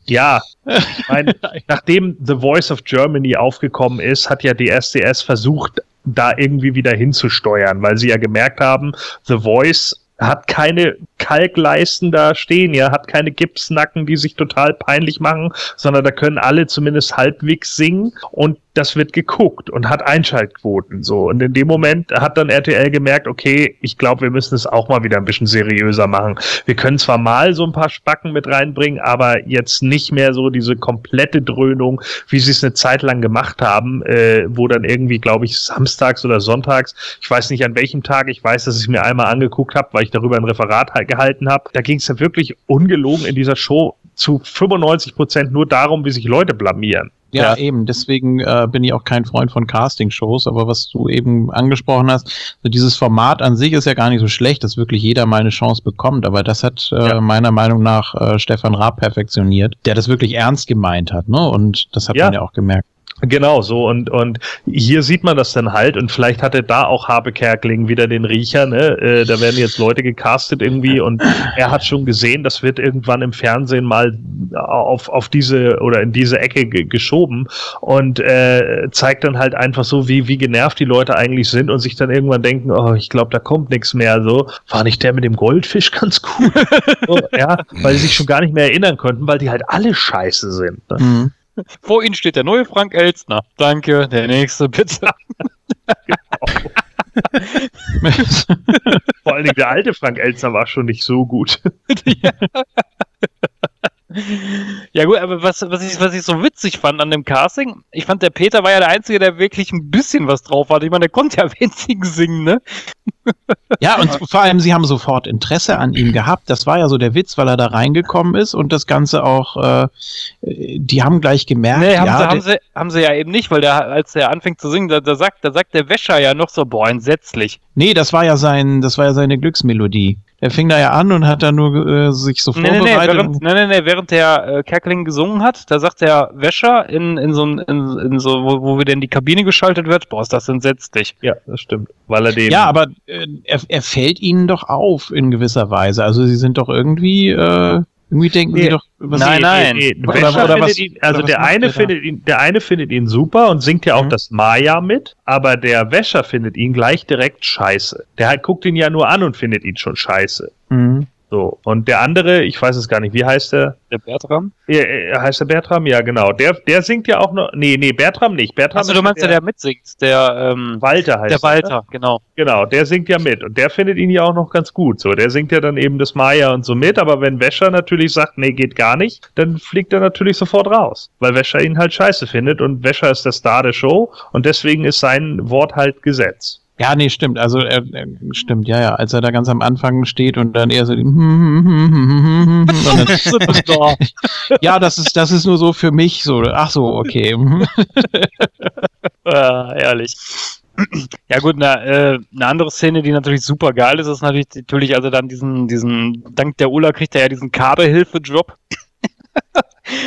Ja, ich meine, *laughs* nachdem The Voice of Germany aufgekommen ist, hat ja die SDS versucht, da irgendwie wieder hinzusteuern, weil sie ja gemerkt haben, The Voice hat keine Kalkleisten da stehen, ja, hat keine Gipsnacken, die sich total peinlich machen, sondern da können alle zumindest halbwegs singen und das wird geguckt und hat Einschaltquoten so. Und in dem Moment hat dann RTL gemerkt, okay, ich glaube, wir müssen es auch mal wieder ein bisschen seriöser machen. Wir können zwar mal so ein paar Spacken mit reinbringen, aber jetzt nicht mehr so diese komplette Dröhnung, wie sie es eine Zeit lang gemacht haben, äh, wo dann irgendwie, glaube ich, samstags oder sonntags, ich weiß nicht an welchem Tag, ich weiß, dass ich mir einmal angeguckt habe, weil ich darüber ein Referat halt gehalten habe. Da ging es ja wirklich ungelogen in dieser Show zu 95 Prozent nur darum, wie sich Leute blamieren. Ja, eben. Deswegen äh, bin ich auch kein Freund von Casting-Shows. Aber was du eben angesprochen hast, so dieses Format an sich ist ja gar nicht so schlecht, dass wirklich jeder mal eine Chance bekommt. Aber das hat äh, Ja. meiner Meinung nach äh, Stefan Raab perfektioniert, der das wirklich ernst gemeint hat. Ne? Und das hat Ja. man ja auch gemerkt. Genau, so und, und hier sieht man das dann halt und vielleicht hatte da auch Habe Kerkeling wieder den Riecher, ne? Äh, da werden jetzt Leute gecastet irgendwie und er hat schon gesehen, das wird irgendwann im Fernsehen mal auf, auf diese oder in diese Ecke ge geschoben und äh, zeigt dann halt einfach so, wie, wie genervt die Leute eigentlich sind und sich dann irgendwann denken, oh, ich glaube, da kommt nichts mehr. So, war nicht der mit dem Goldfisch ganz gut? *laughs* so, ja, weil sie sich schon gar nicht mehr erinnern konnten, weil die halt alle scheiße sind. Ne? Mhm. Vor Ihnen steht der neue Frank Elstner. Danke, der nächste bitte. Vor allen Dingen der alte Frank Elzner war schon nicht so gut. *laughs* Ja gut, aber was, was, ich, was ich so witzig fand an dem Casting, ich fand, der Peter war ja der Einzige, der wirklich ein bisschen was drauf hatte. Ich meine, der konnte ja *laughs* winzig singen, ne? Ja, und vor allem, sie haben sofort Interesse an ihm gehabt. Das war ja so der Witz, weil er da reingekommen ist und das Ganze auch, äh, die haben gleich gemerkt, Nee, haben, ja, sie, haben, sie, haben sie ja eben nicht, weil der, als der anfängt zu singen, da, da, sagt, da sagt der Wäscher ja noch so, boah, entsetzlich. nee, das war ja sein, das war ja seine Glücksmelodie. Der fing da ja an und hat dann nur äh, sich so Nee, nee, nee, vorbereitet. während, nee, nee, nee, während der äh, Kerkeling gesungen hat, da sagt der Wäscher in, in so, ein- in, in so wo, wo wieder in die Kabine geschaltet wird, boah, ist das entsetzlich. Ja, das stimmt. Weil er den. ja, aber äh, er, er fällt ihnen doch auf in gewisser Weise. Also sie sind doch irgendwie, äh, irgendwie denken Nee. sie doch, was Nein, nein. Oder, Oder- oder, oder was- ihn, also oder der eine der findet ihn, der eine findet ihn super und singt ja auch Mhm. das Maya mit, aber der Wäscher findet ihn gleich direkt scheiße. Der halt guckt ihn ja nur an und findet ihn schon scheiße. Mhm. So. Und der andere, ich weiß es gar nicht, wie heißt der? Der Bertram? Ja, äh, heißt der Bertram? Ja, genau. Der, der singt ja auch noch. Nee, nee, Bertram nicht. Bertram ist du meinst der, der mitsingt, der, ähm, Walter heißt der er, Walter, genau. Ne? Genau, der singt ja mit. Und der findet ihn ja auch noch ganz gut. So, der singt ja dann eben das Maya und so mit. Aber wenn Wäscher natürlich sagt, nee, geht gar nicht, dann fliegt er natürlich sofort raus. Weil Wäscher ihn halt scheiße findet. Und Wäscher ist der Star der Show. Und deswegen ist sein Wort halt Gesetz. Ja, nee, stimmt. Also er, er, stimmt, ja, ja. Als er da ganz am Anfang steht und dann eher so, und dann, ja, das ist, das ist nur so für mich so. Ach so, okay. mhm. Äh, ehrlich. Ja gut, na, äh, eine andere Szene, die natürlich super geil ist, ist natürlich, natürlich, also dann diesen, diesen, dank der Ulla kriegt er ja diesen Kabelhilfe-Job.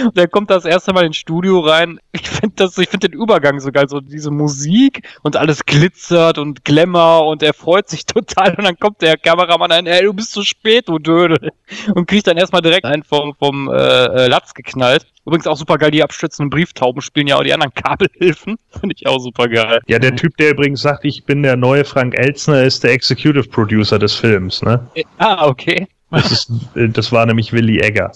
Und er kommt das erste Mal ins Studio rein. Ich finde das, ich finde den Übergang so geil, so diese Musik und alles glitzert und Glamour und er freut sich *laughs* total und dann kommt der Kameramann ein, ey, du bist zu spät, du Dödel. Und kriegt dann erstmal direkt einen vom, vom äh, äh, Latz geknallt. Übrigens auch super geil, die abstützenden Brieftauben spielen ja auch die anderen Kabelhilfen. *laughs* Finde ich auch super geil. Ja, der Typ, der übrigens sagt, ich bin der neue Frank Elzner, ist der Executive Producer des Films, ne? Ah, okay. Das, ist, äh, das war nämlich Willy Egger.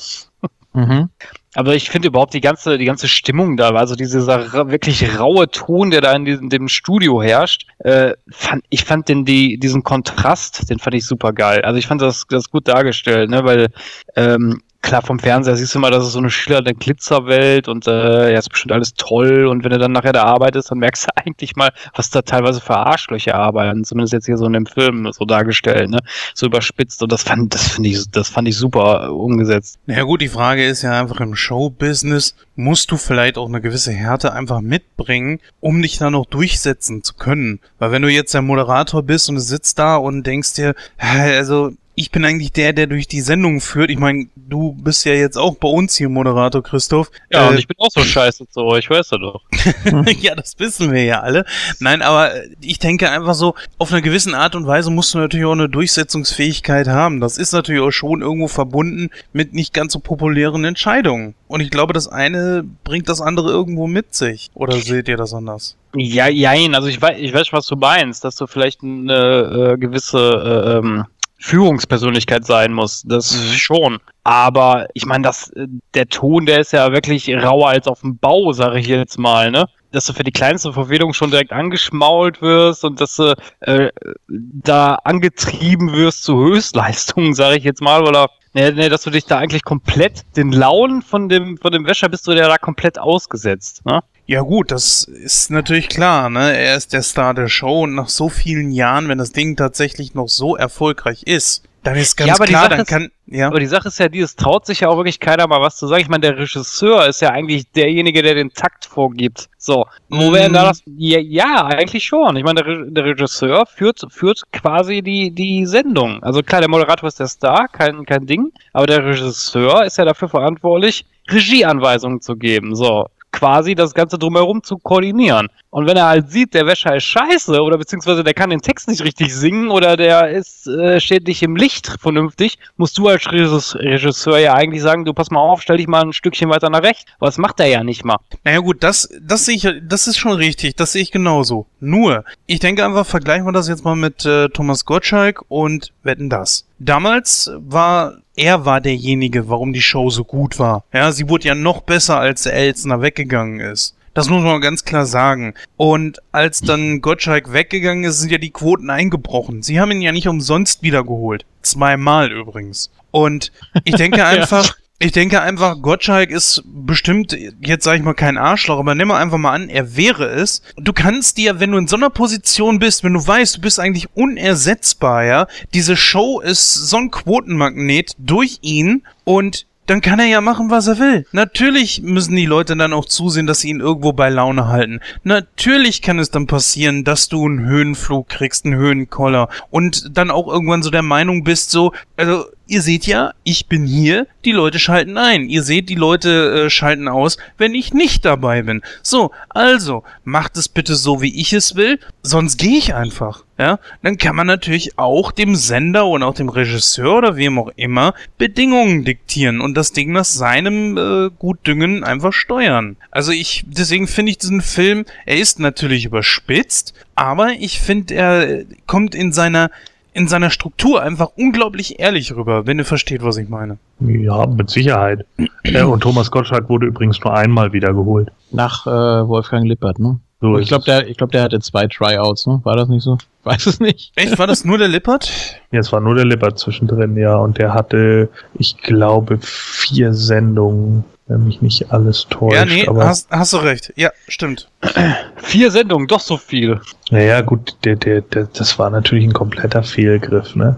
Mhm. Aber ich finde überhaupt die ganze, die ganze Stimmung da, also dieser wirklich raue Ton, der da in diesem dem Studio herrscht, äh, fand, ich fand den, die, diesen Kontrast, den fand ich super geil. Also ich fand das, das gut dargestellt, ne, weil, ähm, klar, vom Fernseher siehst du immer, das ist so eine schillernde Glitzerwelt und äh, ja, ist bestimmt alles toll und wenn du dann nachher da arbeitest, dann merkst du *laughs* eigentlich mal, was da teilweise für Arschlöcher arbeiten, zumindest jetzt hier so in dem Film so dargestellt, ne, so überspitzt und das fand, das finde ich, das fand ich super umgesetzt. Na ja, gut, die Frage ist ja einfach im Showbusiness, musst du vielleicht auch eine gewisse Härte einfach mitbringen, um dich da noch durchsetzen zu können. Weil wenn du jetzt der Moderator bist und du sitzt da und denkst dir, "Hä, also ich bin eigentlich der, der durch die Sendung führt. Ich meine, du bist ja jetzt auch bei uns hier Moderator, Christoph. Ja, Äh, und ich bin auch so *laughs* scheiße zu euch, weißt du doch. *laughs* ja, das wissen wir ja alle. Nein, aber ich denke einfach so, auf einer gewissen Art und Weise musst du natürlich auch eine Durchsetzungsfähigkeit haben. Das ist natürlich auch schon irgendwo verbunden mit nicht ganz so populären Entscheidungen. Und ich glaube, das eine bringt das andere irgendwo mit sich. Oder seht ihr das anders? Ja, jein, also ich weiß, ich weiß, was du meinst, dass du vielleicht eine äh, gewisse äh, ähm, Führungspersönlichkeit sein musst. Das schon. Aber ich meine, das, äh, der Ton, der ist ja wirklich rauer als auf dem Bau, sage ich jetzt mal, ne? Dass du für die kleinste Verfehlung schon direkt angeschmault wirst und dass du äh, da angetrieben wirst zu Höchstleistungen, sage ich jetzt mal, oder Nee, nee, dass du dich da eigentlich komplett den Launen von dem, von dem Wäscher bist du ja da komplett ausgesetzt, ne? Ja gut, das ist natürlich klar, ne? Er ist der Star der Show und nach so vielen Jahren, wenn das Ding tatsächlich noch so erfolgreich ist, dann ist ganz Ja, aber klar, dann ist- kann, ja. Aber die Sache ist ja die, es traut sich ja auch wirklich keiner mal was zu sagen. Ich meine, der Regisseur ist ja eigentlich derjenige, der den Takt vorgibt. So, wo wäre denn da Mm. das? Ja, ja, eigentlich schon. Ich meine, der, der Regisseur führt, führt quasi die, die Sendung. Also klar, der Moderator ist der Star, kein, kein Ding. Aber der Regisseur ist ja dafür verantwortlich, Regieanweisungen zu geben. So, quasi das Ganze drumherum zu koordinieren. Und wenn er halt sieht, der Wäscher ist scheiße oder beziehungsweise der kann den Text nicht richtig singen oder der ist äh, steht nicht im Licht vernünftig, musst du als Regis- Regisseur ja eigentlich sagen, du pass mal auf, stell dich mal ein Stückchen weiter nach rechts. Das macht er ja nicht mal. Naja gut, das, das sehe ich, das ist schon richtig, das sehe ich genauso. Nur, ich denke einfach, vergleichen wir das jetzt mal mit äh, Thomas Gottschalk und wetten das. Damals war, er war derjenige, warum die Show so gut war. Ja, sie wurde ja noch besser, als der Elsner weggegangen ist. Das muss man ganz klar sagen. Und als dann Gottschalk weggegangen ist, sind ja die Quoten eingebrochen. Sie haben ihn ja nicht umsonst wiedergeholt. Zweimal übrigens. Und ich denke *laughs* einfach, ich denke einfach, Gottschalk ist bestimmt, jetzt sage ich mal kein Arschloch, aber nimm mal einfach mal an, er wäre es. Du kannst dir, wenn du in so einer Position bist, wenn du weißt, du bist eigentlich unersetzbar, ja, diese Show ist so ein Quotenmagnet durch ihn und dann kann er ja machen, was er will. Natürlich müssen die Leute dann auch zusehen, dass sie ihn irgendwo bei Laune halten. Natürlich kann es dann passieren, dass du einen Höhenflug kriegst, einen Höhenkoller und dann auch irgendwann so der Meinung bist, so, also ihr seht ja, ich bin hier, die Leute schalten ein. Ihr seht, die Leute äh, schalten aus, wenn ich nicht dabei bin. So, also, macht es bitte so, wie ich es will, sonst gehe ich einfach. Ja, dann kann man natürlich auch dem Sender und auch dem Regisseur oder wem auch immer Bedingungen diktieren und das Ding nach seinem äh, Gutdüngen einfach steuern. Also ich, deswegen finde ich diesen Film, er ist natürlich überspitzt, aber ich finde, er kommt in seiner in seiner Struktur einfach unglaublich ehrlich rüber, wenn ihr versteht, was ich meine. Ja, mit Sicherheit. äh, und Thomas Gottschalk wurde übrigens nur einmal wiedergeholt. Nach äh, Wolfgang Lippert, ne? So ich glaube, der, ich glaub, der hatte zwei Tryouts, ne? War das nicht so? *laughs* Weiß es nicht. Echt, war das nur der Lippert? Ja, es war nur der Lippert zwischendrin, ja. Und der hatte, ich glaube, vier Sendungen, wenn mich nicht alles täuscht. ja, nee, aber hast, hast du recht. Ja, stimmt. *clears throat* Vier Sendungen, doch so viel. Naja, gut, der, der, der, das war natürlich ein kompletter Fehlgriff, ne?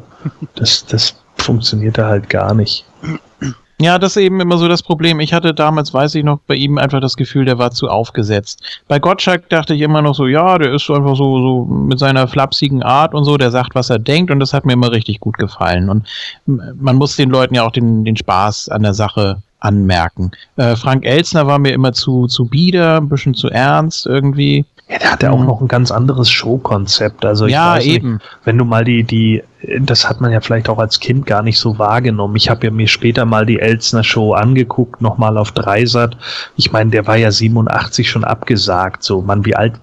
Das, das funktionierte halt gar nicht. *clears throat* Ja, das ist eben immer so das Problem. Ich hatte damals, weiß ich noch, bei ihm einfach das Gefühl, der war zu aufgesetzt. Bei Gottschalk dachte ich immer noch so, ja, der ist so einfach so, so mit seiner flapsigen Art und so, der sagt, was er denkt und das hat mir immer richtig gut gefallen. Und man muss den Leuten ja auch den, den Spaß an der Sache anmerken. Äh, Frank Elsner war mir immer zu, zu bieder, ein bisschen zu ernst irgendwie. Ja, der hatte auch noch ein ganz anderes Showkonzept. Also ich ja, weiß eben. Nicht, wenn du mal die, die, das hat man ja vielleicht auch als Kind gar nicht so wahrgenommen. Ich habe ja mir später mal die Elsner Show angeguckt, nochmal auf Dreisat. Ich meine, der war ja 87 schon abgesagt. So, Mann, wie alt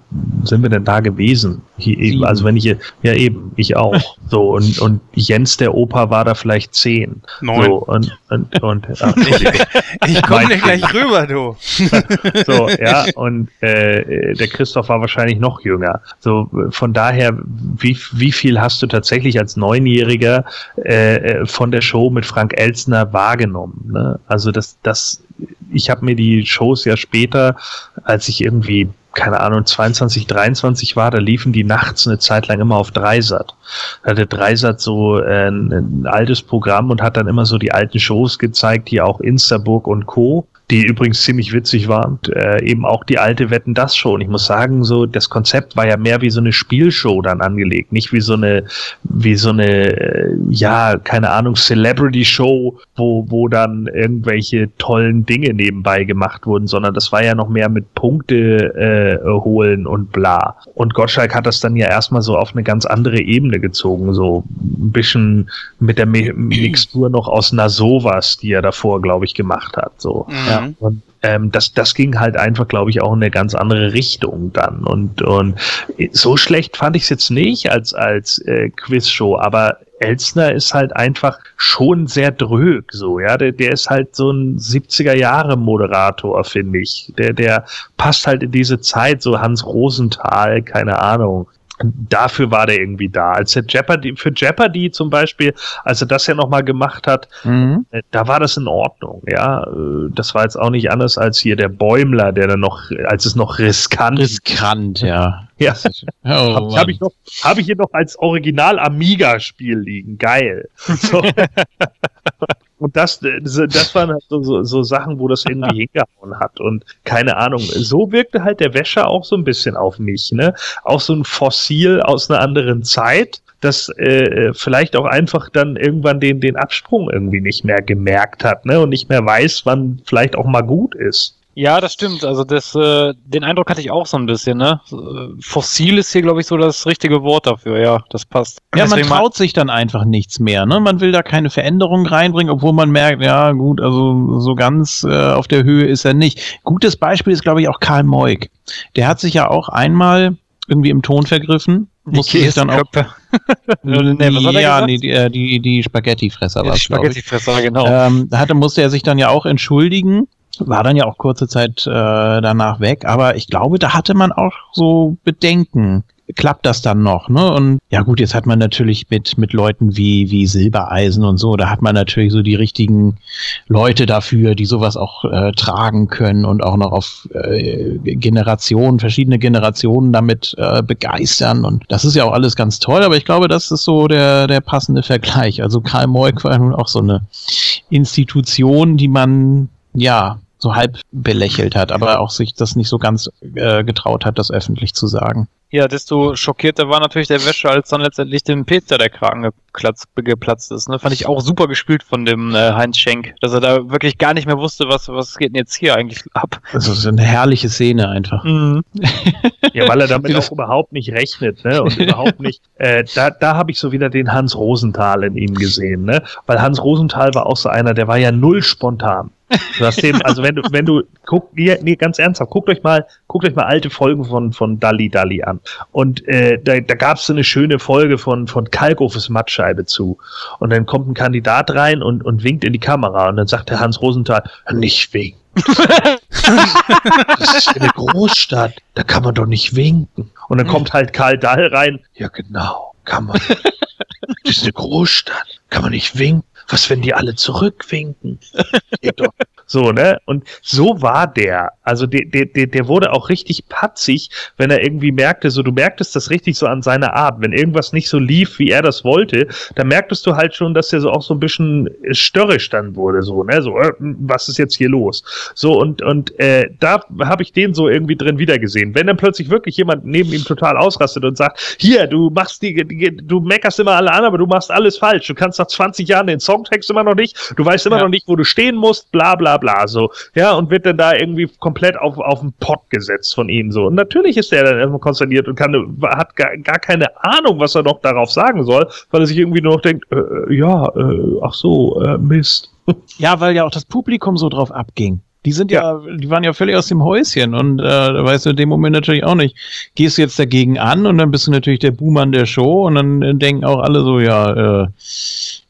sind wir denn da gewesen? Hier, also wenn ich, ja eben, ich auch. *laughs* So, und, und Jens der Opa war da vielleicht zehn. Neun. So, und, und, und *laughs* ach. Ich komme dir gleich rüber, du. *laughs* So, ja, und äh, der Christoph war wahrscheinlich noch jünger. So, von daher, wie, wie viel hast du tatsächlich als Neunjähriger äh, äh, von der Show mit Frank Elsner wahrgenommen? Ne? Also das, das, ich habe mir die Shows ja später, als ich irgendwie keine Ahnung, 22, 23 war, da liefen die nachts eine Zeit lang immer auf Dreisat. Da hatte Dreisat so äh, ein, ein altes Programm und hat dann immer so die alten Shows gezeigt, hier auch Instaburg und Co. die übrigens ziemlich witzig waren. Und, äh, eben auch die alte Wetten das schon. Ich muss sagen, so das Konzept war ja mehr wie so eine Spielshow dann angelegt, nicht wie so eine, wie so eine, äh, ja, keine Ahnung, Celebrity-Show, wo, wo dann irgendwelche tollen Dinge nebenbei gemacht wurden, sondern das war ja noch mehr mit Punkte äh, holen und bla. Und Gottschalk hat das dann ja erstmal so auf eine ganz andere Ebene gezogen, so ein bisschen mit der Mi Mixtur noch aus Nasovas, die er davor, glaube ich, gemacht hat. So. Ja. Und ähm, das, das ging halt einfach, glaube ich, auch in eine ganz andere Richtung dann. Und, und so schlecht fand ich es jetzt nicht als, als äh, Quizshow, aber Elstner ist halt einfach schon sehr drög, so, ja. Der, der ist halt so ein 70er-Jahre-Moderator, finde ich. Der, der passt halt in diese Zeit, so Hans Rosenthal, keine Ahnung dafür war der irgendwie da. Als er Jeopardy, für Jeopardy zum Beispiel, als er das ja nochmal gemacht hat, Mhm. äh, da war das in Ordnung, ja. Äh, Das war jetzt auch nicht anders als hier der Bäumler, der dann noch, als es noch riskant Riskant, ja. *laughs* ja. Oh, Habe hab ich, noch- hab ich hier noch als Original Amiga-Spiel liegen. Geil. So. *laughs* Und das, das waren halt so, so, so Sachen, wo das irgendwie *laughs* hingehauen hat. Und keine Ahnung, so wirkte halt der Wäscher auch so ein bisschen auf mich. Ne? Auch so ein Fossil aus einer anderen Zeit, das äh, vielleicht auch einfach dann irgendwann den, den Absprung irgendwie nicht mehr gemerkt hat ne? und nicht mehr weiß, wann vielleicht auch mal gut ist. Ja, das stimmt. Also das, äh, den Eindruck hatte ich auch so ein bisschen, ne? Äh, Fossil ist hier, glaube ich, so das richtige Wort dafür. Ja, das passt. Ja, man Deswegen traut sich dann einfach nichts mehr. Ne? Man will da keine Veränderung reinbringen, obwohl man merkt, ja gut, also so ganz äh, auf der Höhe ist er nicht. Gutes Beispiel ist, glaube ich, auch Karl Moik. Der hat sich ja auch einmal irgendwie im Ton vergriffen. Musste sich dann auch. *laughs* nee, ja, nee, die, äh, die, die Spaghettifresser war es, ich. Spaghettifresser, genau. Ähm, hatte, musste er sich dann ja auch entschuldigen. War dann ja auch kurze Zeit äh, danach weg. Aber ich glaube, da hatte man auch so Bedenken. Klappt das dann noch, ne? Und ja gut, jetzt hat man natürlich mit, mit Leuten wie, wie Silbereisen und so, da hat man natürlich so die richtigen Leute dafür, die sowas auch äh, tragen können und auch noch auf äh, Generationen, verschiedene Generationen damit äh, begeistern. Und das ist ja auch alles ganz toll, aber ich glaube, das ist so der, der passende Vergleich. Also Karl Moik war nun auch so eine Institution, die man ja so halb belächelt hat, aber auch sich das nicht so ganz äh, getraut hat, das öffentlich zu sagen. Ja, desto schockierter war natürlich der Wäscher, als dann letztendlich dem Peter der Kragen geplatzt, geplatzt ist. Ne? Fand ich auch super gespielt von dem äh, Heinz Schenk, dass er da wirklich gar nicht mehr wusste, was, was geht denn jetzt hier eigentlich ab. Das ist eine herrliche Szene einfach. Mhm. Ja, weil er damit *laughs* auch überhaupt nicht rechnet, ne? Und überhaupt nicht. *laughs* Äh, da da habe ich so wieder den Hans Rosenthal in ihm gesehen, ne? Weil Hans Rosenthal war auch so einer, der war ja null spontan. Du hast dem, also wenn du, wenn du, guck, nee, nee, ganz ernsthaft, guckt euch mal, guckt euch mal alte Folgen von, von Dalli Dalli an. Und äh, da, da gab es so eine schöne Folge von, von Kalkofes Mattscheibe zu. Und dann kommt ein Kandidat rein und, und winkt in die Kamera. Und dann sagt der Hans Rosenthal, nicht winken. *laughs* Das ist eine Großstadt, da kann man doch nicht winken. Und dann kommt halt Karl Dahl rein. Ja, genau, kann man. Das ist eine Großstadt, kann man nicht winken. Was, wenn die alle zurückwinken? *laughs* Geht doch. So, ne? Und so war der. Also der, der, der der wurde auch richtig patzig, wenn er irgendwie merkte, so du merktest das richtig so an seiner Art. Wenn irgendwas nicht so lief, wie er das wollte, dann merktest du halt schon, dass er so auch so ein bisschen störrisch dann wurde, so, ne? So, äh, was ist jetzt hier los? So, und, und äh, da habe ich den so irgendwie drin wiedergesehen. Wenn dann plötzlich wirklich jemand neben ihm total ausrastet und sagt, hier, du machst die, die du meckerst immer alle an, aber du machst alles falsch. Du kannst nach 20 Jahren den Songtext immer noch nicht, du weißt immer Ja. noch nicht, wo du stehen musst, bla bla bla. So, ja, und wird dann da irgendwie komplett auf, auf den Pott gesetzt von ihm. So. Und natürlich ist er dann erstmal konsterniert und kann, hat gar, gar keine Ahnung, was er noch darauf sagen soll, weil er sich irgendwie nur noch denkt, äh, ja, äh, ach so, äh, Mist. Ja, weil ja auch das Publikum so drauf abging. Die sind ja, die waren ja völlig aus dem Häuschen und äh, da weißt du in dem Moment natürlich auch nicht. Gehst du jetzt dagegen an und dann bist du natürlich der Buhmann der Show und dann äh, denken auch alle so, ja, äh,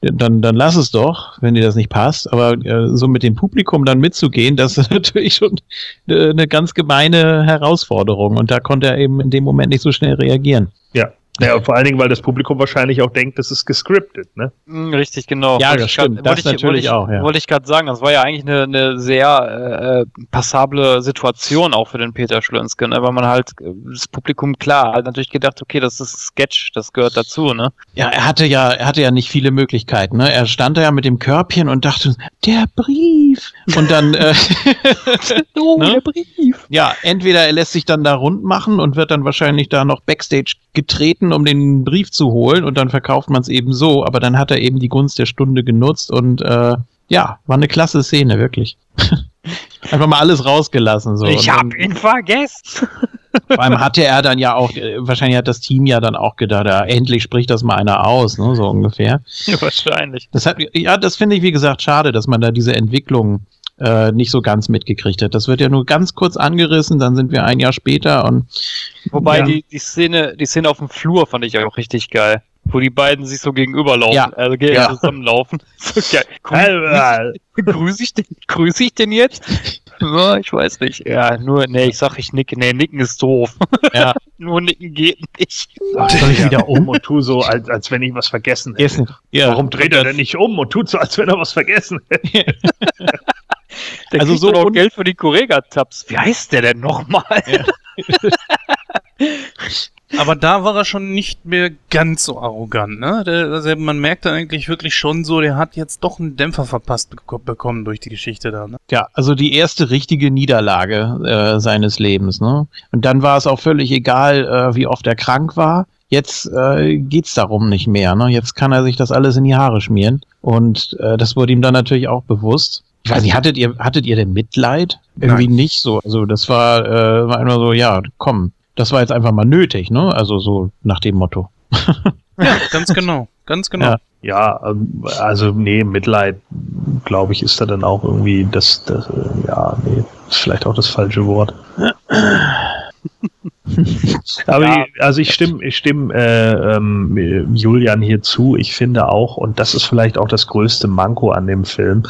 dann, dann lass es doch, wenn dir das nicht passt. Aber äh, so mit dem Publikum dann mitzugehen, das *laughs* ist natürlich schon äh, eine ganz gemeine Herausforderung und da konnte er eben in dem Moment nicht so schnell reagieren. Ja. Ja, und vor allen Dingen, weil das Publikum wahrscheinlich auch denkt, das ist gescriptet, ne? Mm, Richtig, genau. Ja, Wollte das ich grad- stimmt. Das wollte ich- natürlich wollte ich, auch, ja. Wollte ich gerade sagen, das war ja eigentlich eine, eine sehr äh, passable Situation auch für den Peter Schlönske, ne? weil man halt äh, das Publikum klar hat natürlich gedacht, okay, das ist Sketch, das gehört dazu, ne? Ja, er hatte ja, er hatte ja nicht viele Möglichkeiten. Ne? Er stand da ja mit dem Körbchen und dachte, der Brief. Und dann, äh, *laughs* Oh, Ne? der Brief. ja, entweder er lässt sich dann da rund machen und wird dann wahrscheinlich da noch Backstage getreten, um den Brief zu holen und dann verkauft man es eben so. Aber dann hat er eben die Gunst der Stunde genutzt und äh, ja, war eine klasse Szene, wirklich. *laughs* Einfach mal alles rausgelassen. So. Ich hab ihn vergessen. *laughs* Vor allem hatte er dann ja auch, äh, wahrscheinlich hat das Team ja dann auch gedacht, ja, endlich spricht das mal einer aus, ne, so ungefähr. Ja, *laughs* wahrscheinlich. Das hat, ja, das finde ich, wie gesagt, schade, dass man da diese Entwicklung äh, nicht so ganz mitgekriegt hat. Das wird ja nur ganz kurz angerissen, dann sind wir ein Jahr später und Wobei Ja. die, die Szene, die Szene auf dem Flur fand ich auch richtig geil. Wo die beiden sich so gegenüberlaufen, Ja. also ge- Ja. *laughs* zusammenlaufen. So geil. Äh, Grüße ich den, grüße ich den jetzt? Ja, ich weiß nicht. Ja, nur, nee, ich sag, ich nicke. Nee, nicken ist doof. Ja. *laughs* nur nicken geht nicht. Soll ich wieder um und tu so, als, als wenn ich was vergessen hätte? Ja, Warum dreht er denn nicht um und tut so, als wenn er was vergessen hätte? *laughs* Der Also so noch Geld für die Correga-Tabs. Wie heißt der denn nochmal? *laughs* Aber da war er schon nicht mehr ganz so arrogant, ne? Der, also man merkt da eigentlich wirklich schon so, der hat jetzt doch einen Dämpfer verpasst beko- bekommen durch die Geschichte da, ne? Ja, also die erste richtige Niederlage äh, seines Lebens, ne? Und dann war es auch völlig egal, äh, wie oft er krank war. Jetzt äh, geht's darum nicht mehr, ne? Jetzt kann er sich das alles in die Haare schmieren. Und äh, das wurde ihm dann natürlich auch bewusst. Ich weiß nicht, hattet ihr, hattet ihr denn Mitleid? Irgendwie nicht so. Also das war, äh, war immer so, ja, komm, das war jetzt einfach mal nötig, ne? Also so nach dem Motto. *laughs* Ja, ganz genau, ganz genau. Ja. Ja, ähm, also nee, Mitleid, glaube ich, ist da dann auch irgendwie das, das äh, ja, nee, ist vielleicht auch das falsche Wort. *laughs* *laughs* Aber Ja. ich, also ich stimme, ich stimme äh, ähm, Julian hier zu. Ich finde auch, und das ist vielleicht auch das größte Manko an dem Film,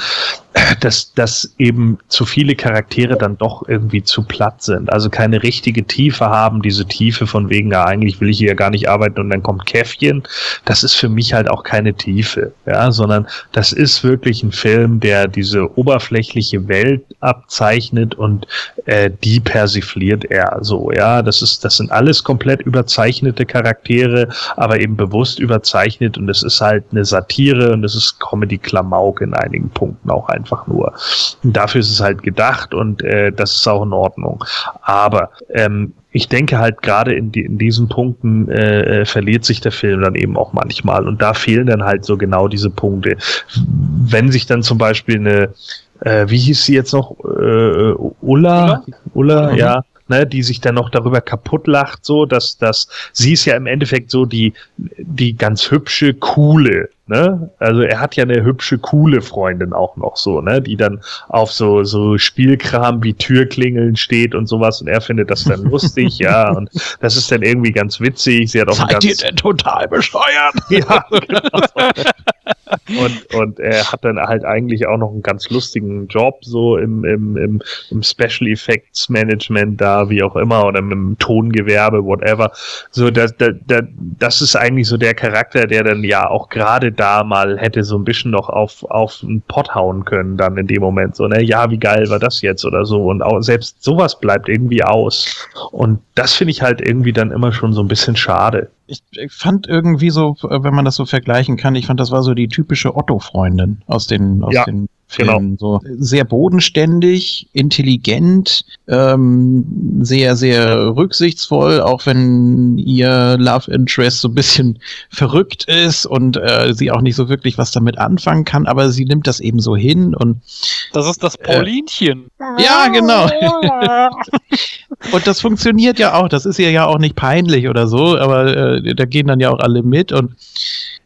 *clears throat* dass, dass eben zu viele Charaktere dann doch irgendwie zu platt sind. Also keine richtige Tiefe haben, diese Tiefe von wegen, ja, eigentlich will ich hier gar nicht arbeiten und dann kommt Käffchen. Das ist für mich halt auch keine Tiefe, ja, sondern das ist wirklich ein Film, der diese oberflächliche Welt abzeichnet und äh, die persifliert er so, ja. Das ist, das sind alles komplett überzeichnete Charaktere, aber eben bewusst überzeichnet und es ist halt eine Satire und es ist Comedy-Klamauk in einigen Punkten auch einfach nur. Und dafür ist es halt gedacht und äh, das ist auch in Ordnung. Aber ähm, ich denke halt gerade in, die, in diesen Punkten äh, äh, verliert sich der Film dann eben auch manchmal und da fehlen dann halt so genau diese Punkte. Wenn sich dann zum Beispiel eine, äh, wie hieß sie jetzt noch, äh, Ulla, Ulla, Mhm. ja, ne, die sich dann noch darüber kaputt lacht, so, dass, dass sie ist ja im Endeffekt so die, die ganz hübsche, coole, ne? Also er hat ja eine hübsche, coole Freundin auch noch so, ne? Die dann auf so, so Spielkram wie Türklingeln steht und sowas und er findet das dann lustig, *laughs* ja, und das ist dann irgendwie ganz witzig. Sie hat auch Seid ihr denn total bescheuert? *laughs* ja, genau. und, und er hat dann halt eigentlich auch noch einen ganz lustigen Job so im, im, im, im Special Effects Management da, wie auch immer, oder im Tongewerbe, whatever. So, das, das, das ist eigentlich so der Charakter, der dann ja auch gerade da mal hätte so ein bisschen noch auf, auf einen Pott hauen können, dann in dem Moment. So, ne, ja, wie geil war das jetzt oder so. Und auch selbst sowas bleibt irgendwie aus. Und das finde ich halt irgendwie dann immer schon so ein bisschen schade. Ich, ich fand irgendwie so, äh, wenn man das so vergleichen kann, ich fand, das war so die typische Otto-Freundin aus den, aus Ja, den genau. Filmen. So sehr bodenständig, intelligent, ähm, sehr, sehr rücksichtsvoll, auch wenn ihr Love Interest so ein bisschen *laughs* verrückt ist und äh, sie auch nicht so wirklich was damit anfangen kann, aber sie nimmt das eben so hin und Das ist das Paulinchen. ja, genau. *laughs* und das funktioniert ja auch. Das ist ihr ja auch nicht peinlich oder so, aber äh, da gehen dann ja auch alle mit und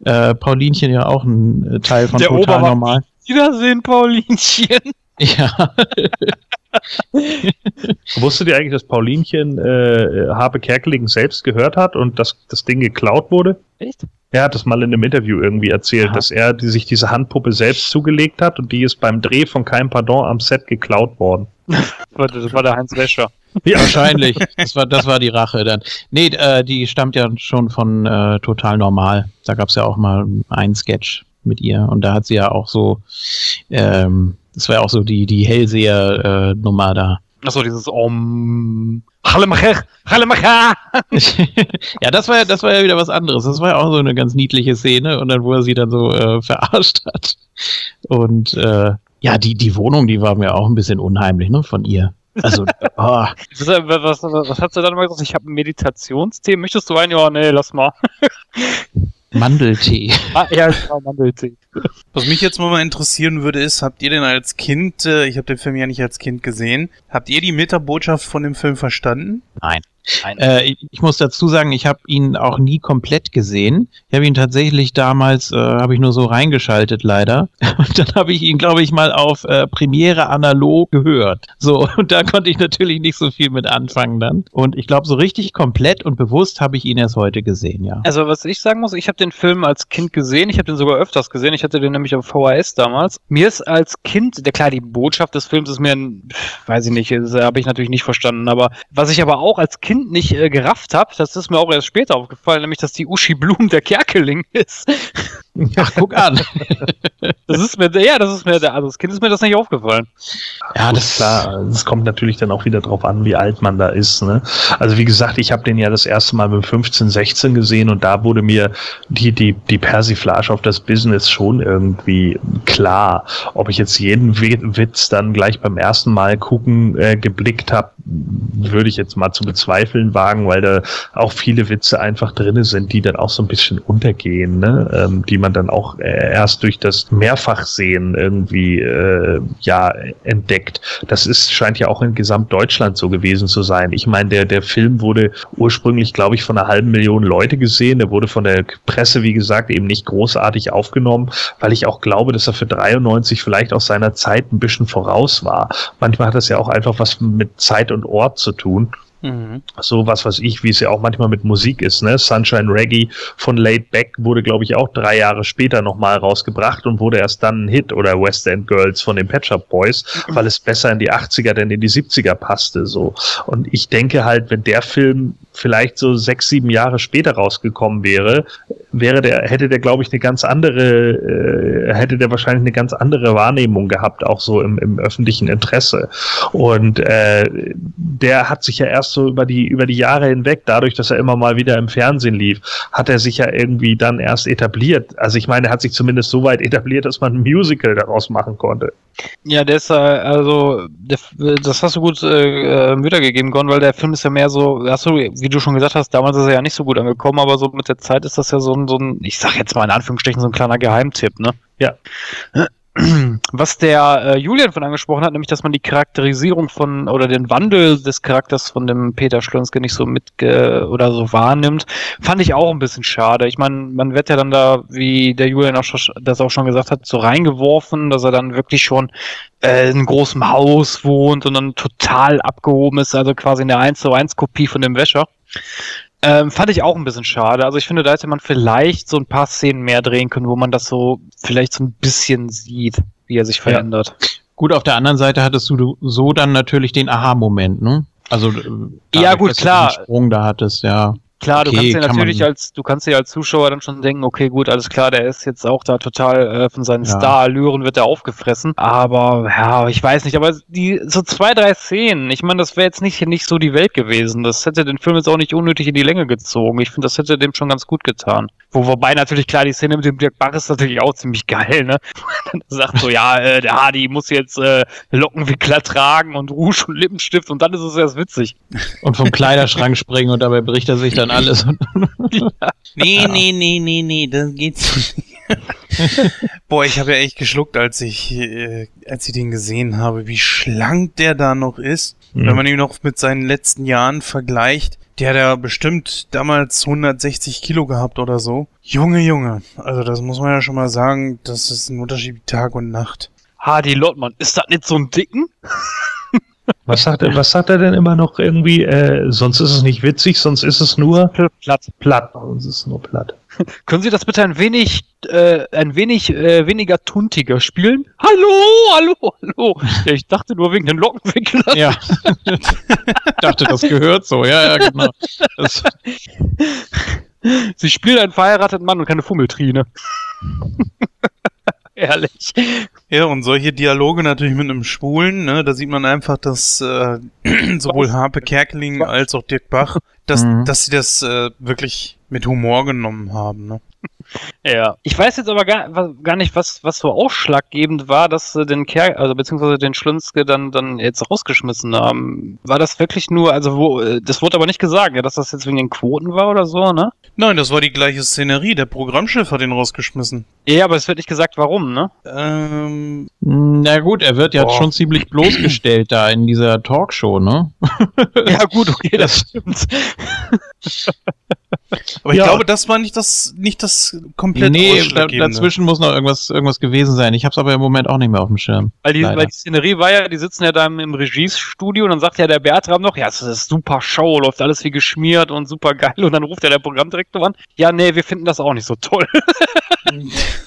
äh, Paulinchen ja auch ein äh, Teil von Der Total Obermann- Normal. Wiedersehen, Paulinchen. *laughs* Ja, *laughs* Wusstet ihr eigentlich, dass Paulinchen äh, Habe Kerkeling selbst gehört hat und dass das Ding geklaut wurde? Echt? Er hat das mal in einem Interview irgendwie erzählt, Aha. dass er die, sich diese Handpuppe selbst zugelegt hat und die ist beim Dreh von Kein Pardon am Set geklaut worden. Warte, das war der Heinz Wäscher. Ja. Wahrscheinlich. Das war, das war die Rache dann. Nee, äh, die stammt ja schon von äh, Total Normal. Da gab's ja auch mal einen Sketch mit ihr und da hat sie ja auch so, ähm, das war ja auch so die, die Hellseher-Nummer da. Achso, dieses Om. Hallemacher, Hallemacher. *laughs* ja, das war ja, das war ja wieder was anderes. Das war ja auch so eine ganz niedliche Szene und dann, wo er sie dann so äh, verarscht hat. Und äh, ja, die, die Wohnung, die war mir auch ein bisschen unheimlich, ne, von ihr. Also, *laughs* oh, Was, was, was, hat sie dann mal gesagt? Ich habe ein Meditationstee. Möchtest du einen? Ja, nee, lass mal. Mandeltee. *laughs* Ah, ja, genau, Mandeltee. Was mich jetzt mal interessieren würde, ist, habt ihr denn als Kind, äh, ich habe den Film ja nicht als Kind gesehen, habt ihr die Metabotschaft von dem Film verstanden? Nein. Äh, ich, ich muss dazu sagen, ich habe ihn auch nie komplett gesehen. Ich habe ihn tatsächlich damals, äh, habe ich nur so reingeschaltet leider. *laughs* Und dann habe ich ihn, glaube ich, mal auf äh, Premiere analog gehört. So, *laughs* und da konnte ich natürlich nicht so viel mit anfangen dann. Und ich glaube, so richtig komplett und bewusst habe ich ihn erst heute gesehen, ja. Also, was ich sagen muss, ich habe den Film als Kind gesehen. Ich habe den sogar öfters gesehen. Ich hatte den nämlich auf VHS damals. Mir ist als Kind, der klar, die Botschaft des Films ist mir, ein, weiß ich nicht, habe ich natürlich nicht verstanden. Aber was ich aber auch als Kind nicht äh, gerafft habe, das ist mir auch erst später aufgefallen, nämlich, dass die Uschi Blum der Kerkeling ist. *laughs* Ach, guck an. Das ist mir, ja, das ist mir, also als Kind ist mir das nicht aufgefallen. Ja, das ist klar. Es kommt natürlich dann auch wieder drauf an, wie alt man da ist. Ne? Also wie gesagt, ich habe den ja das erste Mal mit 15, 16 gesehen und da wurde mir die, die, die Persiflage auf das Business schon irgendwie klar. Ob ich jetzt jeden Wi- Witz dann gleich beim ersten Mal gucken äh, geblickt habe, würde ich jetzt mal zu bezweifeln wagen, weil da auch viele Witze einfach drinne sind, die dann auch so ein bisschen untergehen, ne? ähm, die man dann auch äh, erst durch das Mehrfachsehen irgendwie äh, ja entdeckt. Das ist scheint ja auch in Gesamtdeutschland so gewesen zu sein. Ich meine, der der Film wurde ursprünglich, glaube ich, von einer halben Million Leute gesehen. Der wurde von der Presse, wie gesagt, eben nicht großartig aufgenommen, weil ich auch glaube, dass er für 93 vielleicht auch seiner Zeit ein bisschen voraus war. Manchmal hat das ja auch einfach was mit Zeit und Ort zu tun. So was weiß ich, wie es ja auch manchmal mit Musik ist, ne? Sunshine Reggae von Laid Back wurde, glaube ich, auch drei Jahre später nochmal rausgebracht und wurde erst dann ein Hit oder West End Girls von den Pet Shop Boys, weil es besser in die 80er denn in die 70er passte, so. Und ich denke halt, wenn der Film vielleicht so sechs, sieben Jahre später rausgekommen wäre, wäre der, hätte der, glaube ich, eine ganz andere, äh, hätte der wahrscheinlich eine ganz andere Wahrnehmung gehabt, auch so im, im öffentlichen Interesse. Und äh, der hat sich ja erst so über die, über die Jahre hinweg, dadurch, dass er immer mal wieder im Fernsehen lief, hat er sich ja irgendwie dann erst etabliert. Also ich meine, er hat sich zumindest so weit etabliert, dass man ein Musical daraus machen konnte. Ja, der ist äh, also, der, das hast du gut äh, äh, wiedergegeben, Gon, weil der Film ist ja mehr so, hast du, wie du schon gesagt hast, damals ist er ja nicht so gut angekommen, aber so mit der Zeit ist das ja so ein, so ein ich sag jetzt mal in Anführungsstrichen, so ein kleiner Geheimtipp, ne? Ja. *clears throat* *clears throat* Was der äh, Julian von angesprochen hat, nämlich, dass man die Charakterisierung von oder den Wandel des Charakters von dem Peter Schlonske nicht so mitge oder so wahrnimmt, fand ich auch ein bisschen schade. Ich meine, man wird ja dann da, wie der Julian auch schon, das auch schon gesagt hat, so reingeworfen, dass er dann wirklich schon äh, in großen Haus wohnt und dann total abgehoben ist, also quasi eine 1 zu 1 Kopie von dem Wäscher. Ähm, fand ich auch ein bisschen schade. Also ich finde, da hätte man vielleicht so ein paar Szenen mehr drehen können, wo man das so vielleicht so ein bisschen sieht, wie er sich verändert. Gut, auf der anderen Seite hattest du so dann natürlich den Aha-Moment, ne? Also äh, Ja, dadurch, gut, dass du klar. Sprung da hattest, ja. Klar, du Okay, kannst dir kann natürlich als, du kannst dir als Zuschauer dann schon denken, okay, gut, alles klar, der ist jetzt auch da total äh, von seinen Ja. Star-Allüren wird er aufgefressen. Aber ja, ich weiß nicht, aber die so zwei, drei Szenen, ich meine, das wäre jetzt nicht, nicht so die Welt gewesen. Das hätte den Film jetzt auch nicht unnötig in die Länge gezogen. Ich finde, das hätte dem schon ganz gut getan. Wo, wobei natürlich klar, die Szene mit dem Dirk Bach ist natürlich auch ziemlich geil, ne? *laughs* Dann sagt so, ja, äh, der Hardy muss jetzt äh, Lockenwickler tragen und Rouge und Lippenstift und dann ist es erst witzig. Und vom Kleiderschrank springen und dabei bricht er sich dann alles. *laughs* Nee, nee, nee, nee, nee, das geht so nicht. Boah, ich habe ja echt geschluckt, als ich, äh, als ich den gesehen habe, wie schlank der da noch ist. Mhm. Wenn man ihn noch mit seinen letzten Jahren vergleicht, der hat ja bestimmt damals 160 Kilo gehabt oder so. Junge, Junge. Also das muss man ja schon mal sagen, das ist ein Unterschied wie Tag und Nacht. Hardy Lottmann, ist das nicht so ein Dicken? *laughs* Was sagt, er, was sagt er denn immer noch irgendwie? Äh, sonst ist es nicht witzig, sonst ist es nur Platt. platt. Sonst ist es nur platt. *laughs* Können Sie das bitte ein wenig, äh, ein wenig äh, weniger tuntiger spielen? Hallo, hallo, hallo. Ja, ich dachte nur wegen den Lockenwicklern. Ja. dachte, das gehört so. Ja, ja, genau. Das, *laughs* Sie spielen einen verheirateten Mann und keine Fummeltrine. *laughs* Ehrlich. Ja, und solche Dialoge natürlich mit einem Schwulen, ne, da sieht man einfach, dass äh, *clears throat* sowohl Harpe Kerkeling als auch Dirk Bach, dass, Mhm. dass sie das äh, wirklich mit Humor genommen haben. Ne? Ja. Ich weiß jetzt aber gar, gar nicht, was, was so ausschlaggebend war, dass sie den Kerl, also beziehungsweise den Schlünzke dann, dann jetzt rausgeschmissen haben. War das wirklich nur, also wo, äh, das wurde aber nicht gesagt, ja, dass das jetzt wegen den Quoten war oder so, ne? Nein, das war die gleiche Szenerie. Der Programmchef hat ihn rausgeschmissen. Ja, aber es wird nicht gesagt, warum, ne? Ähm, na gut, er wird ja Boah. schon ziemlich bloßgestellt da in dieser Talkshow, ne? *laughs* Ja, gut, okay, das *laughs* stimmt. aber ich Ja. glaube, das war nicht das, nicht das komplett Nee, da, dazwischen muss noch irgendwas, irgendwas gewesen sein. Ich hab's aber im Moment auch nicht mehr auf dem Schirm. Weil die, Leider. weil die Szenerie war ja, die sitzen ja da im, im Regiestudio und dann sagt ja der Bertram noch, ja, es ist super Show, läuft alles wie geschmiert und super geil und dann ruft ja der Programmdirektor an, ja, nee, wir finden das auch nicht so toll. *laughs*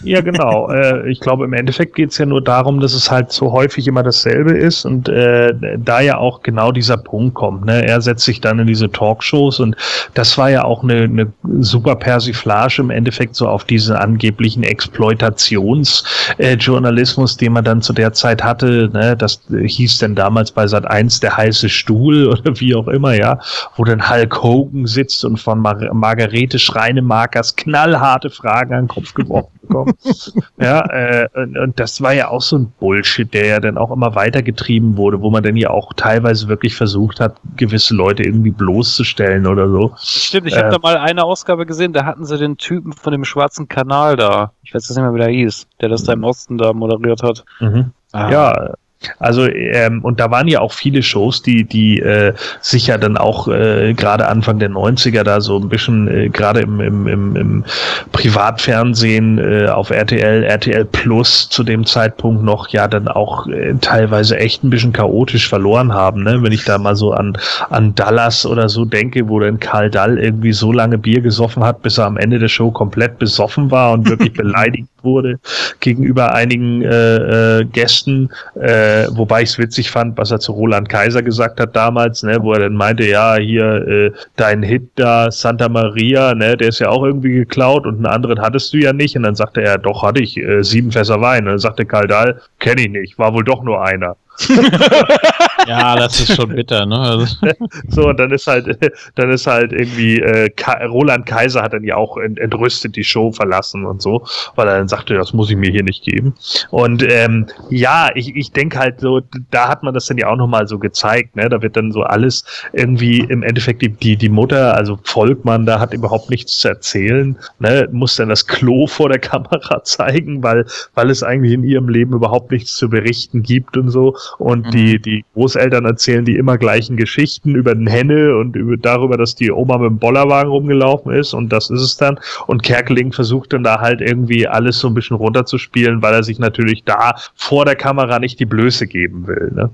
Ja, genau. äh, ich glaube, im Endeffekt geht es ja nur darum, dass es halt so häufig immer dasselbe ist und äh, da ja auch genau dieser Punkt kommt. Ne? Er setzt sich dann in diese Talkshows und das war ja auch eine, eine super Persiflage im Endeffekt so auf diesen angeblichen Exploitationsjournalismus, äh, den man dann zu der Zeit hatte. Ne? Das hieß denn damals bei Sat 1 der heiße Stuhl *laughs* oder wie auch immer, ja, wo dann Hulk Hogan sitzt und von Mar Margarete Schreinemakers knallharte Fragen an den Kopf geworfen bekommt. ja, äh, und, und das war ja auch so ein Bullshit, der ja dann auch immer weitergetrieben wurde, wo man dann ja auch teilweise wirklich versucht hat, gewisse Leute irgendwie bloßzustellen oder so. Stimmt, ich Äh. habe da mal eine Ausgabe gesehen, da hatten sie den Typen von dem schwarzen Kanal da. Ich weiß jetzt nicht mehr, wie der hieß, der das da im Osten da moderiert hat. Mhm. Ah. Ja, also ähm, und da waren ja auch viele Shows, die die äh, sich ja dann auch äh, gerade Anfang der 90er da so ein bisschen äh, gerade im, im, im, im Privatfernsehen äh, auf RTL, RTL Plus zu dem Zeitpunkt noch ja dann auch äh, teilweise echt ein bisschen chaotisch verloren haben, ne? Wenn ich da mal so an an Dallas oder so denke, wo dann Karl Dall irgendwie so lange Bier gesoffen hat, bis er am Ende der Show komplett besoffen war und wirklich *laughs* beleidigt wurde gegenüber einigen äh, äh, Gästen, äh, wobei ich es witzig fand, was er zu Roland Kaiser gesagt hat damals, ne, wo er dann meinte, ja, hier äh, dein Hit da, Santa Maria, ne, der ist ja auch irgendwie geklaut und einen anderen hattest du ja nicht. Und dann sagte er, doch, hatte ich, äh, sieben Fässer Wein. Und dann sagte Karl Dahl, kenne ich nicht, war wohl doch nur einer. *laughs* *laughs* Ja, das ist schon bitter, ne? Also, *laughs* So, und dann ist halt, *laughs* dann ist halt irgendwie, äh, Roland Kaiser hat dann ja auch ent entrüstet die Show verlassen und so, weil er dann sagte, das muss ich mir hier nicht geben. Und ähm, ja, ich, ich denke halt so, da hat man das dann ja auch nochmal so gezeigt, ne? Da wird dann so alles irgendwie im Endeffekt die, die, die Mutter, also Volkmann, da hat überhaupt nichts zu erzählen, ne? Muss dann das Klo *laughs* vor der Kamera zeigen, weil, weil es eigentlich in ihrem Leben überhaupt nichts zu berichten gibt und so. Und Mhm. die, die Großeltern erzählen die immer gleichen Geschichten über den Henne und über, darüber, dass die Oma mit dem Bollerwagen rumgelaufen ist und das ist es dann. Und Kerkeling versucht dann da halt irgendwie alles so ein bisschen runterzuspielen, weil er sich natürlich da vor der Kamera nicht die Blöße geben will. Ne?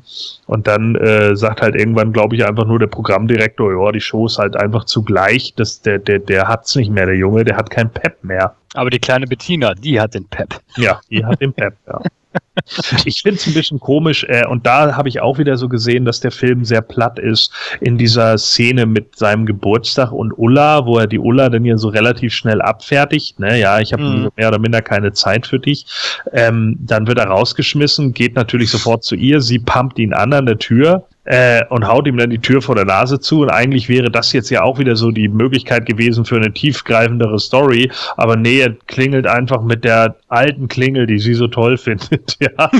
Und dann äh, sagt halt irgendwann, glaube ich, einfach nur der Programmdirektor, ja, die Show ist halt einfach zu gleich, das, der, der, der hat's nicht mehr, der Junge, der hat kein Pep mehr. Aber die kleine Bettina, die hat den Pep. Ja, die hat den Pep, ja. *laughs* Ich finde es ein bisschen komisch äh, und da habe ich auch wieder so gesehen, dass der Film sehr platt ist in dieser Szene mit seinem Geburtstag und Ulla, wo er die Ulla dann hier so relativ schnell abfertigt. Ne? Ja, ich habe Mhm. mehr oder minder keine Zeit für dich. Ähm, dann wird er rausgeschmissen, geht natürlich sofort zu ihr, sie pumpt ihn an an der Tür. Äh, und haut ihm dann die Tür vor der Nase zu. Und eigentlich wäre das jetzt ja auch wieder so die Möglichkeit gewesen für eine tiefgreifendere Story. Aber nee, er klingelt einfach mit der alten Klingel, die sie so toll *laughs* findet. ja.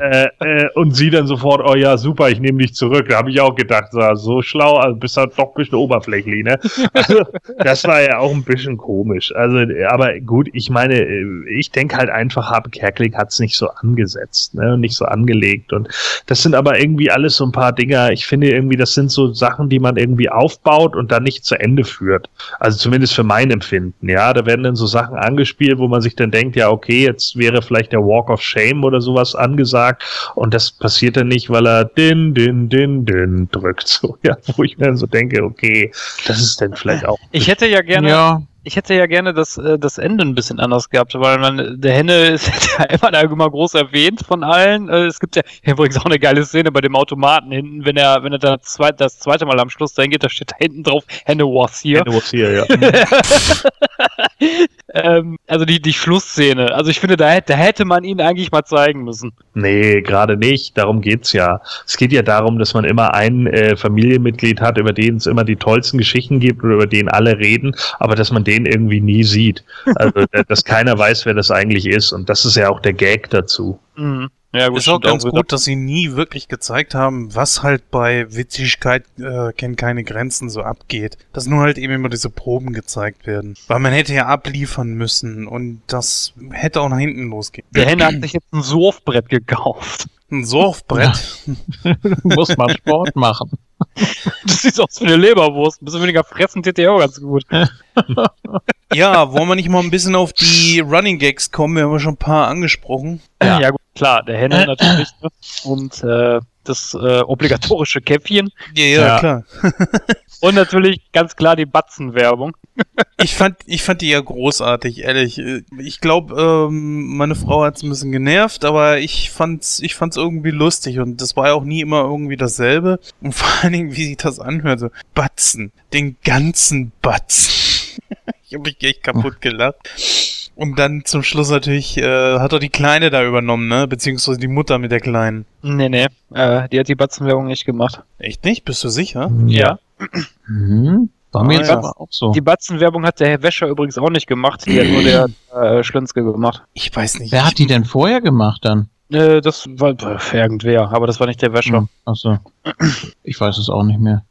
äh, äh, und sie dann sofort, oh ja, super, ich nehme dich zurück. Da habe ich auch gedacht, so, schlau, also bist halt doch ein bisschen oberflächlich, ne? Also, das war ja auch ein bisschen komisch. Also, aber gut, ich meine, äh, ich denke halt einfach, Habe Kerkeling hat es nicht so angesetzt, ne? Und nicht so angelegt. Und das sind aber irgendwie alles so ein paar Dinge, Dinger, ich finde irgendwie, das sind so Sachen, die man irgendwie aufbaut und dann nicht zu Ende führt. Also zumindest für mein Empfinden, ja. Da werden dann so Sachen angespielt, wo man sich dann denkt, ja, okay, jetzt wäre vielleicht der Walk of Shame oder sowas angesagt und das passiert dann nicht, weil er din, din, din, din drückt, *laughs* so, ja, wo ich mir dann so denke, okay, das ist dann vielleicht auch. Ich hätte ja gerne, Ja, ich hätte ja gerne das, äh, das Ende ein bisschen anders gehabt, weil man, der Henne *laughs* ist ja immer, da immer groß erwähnt von allen. Äh, Es gibt *laughs* ja übrigens auch eine geile Szene bei dem Automaten hinten, wenn er, wenn er da zwei, das zweite Mal am Schluss dahin geht, da steht da hinten drauf, Henne was here. Henne was here, ja. *laughs* ähm, also die, die Schlussszene. Also ich finde, da, hätte- da hätte man ihn eigentlich mal zeigen müssen. Nee, gerade nicht. Darum geht's ja. Es geht ja darum, dass man immer ein äh, Familienmitglied hat, über den es immer die tollsten Geschichten gibt oder über den alle reden, aber dass man den irgendwie nie sieht. Also, *laughs* dass keiner weiß, wer das eigentlich ist. Und das ist ja auch der Gag dazu. Mhm. Ja, ist auch ganz gut, dass sie nie wirklich gezeigt haben, was halt bei Witzigkeit äh, kennt keine Grenzen so abgeht. Dass nur halt eben immer diese Proben gezeigt werden. Weil man hätte ja abliefern müssen und das hätte auch nach hinten losgehen. Der Henne hat sich jetzt ein Surfbrett gekauft. Ein Surfbrett. *laughs* muss man Sport machen. *laughs* Das sieht aus wie eine Leberwurst. Ein bisschen weniger fressen tät auch ganz gut. *laughs* Ja, wollen wir nicht mal ein bisschen auf die Running Gags kommen? Wir haben ja schon ein paar angesprochen. Ja, gut, klar, der Henne *clears throat* natürlich. Ne? Und äh, das äh, obligatorische Käffchen. Ja, ja, Ja. klar. *laughs* Und natürlich ganz klar die Batzenwerbung. Ich fand, ich fand die ja großartig, ehrlich. Ich glaube, ähm, meine Frau hat's ein bisschen genervt, aber ich fand's, ich fand's irgendwie lustig und das war ja auch nie immer irgendwie dasselbe. Und vor allen Dingen, wie sich das anhörte. Batzen. Den ganzen Batzen. *laughs* ich habe mich echt kaputt gelacht. Und dann zum Schluss natürlich, äh, hat er die Kleine da übernommen, ne? Beziehungsweise die Mutter mit der Kleinen. Nee, nee, äh, die hat die Batzenwerbung nicht gemacht. Echt nicht? Bist du sicher? Ja. Mhm. War mir Ah, jetzt ja. aber auch so. Die Batzenwerbung hat der Herr Wäscher übrigens auch nicht gemacht. Die hat nur der äh, Schlönzke gemacht. Ich weiß nicht. Wer hat die denn vorher gemacht dann? Äh, das war äh, irgendwer, aber das war nicht der Wäscher. Hm, Achso. Ich weiß es auch nicht mehr.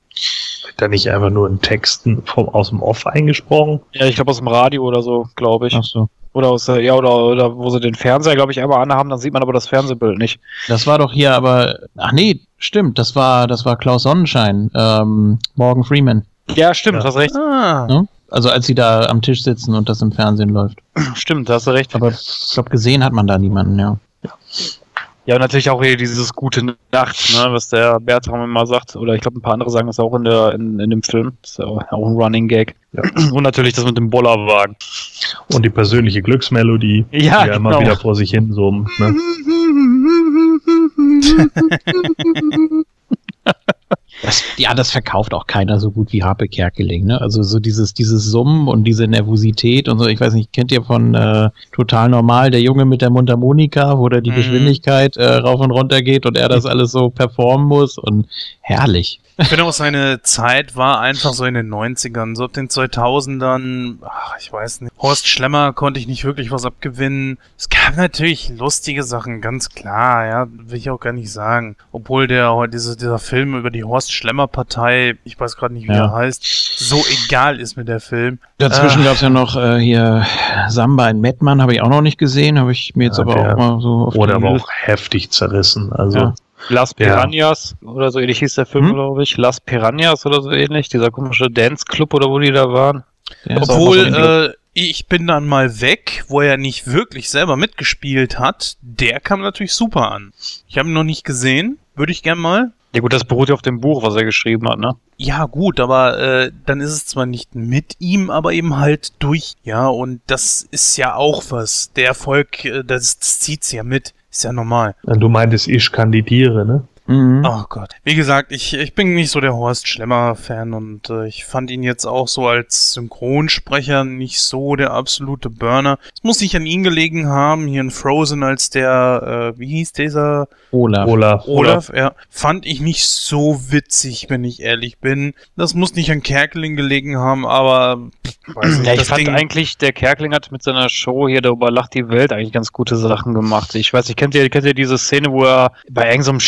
Wird da nicht einfach nur in Texten vom, aus dem Off eingesprochen? Ja, ich glaube aus dem Radio oder so, glaube ich. Achso. Oder aus der, ja, oder, oder wo sie den Fernseher, glaube ich, einmal anhaben, dann sieht man aber das Fernsehbild nicht. Das war doch hier aber. Ach nee, stimmt. Das war, das war Klaus Sonnenschein. Ähm, Morgan Freeman. Ja, stimmt, hast recht. Ah. Ne? Also als sie da am Tisch sitzen und das im Fernsehen läuft. Stimmt, hast du recht. Aber ich glaube, gesehen hat man da niemanden, ja. Ja, und natürlich auch hier dieses gute Nacht, ne, was der Bertram immer sagt. Oder ich glaube, ein paar andere sagen das auch in, der, in, in dem Film. Das ist ja auch ein Running Gag. *clears throat* Und natürlich das mit dem Bollerwagen. Und die persönliche Glücksmelodie, Ja, die ja immer genau. wieder vor sich hin summt. Ne? *laughs* *laughs* Das, ja, das verkauft auch keiner so gut wie Harpe Kerkeling, ne? Also so dieses, dieses Summen und diese Nervosität und so, ich weiß nicht, kennt ihr von äh, Total Normal, der Junge mit der Mundharmonika, wo da die Mhm. Geschwindigkeit äh, rauf und runter geht und er das *laughs* alles so performen muss und herrlich. Ich finde auch seine Zeit war einfach so in den 90ern, so ab den 2000ern, ach, ich weiß nicht. Horst Schlemmer konnte ich nicht wirklich was abgewinnen. Es gab natürlich lustige Sachen, ganz klar, ja, will ich auch gar nicht sagen. Obwohl der, diese, dieser Film über die Horst Schlemmer Partei, ich weiß gerade nicht, wie Ja. er heißt, so egal ist mir der Film. Dazwischen Ah. gab's ja noch äh, hier Samba in Mettmann, habe ich auch noch nicht gesehen, habe ich mir jetzt Ja, aber auch mal so auf Oder aber auch heftig zerrissen. Also Ja. Las Ja. Piranhas oder so ähnlich hieß der Film, Hm? glaube ich. Las Piranhas oder so ähnlich. Dieser komische Dance-Club oder wo die da waren. der Obwohl, so äh, ich bin dann mal weg, wo er nicht wirklich selber mitgespielt hat. Der kam natürlich super an. Ich habe ihn noch nicht gesehen. Würde ich gern mal. Ja gut, das beruht ja auf dem Buch, was er geschrieben hat, ne? Ja, gut, aber äh, dann ist es zwar nicht mit ihm, aber eben halt durch. Ja, und das ist ja auch was. Der Erfolg, äh, das, das zieht's ja mit. Ist ja normal. du meintest, ich kandidiere, ne? Mhm. Oh Gott. Wie gesagt, ich, ich bin nicht so der Horst Schlemmer-Fan und äh, ich fand ihn jetzt auch so als Synchronsprecher nicht so der absolute Burner. Es muss nicht an ihn gelegen haben, hier in Frozen als der, äh, wie hieß dieser Olaf. Olaf. Olaf, ja, fand ich nicht so witzig, wenn ich ehrlich bin. Das muss nicht an Kerkeling gelegen haben, aber pff, weiß nicht, Ja, ich das fand Ding, eigentlich, der Kerkling hat mit seiner Show hier, darüber lacht die Welt, eigentlich ganz gute Sachen gemacht. Ich weiß nicht, kennt ihr, kennt ihr diese Szene, wo er bei irgendeinem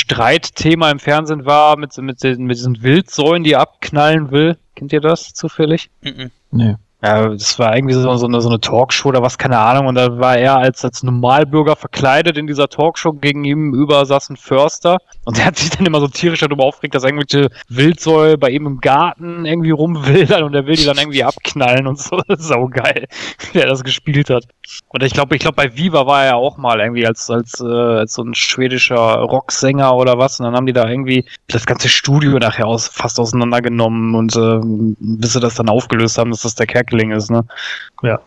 Streitthema im Fernsehen war, mit, mit, den, mit diesen Wildsäulen, die er abknallen will? Kennt ihr das zufällig? Mhm. Nee. Ja, das war irgendwie so, so, eine, so eine Talkshow oder was, keine Ahnung. Und da war er als, als Normalbürger verkleidet in dieser Talkshow. Gegen ihm über saß ein Förster. Und der hat sich dann immer so tierisch darüber aufgeregt, dass irgendwelche Wildsäue bei ihm im Garten irgendwie rumwildern und er will die dann irgendwie abknallen und so. Saugeil, wie er das gespielt hat. Und ich glaube, ich glaube, bei Viva war er ja auch mal irgendwie als, als, äh, als so ein schwedischer Rocksänger oder was. Und dann haben die da irgendwie das ganze Studio nachher aus, fast auseinandergenommen und äh, bis sie das dann aufgelöst haben, dass das der Kerkeling ist, ne? Ja.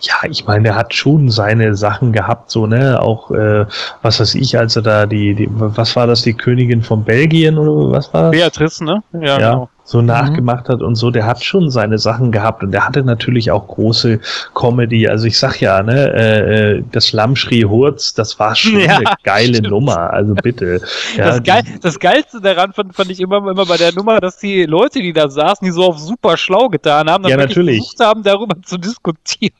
Ja, ich meine, der hat schon seine Sachen gehabt, so, ne? Auch, äh, was weiß ich, als er da die, die, was war das, die Königin von Belgien oder was war das? Beatrice, ne? Ja, genau. So nachgemacht hat und so, der hat schon seine Sachen gehabt und der hatte natürlich auch große Comedy. Also ich sag ja, ne, äh, äh, das Lamm schrie Hurz, das war schon *laughs* Ja, eine geile stimmt. Nummer. Also bitte. Ja, das, Geil, das Geilste daran fand, fand ich immer, immer bei der Nummer, dass die Leute, die da saßen, die so auf super schlau getan haben, dann Ja, natürlich. versucht haben, darüber zu diskutieren.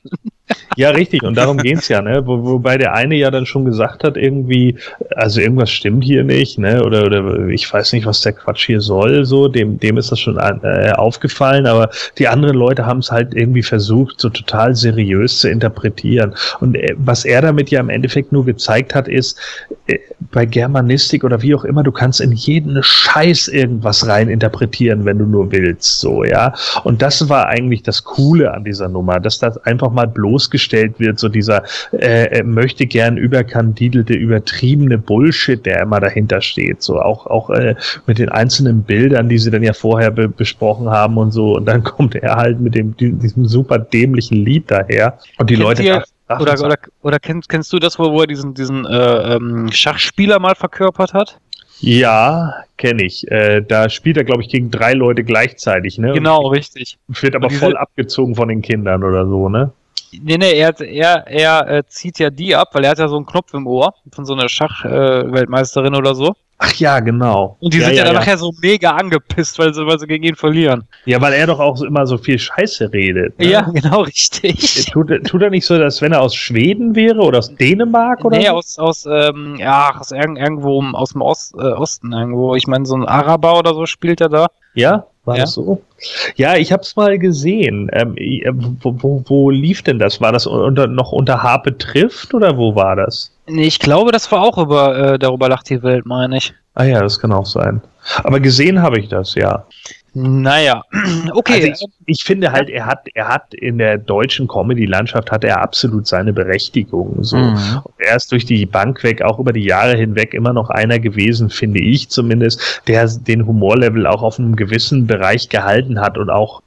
Ja, richtig. Und darum geht's ja, ne? Wo, wobei der eine ja dann schon gesagt hat, irgendwie, also irgendwas stimmt hier nicht, ne? Oder, oder ich weiß nicht, was der Quatsch hier soll, so, dem, dem ist das schon äh, aufgefallen, aber die anderen Leute haben es halt irgendwie versucht, so total seriös zu interpretieren. Und äh, was er damit ja im Endeffekt nur gezeigt hat, ist, äh, bei Germanistik oder wie auch immer, du kannst in jeden Scheiß irgendwas rein interpretieren, wenn du nur willst, so, ja. Und das war eigentlich das Coole an dieser Nummer, dass das einfach mal bloßgestellt wird, so dieser äh, möchte gern überkandidelte, übertriebene Bullshit, der immer dahinter steht, so auch auch äh, mit den einzelnen Bildern, die sie dann ja vorher be besprochen haben und so, und dann *laughs* kommt er halt mit dem die- diesem super dämlichen Lied daher und die Kennt Leute ihr- ach, Oder, oder, oder kennst, kennst du das, wo, wo er diesen, diesen äh, ähm, Schachspieler mal verkörpert hat? ja, kenne ich. Äh, da spielt er, glaube ich, gegen drei Leute gleichzeitig, ne? Genau, richtig. Wird aber diese- voll abgezogen von den Kindern oder so, ne? Nee, nee, er, er, er äh, zieht ja die ab, weil er hat ja so einen Knopf im Ohr von so einer Schachweltmeisterin äh, oder so. Ach ja, genau. Und die ja, sind ja, ja, dann ja. nachher so mega angepisst, weil sie, weil sie gegen ihn verlieren. ja, weil er doch auch immer so viel Scheiße redet. Ne? Ja, *laughs* genau, richtig. Tut, er- tut er nicht so, dass wenn er aus Schweden wäre oder aus Dänemark oder Nee, so? aus, aus, ähm, ja, aus irg irgendwo aus dem Ost, äh, Osten irgendwo. Ich meine, so ein Araber oder so spielt er da. Ja, war Ja. das so? Ja, ich hab's mal gesehen. Ähm, äh, wo, wo, wo lief denn das? War das unter, noch unter Harpe trifft oder wo war das? Nee, ich glaube, das war auch über, äh, darüber lacht die Welt, meine ich. Ah ja, das kann auch sein. Aber gesehen habe ich das, ja. Naja, *clears throat* okay. Also ich, ich finde halt, er hat, er hat in der deutschen Comedy-Landschaft hat er absolut seine Berechtigung. So. Mhm. Er ist durch die Bank weg, auch über die Jahre hinweg immer noch einer gewesen, finde ich zumindest, der den Humorlevel auch auf einem gewissen Bereich gehalten hat und auch,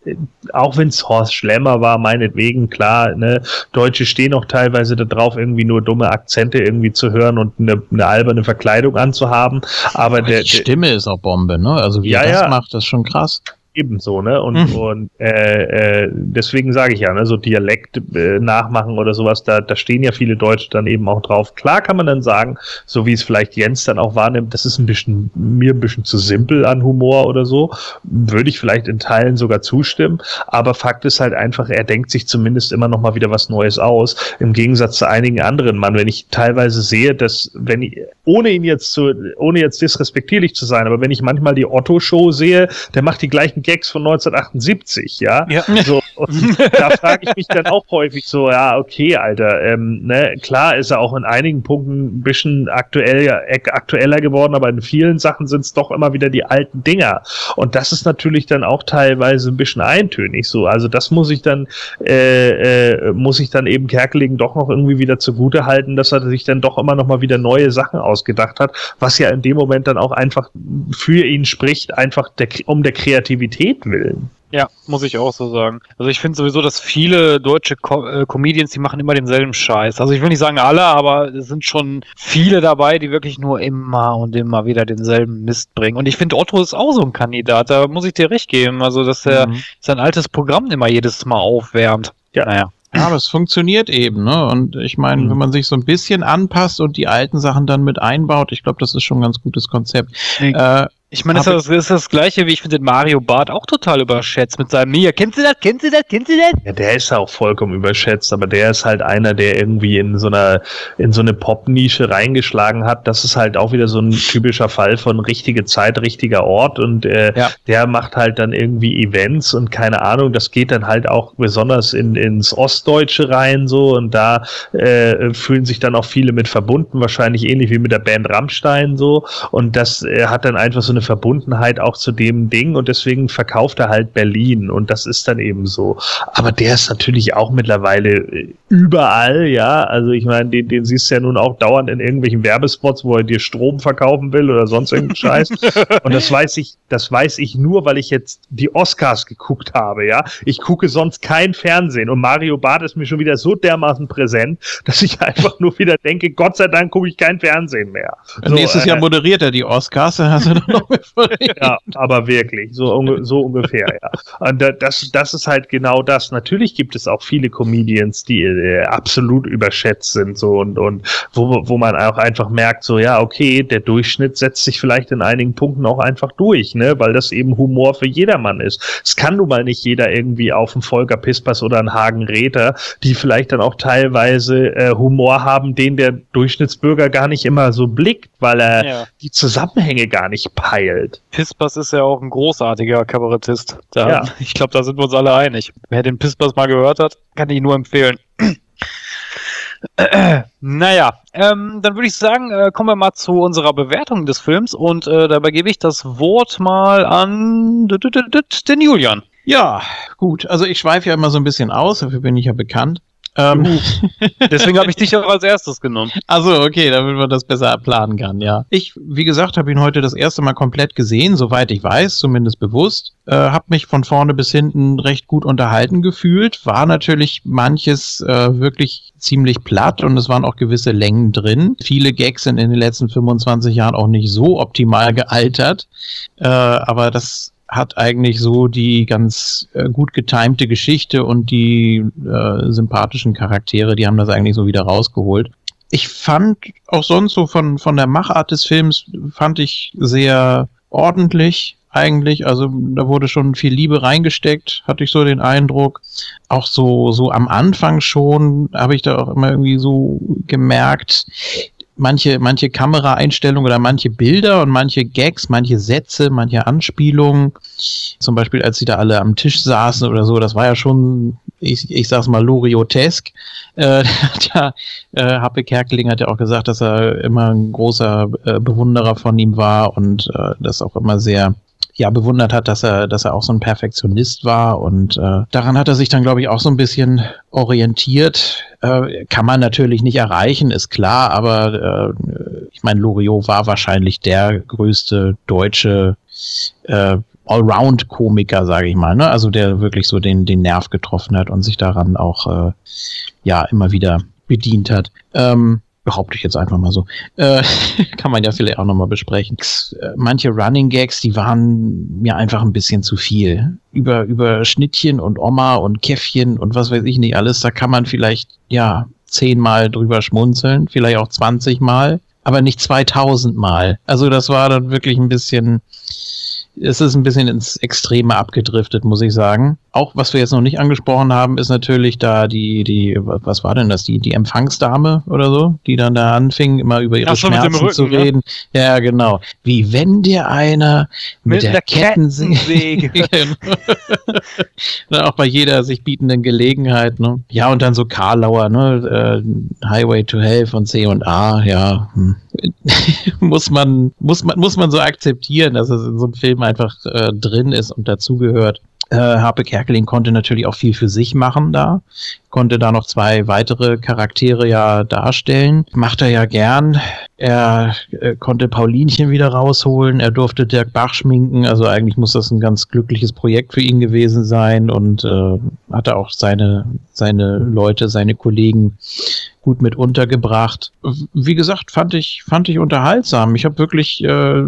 auch wenn es Horst Schlemmer war, meinetwegen, klar, ne, Deutsche stehen auch teilweise darauf, irgendwie nur dumme Akzente irgendwie zu hören und eine, eine alberne Verkleidung anzuhaben. Aber Aber der, die Stimme ist auch Bombe, ne? Also wie Ja, er das ja. macht, das ist schon krass. Ebenso, ne? Und, Mhm. und äh, äh, deswegen sage ich ja, ne, so Dialekt äh, nachmachen oder sowas, da, da stehen ja viele Deutsche dann eben auch drauf. Klar kann man dann sagen, so wie es vielleicht Jens dann auch wahrnimmt, das ist ein bisschen, mir ein bisschen zu simpel an Humor oder so. Würde ich vielleicht in Teilen sogar zustimmen. Aber Fakt ist halt einfach, er denkt sich zumindest immer noch mal wieder was Neues aus. Im Gegensatz zu einigen anderen Mann, wenn ich teilweise sehe, dass, wenn ich, ohne ihn jetzt zu, ohne jetzt disrespektierlich zu sein, aber wenn ich manchmal die Otto-Show sehe, der macht die gleichen Gags von 1978, ja. Ja. *laughs* So, und *laughs* da frage ich mich dann auch häufig so, ja, okay, Alter, ähm, ne, klar ist er auch in einigen Punkten ein bisschen aktuell, aktueller geworden, aber in vielen Sachen sind es doch immer wieder die alten Dinger. Und das ist natürlich dann auch teilweise ein bisschen eintönig so. Also das muss ich dann, äh, äh, muss ich dann eben Kerkeling doch noch irgendwie wieder zugute halten, dass er sich dann doch immer noch mal wieder neue Sachen ausgedacht hat, was ja in dem Moment dann auch einfach für ihn spricht, einfach der, um der Kreativität willen. Ja, muss ich auch so sagen. Also ich finde sowieso, dass viele deutsche Co äh, Comedians, die machen immer denselben Scheiß. Also ich will nicht sagen alle, aber es sind schon viele dabei, die wirklich nur immer und immer wieder denselben Mist bringen. Und ich finde, Otto ist auch so ein Kandidat, da muss ich dir recht geben. Also, dass er Mhm. sein altes Programm immer jedes Mal aufwärmt. Ja. Naja. Ja, aber es funktioniert eben, ne? Und ich meine, Mhm. wenn man sich so ein bisschen anpasst und die alten Sachen dann mit einbaut, ich glaube, das ist schon ein ganz gutes Konzept. Nee. Äh, Ich meine, das ist, das gleiche, wie ich finde den Mario Bart auch total überschätzt mit seinem Mia. Kennst du das? Kennst du das? Kennst du das? Ja, der ist auch vollkommen überschätzt, aber der ist halt einer, der irgendwie in so einer, in so eine Pop-Nische reingeschlagen hat. Das ist halt auch wieder so ein typischer Fall von richtige Zeit, richtiger Ort und äh, Ja. der macht halt dann irgendwie Events und keine Ahnung, das geht dann halt auch besonders in, ins Ostdeutsche rein so und da äh, fühlen sich dann auch viele mit verbunden, wahrscheinlich ähnlich wie mit der Band Rammstein so und das äh, hat dann einfach so eine Verbundenheit auch zu dem Ding und deswegen verkauft er halt Berlin und das ist dann eben so. Aber der ist natürlich auch mittlerweile äh, überall, ja, also ich meine, den, den siehst du ja nun auch dauernd in irgendwelchen Werbespots, wo er dir Strom verkaufen will oder sonst irgendeinen Scheiß *laughs* und das weiß ich, das weiß ich nur, weil ich jetzt die Oscars geguckt habe, ja. Ich gucke sonst kein Fernsehen und Mario Barth ist mir schon wieder so dermaßen präsent, dass ich einfach nur wieder denke, Gott sei Dank gucke ich kein Fernsehen mehr. So, Nächstes äh, Jahr moderiert er die Oscars, dann hast du noch. *laughs* ja, aber wirklich, so, unge so ungefähr, ja. Und da- das, das ist halt genau das. Natürlich gibt es auch viele Comedians, die äh, absolut überschätzt sind, so und, und wo, wo man auch einfach merkt, so, ja, okay, der Durchschnitt setzt sich vielleicht in einigen Punkten auch einfach durch, ne, weil das eben Humor für jedermann ist. Es kann nun mal nicht jeder irgendwie auf einen Volker Pispers oder einen Hagen Räther, die vielleicht dann auch teilweise äh, Humor haben, den der Durchschnittsbürger gar nicht immer so blickt, weil er Ja. die Zusammenhänge gar nicht peilt. Pispas ist ja auch ein großartiger Kabarettist. Da, Ja. *laughs* Ich glaube, da sind wir uns alle einig. Wer den Pispas mal gehört hat, kann ich nur empfehlen. *clears throat* naja, ähm, dann würde ich sagen, äh, kommen wir mal zu unserer Bewertung des Films und äh, dabei gebe ich das Wort mal an den Julian. Ja, gut. Also ich schweife ja immer so ein bisschen aus, dafür bin ich ja bekannt. Ähm, *laughs* Deswegen habe ich dich auch als erstes genommen. Also okay, damit man das besser planen kann, ja. Ich, wie gesagt, habe ihn heute das erste Mal komplett gesehen, soweit ich weiß, zumindest bewusst. Äh, habe mich von vorne bis hinten recht gut unterhalten gefühlt. War natürlich manches äh, wirklich ziemlich platt und es waren auch gewisse Längen drin. Viele Gags sind in den letzten 25 Jahren auch nicht so optimal gealtert. Äh, aber das hat eigentlich so die ganz äh, gut getimte Geschichte und die äh, sympathischen Charaktere, die haben das eigentlich so wieder rausgeholt. Ich fand auch sonst so von, von der Machart des Films fand ich sehr ordentlich eigentlich. Also da wurde schon viel Liebe reingesteckt, hatte ich so den Eindruck. Auch so, so am Anfang schon habe ich da auch immer irgendwie so gemerkt, manche, manche Kameraeinstellungen oder manche Bilder und manche Gags, manche Sätze, manche Anspielungen. Zum Beispiel, als sie da alle am Tisch saßen oder so, das war ja schon, ich, ich sag's mal, Loriotesk. Äh, *laughs* da, äh, Happe Kerkeling hat ja auch gesagt, dass er immer ein großer äh, Bewunderer von ihm war und äh, das auch immer sehr ja bewundert hat, dass er, dass er auch so ein Perfektionist war und äh, daran hat er sich dann, glaube ich, auch so ein bisschen orientiert. Äh, kann man natürlich nicht erreichen, ist klar, aber äh, ich meine, Loriot war wahrscheinlich der größte deutsche äh, Allround-Komiker, sage ich mal, ne? Also der wirklich so den, den Nerv getroffen hat und sich daran auch äh, ja immer wieder bedient hat. Ähm, behaupte ich jetzt einfach mal so. Äh, *laughs* kann man ja vielleicht auch nochmal besprechen. Äh, Manche Running Gags, die waren mir einfach ein bisschen zu viel. Über, über Schnittchen und Oma und Käffchen und was weiß ich nicht alles, da kann man vielleicht, ja, zehnmal drüber schmunzeln, vielleicht auch 20 Mal, aber nicht 2000 Mal. Also das war dann wirklich ein bisschen, es ist ein bisschen ins Extreme abgedriftet, muss ich sagen. Auch was wir jetzt noch nicht angesprochen haben, ist natürlich da die, die, was war denn das, die, die Empfangsdame oder so, die dann da anfing, immer über ihre Ach mit Schmerzen Rücken, zu ne? reden. Ja, genau. Wie wenn dir einer mit, der einer Kettensäge, *laughs* Genau. dann auch bei jeder sich bietenden Gelegenheit, ne? Ja, und dann so Karlauer, ne? Äh, Highway to Hell von C und A, ja. Hm. *laughs* muss man, muss man, muss man so akzeptieren, dass es in so einem Film einfach äh, drin ist und dazugehört. Äh, Harpe Kerkeling konnte natürlich auch viel für sich machen da, konnte da noch zwei weitere Charaktere ja darstellen. Macht er ja gern. Er äh, konnte Paulinchen wieder rausholen, er durfte Dirk Bach schminken, also eigentlich muss das ein ganz glückliches Projekt für ihn gewesen sein und äh, hatte auch seine, seine Leute, seine Kollegen gut mit untergebracht. Wie gesagt, fand ich, fand ich unterhaltsam. Ich habe wirklich äh,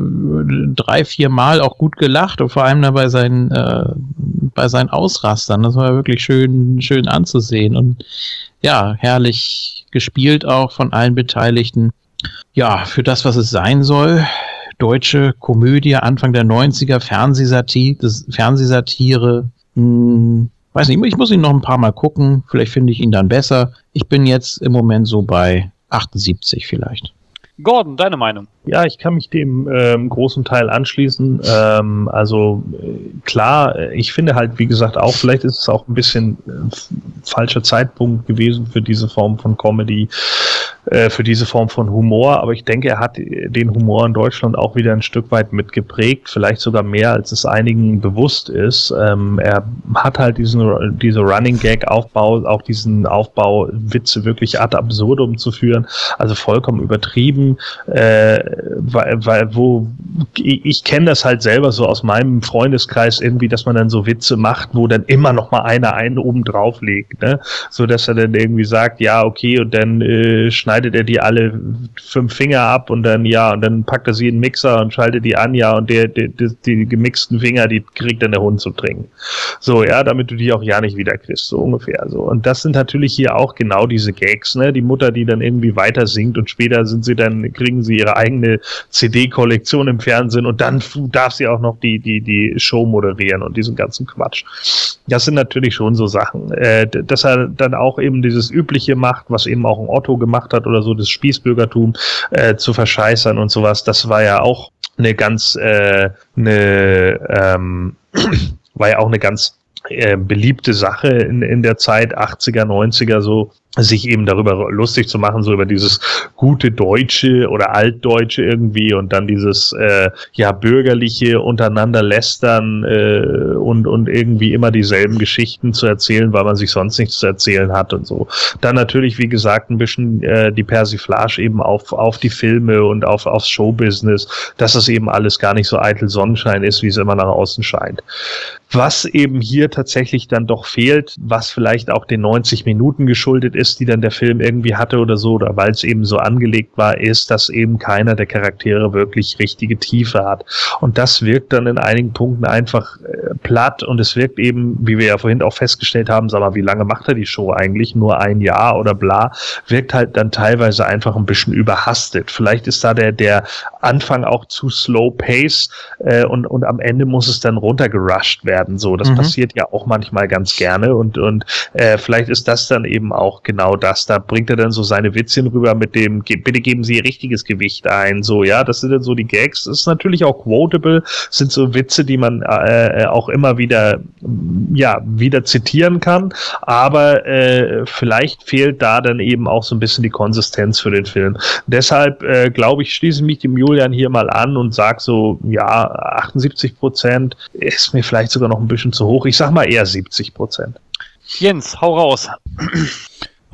drei, vier Mal auch gut gelacht und vor allem da bei seinen, äh, bei seinen Ausrastern. Das war wirklich schön, schön anzusehen und ja, herrlich gespielt auch von allen Beteiligten. Ja, für das, was es sein soll, deutsche Komödie Anfang der 90er, Fernsehsatire, Fernsehsatire. Hm, weiß nicht, ich muss ihn noch ein paar Mal gucken. Vielleicht finde ich ihn dann besser. Ich bin jetzt im Moment so bei 78 vielleicht. Gordon, deine Meinung? Ja, ich kann mich dem ähm, großen Teil anschließen. Ähm, also äh, klar, äh, ich finde halt, wie gesagt, auch vielleicht ist es auch ein bisschen äh, falscher Zeitpunkt gewesen für diese Form von Comedy, äh, für diese Form von Humor. Aber ich denke, er hat den Humor in Deutschland auch wieder ein Stück weit mitgeprägt, vielleicht sogar mehr, als es einigen bewusst ist. Ähm, er hat halt diesen diese Running Gag Aufbau, auch diesen Aufbau, Witze wirklich ad absurdum zu führen, also vollkommen übertrieben. Äh, weil, weil wo ich, ich kenne das halt selber so aus meinem Freundeskreis irgendwie, dass man dann so Witze macht, wo dann immer noch mal einer einen oben drauf legt, ne? So dass er dann irgendwie sagt, ja, okay, und dann äh, schneidet er die alle fünf Finger ab und dann ja, und dann packt er sie in den Mixer und schaltet die an, ja, und der, der, der die gemixten Finger, die kriegt dann der Hund zu trinken. So, ja, damit du die auch ja nicht wieder kriegst, so ungefähr. So. Und das sind natürlich hier auch genau diese Gags, ne? Die Mutter, die dann irgendwie weiter singt und später sind sie dann, kriegen sie ihre eigene CD-Kollektion im Fernsehen und dann darf sie auch noch die, die, die Show moderieren und diesen ganzen Quatsch. Das sind natürlich schon so Sachen. Äh, dass er dann auch eben dieses Übliche macht, was eben auch ein Otto gemacht hat oder so, das Spießbürgertum äh, zu verscheißern und sowas, das war ja auch eine ganz, äh, eine, ähm, *clears throat* war ja auch eine ganz äh, beliebte Sache in, in der Zeit 80er, 90er so sich eben darüber lustig zu machen, so über dieses gute Deutsche oder Altdeutsche irgendwie und dann dieses äh, ja bürgerliche untereinander lästern äh, und und irgendwie immer dieselben Geschichten zu erzählen, weil man sich sonst nichts zu erzählen hat und so. Dann natürlich, wie gesagt, ein bisschen äh, die Persiflage eben auf auf die Filme und auf aufs Showbusiness, dass das eben alles gar nicht so eitel Sonnenschein ist, wie es immer nach außen scheint. Was eben hier tatsächlich dann doch fehlt, was vielleicht auch den 90 Minuten geschuldet ist, die dann der Film irgendwie hatte oder so, oder weil es eben so angelegt war, ist, dass eben keiner der Charaktere wirklich richtige Tiefe hat. Und das wirkt dann in einigen Punkten einfach äh, platt und es wirkt eben, wie wir ja vorhin auch festgestellt haben, sag mal, wie lange macht er die Show eigentlich? Nur ein Jahr oder bla, wirkt halt dann teilweise einfach ein bisschen überhastet. Vielleicht ist da der, der Anfang auch zu slow pace äh, und, und am Ende muss es dann runtergerusht werden werden. So, das mhm. passiert ja auch manchmal ganz gerne und und äh, vielleicht ist das dann eben auch genau das. Da bringt er dann so seine Witzchen rüber mit dem, bitte geben Sie richtiges Gewicht ein. So, ja, das sind dann so die Gags. Das ist natürlich auch quotable, sind so Witze, die man äh, äh auch immer wieder ja wieder zitieren kann. Aber äh, vielleicht fehlt da dann eben auch so ein bisschen die Konsistenz für den Film. Deshalb äh, glaube ich, schließe mich dem Julian hier mal an und sag so, ja, 78 Prozent ist mir vielleicht sogar noch ein bisschen zu hoch. Ich sag mal eher 70 Prozent. Jens, hau raus.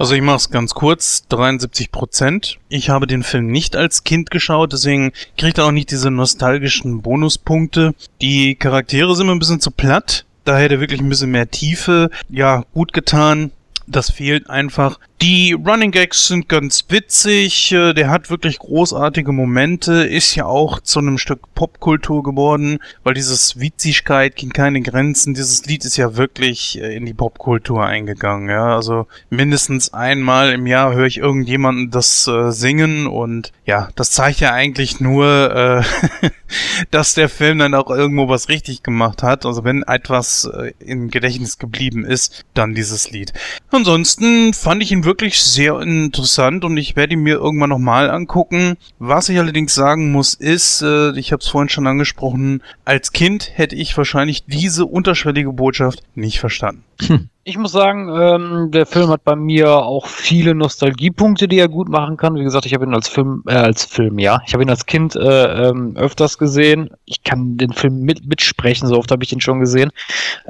Also ich mache es ganz kurz, 73 Prozent. Ich habe den Film nicht als Kind geschaut, deswegen kriegt er auch nicht diese nostalgischen Bonuspunkte. Die Charaktere sind mir ein bisschen zu platt. Da hätte wirklich ein bisschen mehr Tiefe, ja, gut getan. Das fehlt einfach. Die Running Gags sind ganz witzig, äh, der hat wirklich großartige Momente, ist ja auch zu einem Stück Popkultur geworden, weil dieses Witzigkeit kennt keine Grenzen, dieses Lied ist ja wirklich äh, in die Popkultur eingegangen, ja, also mindestens einmal im Jahr höre ich irgendjemanden das äh, singen und ja, das zeigt ja eigentlich nur, äh, *laughs* dass der Film dann auch irgendwo was richtig gemacht hat, also wenn etwas äh, im Gedächtnis geblieben ist, dann dieses Lied. Ansonsten fand ich ihn wirklich wirklich sehr interessant und ich werde ihn mir irgendwann nochmal angucken. Was ich allerdings sagen muss, ist, äh, ich habe es vorhin schon angesprochen, als Kind hätte ich wahrscheinlich diese unterschwellige Botschaft nicht verstanden. Hm. Ich muss sagen, ähm, der Film hat bei mir auch viele Nostalgiepunkte, die er gut machen kann. Wie gesagt, ich habe ihn als Film, äh, als Film, ja, ich habe ihn als Kind äh, ähm, öfters gesehen. Ich kann den Film mit mitsprechen, so oft habe ich ihn schon gesehen.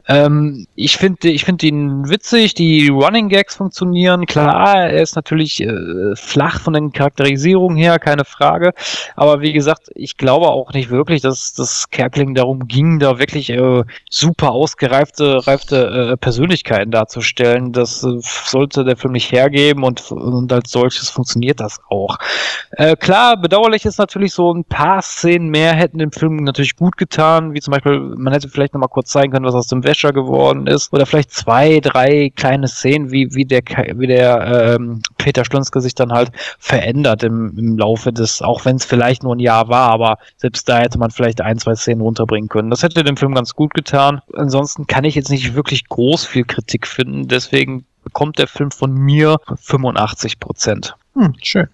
Ähm, ich finde, ich finde ihn witzig. Die Running Gags funktionieren. Klar, er ist natürlich äh, flach von den Charakterisierungen her, keine Frage. Aber wie gesagt, ich glaube auch nicht wirklich, dass das Kerkling darum ging, da wirklich äh, super ausgereifte, reifte äh, Persönlichkeiten Persönlichkeiten darzustellen. Das äh, sollte der Film nicht hergeben und, und als solches funktioniert das auch. Äh, klar, bedauerlich ist natürlich so ein paar Szenen mehr hätten dem Film natürlich gut getan, wie zum Beispiel, man hätte vielleicht nochmal kurz zeigen können, was aus dem Wäscher geworden ist, oder vielleicht zwei, drei kleine Szenen, wie, wie der, wie der ähm, Peter Schlönske sich dann halt verändert im, im Laufe des, auch wenn es vielleicht nur ein Jahr war, aber selbst da hätte man vielleicht ein, zwei Szenen runterbringen können. Das hätte dem Film ganz gut getan. Ansonsten kann ich jetzt nicht wirklich groß viel Kritik finden, deswegen bekommt der Film von mir 85 Prozent. Hm, schön.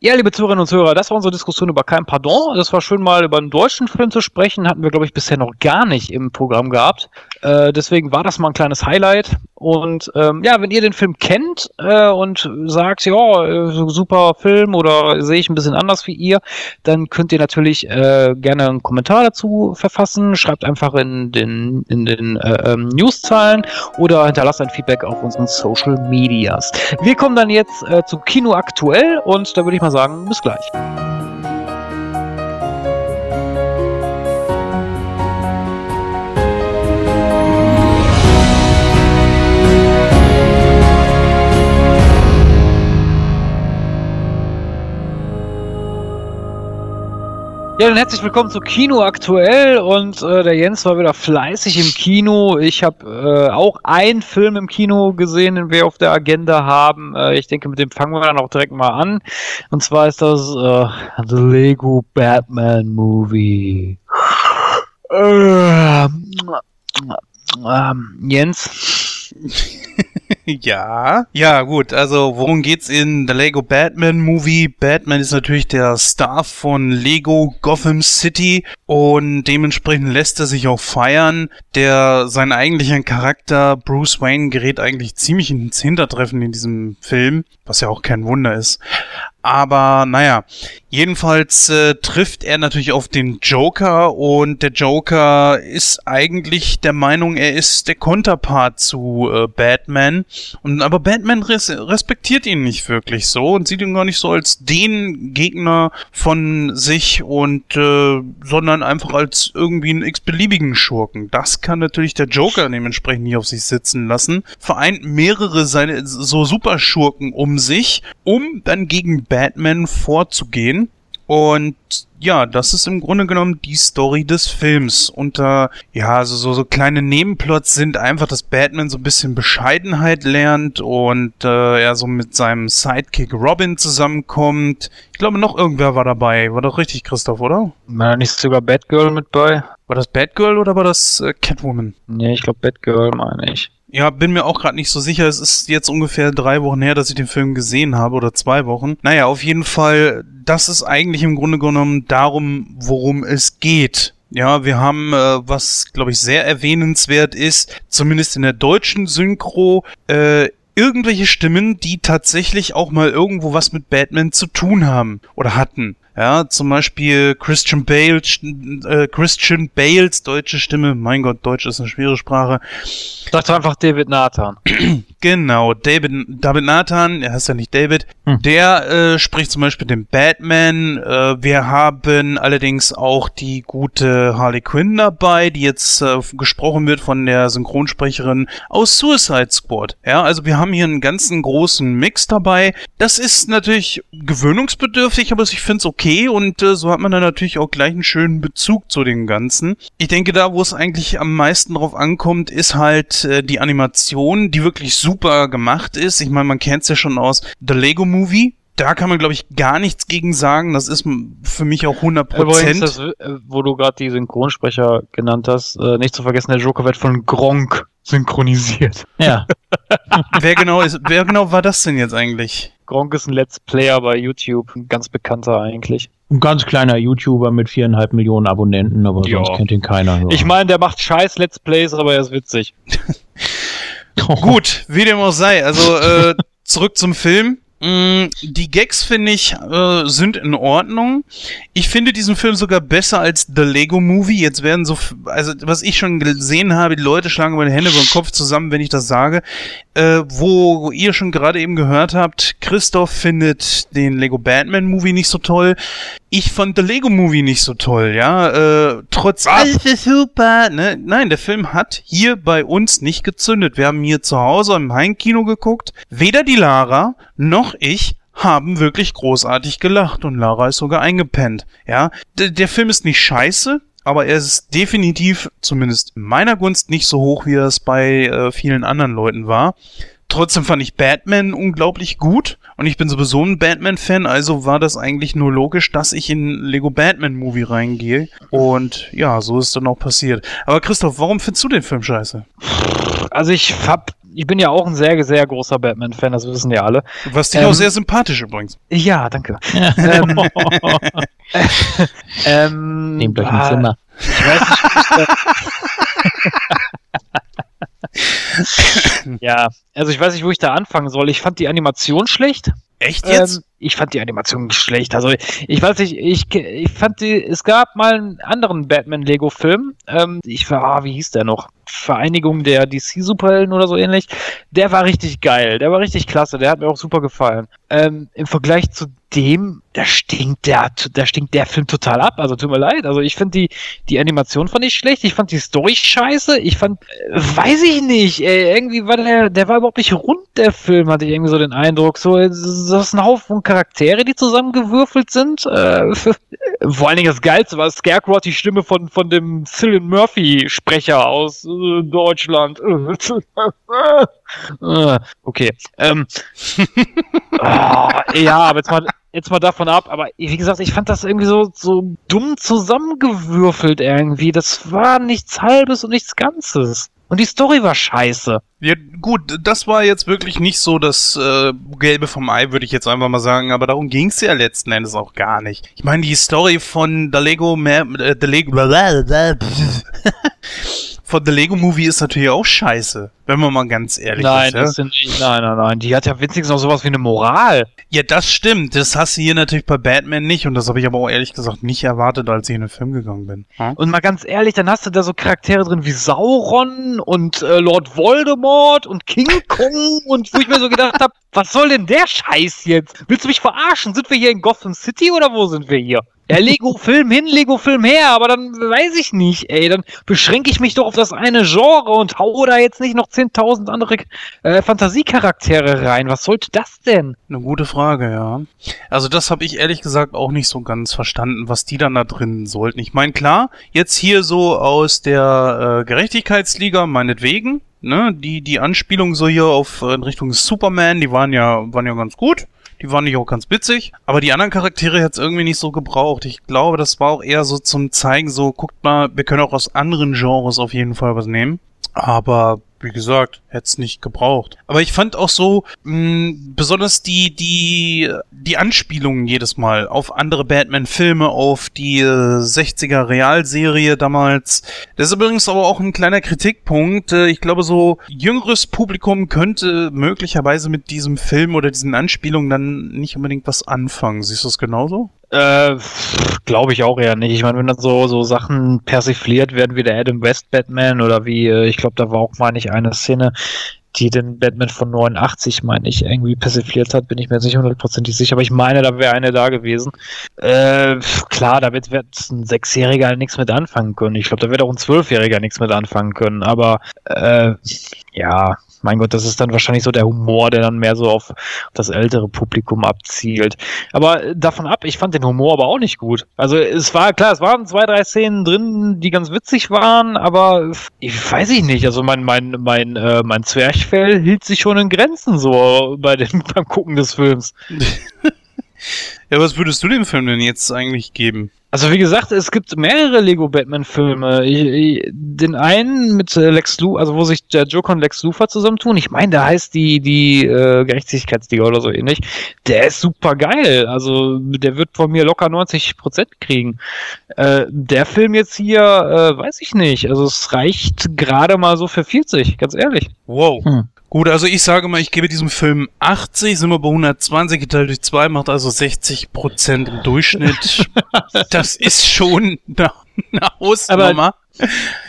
Ja, liebe Zuhörerinnen und Zuhörer, das war unsere Diskussion über kein Pardon. Das war schön mal über einen deutschen Film zu sprechen. Hatten wir, glaube ich, bisher noch gar nicht im Programm gehabt. Äh, deswegen war das mal ein kleines Highlight. Und ähm, ja, wenn ihr den Film kennt äh, und sagt, ja, äh, super Film oder sehe ich ein bisschen anders wie ihr, dann könnt ihr natürlich äh, gerne einen Kommentar dazu verfassen. Schreibt einfach in den, in den äh, ähm, Newszahlen oder hinterlasst ein Feedback auf unseren Social Medias. Wir kommen dann jetzt äh, zu Kino aktuell und da würde ich mal sagen, bis gleich. Ja, dann herzlich willkommen zu Kino aktuell und äh, der Jens war wieder fleißig im Kino. Ich habe äh, auch einen Film im Kino gesehen, den wir auf der Agenda haben. Äh, ich denke, mit dem fangen wir dann auch direkt mal an. Und zwar ist das äh, The Lego Batman Movie. Äh, ähm, Jens. *laughs* ja. Ja, gut. Also, worum geht's in The Lego Batman Movie? Batman ist natürlich der Star von Lego Gotham City und dementsprechend lässt er sich auch feiern. Der, sein eigentlicher Charakter Bruce Wayne gerät eigentlich ziemlich ins Hintertreffen in diesem Film, was ja auch kein Wunder ist. Aber naja, jedenfalls äh, trifft er natürlich auf den Joker und der Joker ist eigentlich der Meinung, er ist der Konterpart zu äh, Batman. Und aber Batman res respektiert ihn nicht wirklich so und sieht ihn gar nicht so als den Gegner von sich und äh, sondern einfach als irgendwie einen x-beliebigen Schurken. Das kann natürlich der Joker dementsprechend nicht auf sich sitzen lassen. Vereint mehrere seine so Superschurken um sich, um dann gegen Batman vorzugehen. Und ja, das ist im Grunde genommen die Story des Films. Und äh, ja, also so, so kleine Nebenplots sind einfach, dass Batman so ein bisschen Bescheidenheit lernt und äh, er so mit seinem Sidekick Robin zusammenkommt. Ich glaube, noch irgendwer war dabei. War doch richtig, Christoph, oder? War nicht sogar Batgirl mit bei? War das Batgirl oder war das äh, Catwoman? Nee, ich glaube Batgirl meine ich. Ja, bin mir auch gerade nicht so sicher. Es ist jetzt ungefähr drei Wochen her, dass ich den Film gesehen habe oder zwei Wochen. Naja, auf jeden Fall, das ist eigentlich im Grunde genommen darum, worum es geht. Ja, wir haben, äh, was glaube ich sehr erwähnenswert ist, zumindest in der deutschen Synchro, äh, irgendwelche Stimmen, die tatsächlich auch mal irgendwo was mit Batman zu tun haben oder hatten. Ja, zum Beispiel Christian Bale, äh, Christian Bales deutsche Stimme. Mein Gott, Deutsch ist eine schwere Sprache. Sag doch einfach David Nathan. *clears throat* genau, David, David Nathan, er heißt ja nicht David. Hm. Der äh, spricht zum Beispiel den Batman. Äh, wir haben allerdings auch die gute Harley Quinn dabei, die jetzt äh, gesprochen wird von der Synchronsprecherin aus Suicide Squad. Ja, also wir haben hier einen ganzen großen Mix dabei. Das ist natürlich gewöhnungsbedürftig, aber ich finde es okay und äh, so hat man dann natürlich auch gleich einen schönen Bezug zu dem Ganzen. Ich denke, da, wo es eigentlich am meisten drauf ankommt, ist halt äh, die Animation, die wirklich super gemacht ist. Ich meine, man kennt es ja schon aus The Lego Movie. Da kann man, glaube ich, gar nichts gegen sagen. Das ist für mich auch 100 Übrigens, Prozent. das, äh, wo du gerade die Synchronsprecher genannt hast, äh, nicht zu vergessen, der Joker wird von Gronk synchronisiert. Ja. *laughs* wer genau ist, wer genau war das denn jetzt eigentlich? Gronk ist ein Let's Player bei YouTube, ein ganz bekannter eigentlich. Ein ganz kleiner YouTuber mit viereinhalb Millionen Abonnenten, aber Ja. sonst kennt ihn keiner. Ja. Ich meine, der macht scheiß Let's Plays, aber er ist witzig. *laughs* Gut, wie dem auch sei. Also äh, zurück zum Film. Mm, Die Gags, finde ich, äh, sind in Ordnung. Ich finde diesen Film sogar besser als The Lego Movie. Jetzt werden so, also was ich schon gesehen habe, die Leute schlagen meine Hände über den Kopf zusammen, wenn ich das sage. Äh, wo ihr schon gerade eben gehört habt, Christoph findet den Lego Batman Movie nicht so toll. Ich fand The Lego Movie nicht so toll, ja. Äh, trotz alles ist super. Ne? Nein, der Film hat hier bei uns nicht gezündet. Wir haben hier zu Hause im Heimkino geguckt. Weder die Lara noch ich haben wirklich großartig gelacht und Lara ist sogar eingepennt. Ja, D der Film ist nicht scheiße, aber er ist definitiv, zumindest in meiner Gunst, nicht so hoch, wie er es bei äh, vielen anderen Leuten war. Trotzdem fand ich Batman unglaublich gut und ich bin sowieso ein Batman-Fan, also war das eigentlich nur logisch, dass ich in Lego Batman Movie reingehe. Und ja, so ist dann auch passiert. Aber Christoph, warum findest du den Film scheiße? Also ich hab, ich bin ja auch ein sehr, sehr großer Batman-Fan, das wissen ja alle. Du warst dich Ähm, auch sehr sympathisch übrigens. Ja, danke. ähm, *laughs* ähm, Nehmt euch ein ah, Zimmer. Ich weiß nicht. *laughs* ja, also ich weiß nicht, wo ich da anfangen soll. Ich fand die Animation schlecht. Echt jetzt? Ähm, ich fand die Animation schlecht. Also ich weiß nicht, ich, ich fand die, es gab mal einen anderen Batman-Lego-Film. Ähm, ich war, ah, wie hieß der noch? Vereinigung der DC-Superhelden oder so ähnlich. Der war richtig geil, der war richtig klasse, der hat mir auch super gefallen. Ähm, Im Vergleich zu dem, da stinkt der, da stinkt der Film total ab. Also tut mir leid. Also ich finde die, die Animation fand ich schlecht, ich fand die Story scheiße, ich fand, äh, weiß ich nicht, ey, irgendwie war der, der war überhaupt nicht rund, der Film, hatte ich irgendwie so den Eindruck. So, das ist ein Haufen Charaktere, die zusammengewürfelt sind. Äh, *laughs* vor allen Dingen das Geilste war Scarecrow die Stimme von, von dem Cillian Murphy Sprecher aus äh, Deutschland. *laughs* Äh, okay. Ähm, *laughs* ah, ja, aber jetzt mal, jetzt mal davon ab, aber wie gesagt, ich fand das irgendwie so, so dumm zusammengewürfelt irgendwie. Das war nichts Halbes und nichts Ganzes. Und die Story war scheiße. Ja, gut, das war jetzt wirklich nicht so das äh, Gelbe vom Ei, würde ich jetzt einfach mal sagen, aber darum ging's ja letzten Endes auch gar nicht. Ich meine, die Story von The Lego, Ma äh, The Lego, *laughs* von The Lego Movie ist natürlich auch scheiße, wenn man mal ganz ehrlich Nein, ist. Ja? das sind nein, nein, nein. Die hat ja wenigstens noch sowas wie eine Moral. ja, das stimmt. Das hast du hier natürlich bei Batman nicht und das habe ich aber auch ehrlich gesagt nicht erwartet, als ich in den Film gegangen bin. Hm? Und mal ganz ehrlich, dann hast du da so Charaktere drin wie Sauron und äh, Lord Voldemort und King *laughs* Kong und wo ich mir so gedacht habe, was soll denn der Scheiß jetzt? Willst du mich verarschen? Sind wir hier in Gotham City oder wo sind wir hier? Ja, Lego-Film *laughs* hin, Lego-Film her, aber dann weiß ich nicht, ey. Dann beschränke ich mich doch auf das eine Genre und hau da jetzt nicht noch 10.000 andere äh, Fantasiecharaktere rein. Was sollte das denn? Eine gute Frage, ja. Also das habe ich ehrlich gesagt auch nicht so ganz verstanden, was die dann da drin sollten. Ich meine, klar, jetzt hier so aus der äh, Gerechtigkeitsliga, meinetwegen, ne, die, die Anspielung so hier auf äh, in Richtung Superman, die waren ja, waren ja ganz gut. Die waren nicht auch ganz witzig, aber die anderen Charaktere hat's irgendwie nicht so gebraucht. Ich glaube, das war auch eher so zum Zeigen, so guckt mal, wir können auch aus anderen Genres auf jeden Fall was nehmen. Aber wie gesagt, hätte es nicht gebraucht. Aber ich fand auch so, mh, besonders die, die, die Anspielungen jedes Mal auf andere Batman-Filme, auf die äh, 60er Realserie damals. Das ist übrigens aber auch ein kleiner Kritikpunkt. Äh, ich glaube, so jüngeres Publikum könnte möglicherweise mit diesem Film oder diesen Anspielungen dann nicht unbedingt was anfangen. Siehst du das genauso? Äh, glaube ich auch eher nicht. Ich meine, wenn dann so, so Sachen persifliert werden wie der Adam West Batman oder wie, äh, ich glaube, da war auch, meine ich, eine Szene, die den Batman von 89, meine ich, irgendwie persifliert hat, bin ich mir jetzt nicht hundertprozentig sicher, aber ich meine, da wäre eine da gewesen. Äh, klar, damit wird ein Sechsjähriger nichts mit anfangen können. Ich glaube, da wird auch ein Zwölfjähriger nichts mit anfangen können, aber äh, ja, mein Gott, das ist dann wahrscheinlich so der Humor, der dann mehr so auf das ältere Publikum abzielt. Aber äh, davon ab, ich fand den Humor aber auch nicht gut. Also es war klar, es waren zwei, drei Szenen drin, die ganz witzig waren, aber ich weiß ich nicht. Also mein mein mein äh, mein Zwerchfell hielt sich schon in Grenzen so bei dem *laughs* beim Gucken des Films. *laughs* Ja, was würdest du dem Film denn jetzt eigentlich geben? Also wie gesagt, es gibt mehrere Lego Batman Filme. Ich, ich, den einen mit äh, Lex Luthor, also wo sich der Joker und Lex Luthor zusammentun. Ich meine, der heißt die die äh, Gerechtigkeitsliga oder so ähnlich. Der ist super geil. Also der wird von mir locker 90 Prozent kriegen. Äh, der Film jetzt hier, äh, weiß ich nicht. Also es reicht gerade mal so für 40, ganz ehrlich. Wow. Hm. Gut, also ich sage mal, ich gebe diesem Film 80, sind wir bei 120 geteilt durch 2, macht also 60 Prozent im Durchschnitt. *laughs* das ist schon eine, eine Hausnummer.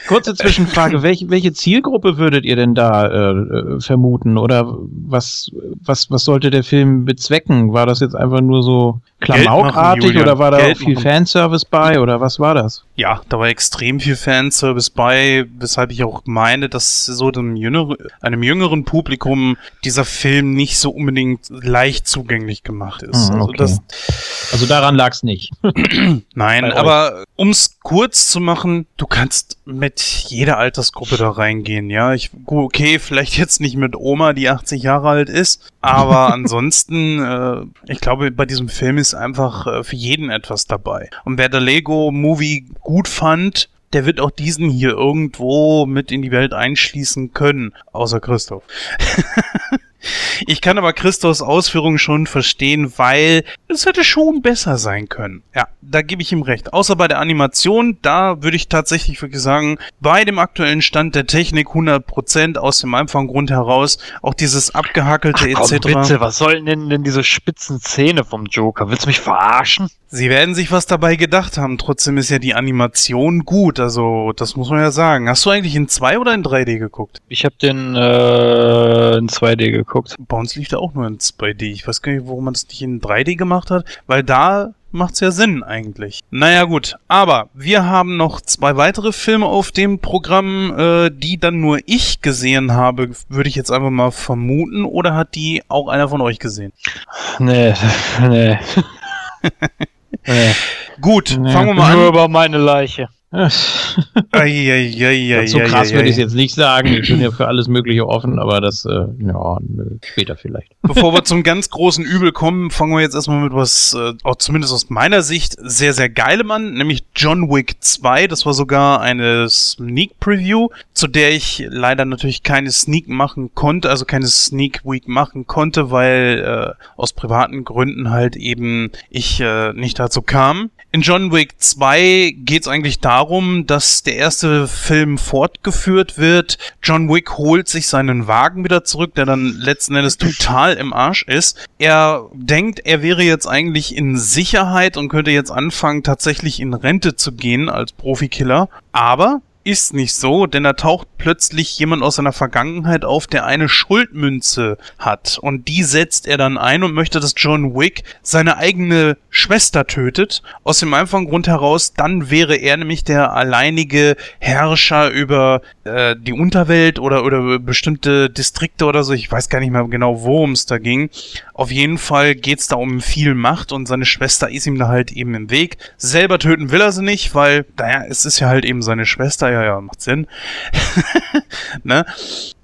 Kurze Zwischenfrage, welche, welche Zielgruppe würdet ihr denn da äh, äh, vermuten? Oder was, was, was sollte der Film bezwecken? War das jetzt einfach nur so klamaukartig oder war da Geld auch viel machen. Fanservice bei oder was war das? Ja, da war extrem viel Fanservice bei, weshalb ich auch meine, dass so dem jüngeren, einem jüngeren Publikum dieser Film nicht so unbedingt leicht zugänglich gemacht ist. Hm, Also okay. das, Also daran lag's nicht. *clears throat* Nein, aber um's kurz zu machen, du kannst mit jeder Altersgruppe da reingehen, ja. Ich, okay, vielleicht jetzt nicht mit Oma, die 80 Jahre alt ist, aber *laughs* ansonsten, äh, ich glaube, bei diesem Film ist einfach äh, für jeden etwas dabei. Und wer der Lego-Movie gut fand, der wird auch diesen hier irgendwo mit in die Welt einschließen können, außer Christoph. *laughs* Ich kann aber Christophs Ausführungen schon verstehen, weil es hätte schon besser sein können. Ja, da gebe ich ihm recht. Außer bei der Animation, da würde ich tatsächlich wirklich sagen, bei dem aktuellen Stand der Technik 100% aus dem einfachen Grund heraus, auch dieses abgehackelte Ach, komm, etc. bitte, was sollen denn, denn diese spitzen Zähne vom Joker? Willst du mich verarschen? Sie werden sich was dabei gedacht haben. Trotzdem ist ja die Animation gut. Also, das muss man ja sagen. Hast du eigentlich in 2 oder in 3D geguckt? Ich habe den äh, in 2D geguckt. Bei uns lief der auch nur in 2D. Ich weiß gar nicht, warum man das nicht in 3D gemacht hat, weil da macht's ja Sinn eigentlich. Naja gut, aber wir haben noch zwei weitere Filme auf dem Programm, äh, die dann nur ich gesehen habe, würde ich jetzt einfach mal vermuten. Oder hat die auch einer von euch gesehen? Nee, *laughs* nee. *laughs* nee. Gut, Nee. fangen wir mal Nur an. über meine Leiche. Eieieiei, *laughs* so krass würde ich eieiei. jetzt nicht sagen. Ich bin ja für alles Mögliche offen, aber das, äh, ja, später vielleicht. Bevor wir zum ganz großen Übel kommen, fangen wir jetzt erstmal mit was, äh, auch zumindest aus meiner Sicht, sehr, sehr geilem an, nämlich John Wick 2. Das war sogar eine Sneak Preview, zu der ich leider natürlich keine Sneak machen konnte, also keine Sneak Week machen konnte, weil äh, aus privaten Gründen halt eben ich äh, nicht dazu kam. In John Wick 2 geht es eigentlich darum, dass der erste Film fortgeführt wird. John Wick holt sich seinen Wagen wieder zurück, der dann letzten Endes total im Arsch ist. Er denkt, er wäre jetzt eigentlich in Sicherheit und könnte jetzt anfangen, tatsächlich in Rente zu gehen als Profikiller. Aber ist nicht so, denn da taucht plötzlich jemand aus seiner Vergangenheit auf, der eine Schuldmünze hat. Und die setzt er dann ein und möchte, dass John Wick seine eigene Schwester tötet. Aus dem einfachen Grund heraus, dann wäre er nämlich der alleinige Herrscher über äh, die Unterwelt oder, oder bestimmte Distrikte oder so. Ich weiß gar nicht mehr genau, worum es da ging. Auf jeden Fall geht's da um viel Macht und seine Schwester ist ihm da halt eben im Weg. Selber töten will er sie nicht, weil, naja, es ist ja halt eben seine Schwester. Ja, ja, macht Sinn. *laughs* ne?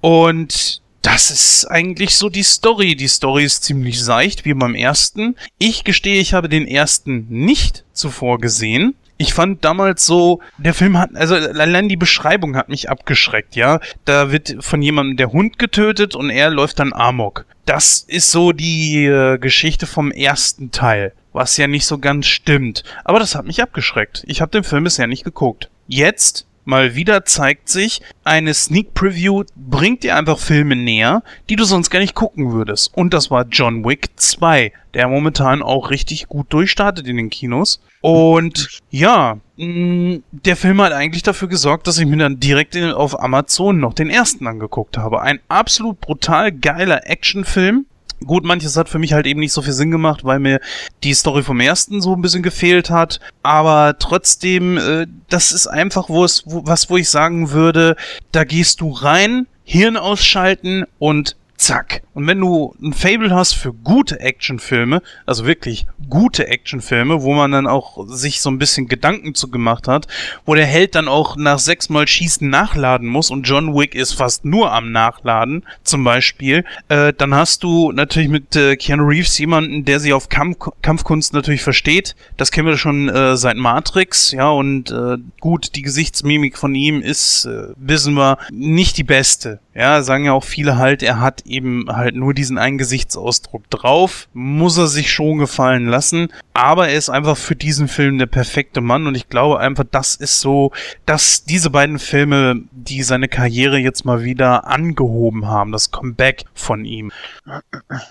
Und das ist eigentlich so die Story. Die Story ist ziemlich seicht, wie beim ersten. Ich gestehe, ich habe den ersten nicht zuvor gesehen. Ich fand damals so, der Film hat, also allein die Beschreibung hat mich abgeschreckt, ja. Da wird von jemandem der Hund getötet und er läuft dann Amok. Das ist so die äh, Geschichte vom ersten Teil, was ja nicht so ganz stimmt. Aber das hat mich abgeschreckt. Ich habe den Film bisher nicht geguckt. Jetzt Mal wieder zeigt sich, eine Sneak Preview bringt dir einfach Filme näher, die du sonst gar nicht gucken würdest. Und das war John Wick 2, der momentan auch richtig gut durchstartet in den Kinos. Und ja, mh, der Film hat eigentlich dafür gesorgt, dass ich mir dann direkt auf Amazon noch den ersten angeguckt habe. Ein absolut brutal geiler Actionfilm. Gut, manches hat für mich halt eben nicht so viel Sinn gemacht, weil mir die Story vom ersten so ein bisschen gefehlt hat. Aber trotzdem, äh, das ist einfach wo es, wo, was, wo ich sagen würde, da gehst du rein, Hirn ausschalten und zack. Und wenn du ein Fable hast für gute Actionfilme, also wirklich gute Actionfilme, wo man dann auch sich so ein bisschen Gedanken zu gemacht hat, wo der Held dann auch nach sechsmal Schießen nachladen muss und John Wick ist fast nur am Nachladen, zum Beispiel, äh, dann hast du natürlich mit äh, Keanu Reeves jemanden, der sich auf Kampf Kampfkunst natürlich versteht. Das kennen wir schon äh, seit Matrix, ja, und äh, gut, die Gesichtsmimik von ihm ist, äh, wissen wir, nicht die beste. Ja, sagen ja auch viele halt, er hat eben halt nur diesen einen Gesichtsausdruck drauf. Muss er sich schon gefallen lassen. Aber er ist einfach für diesen Film der perfekte Mann und ich glaube einfach, das ist so, dass diese beiden Filme, die seine Karriere jetzt mal wieder angehoben haben, das Comeback von ihm.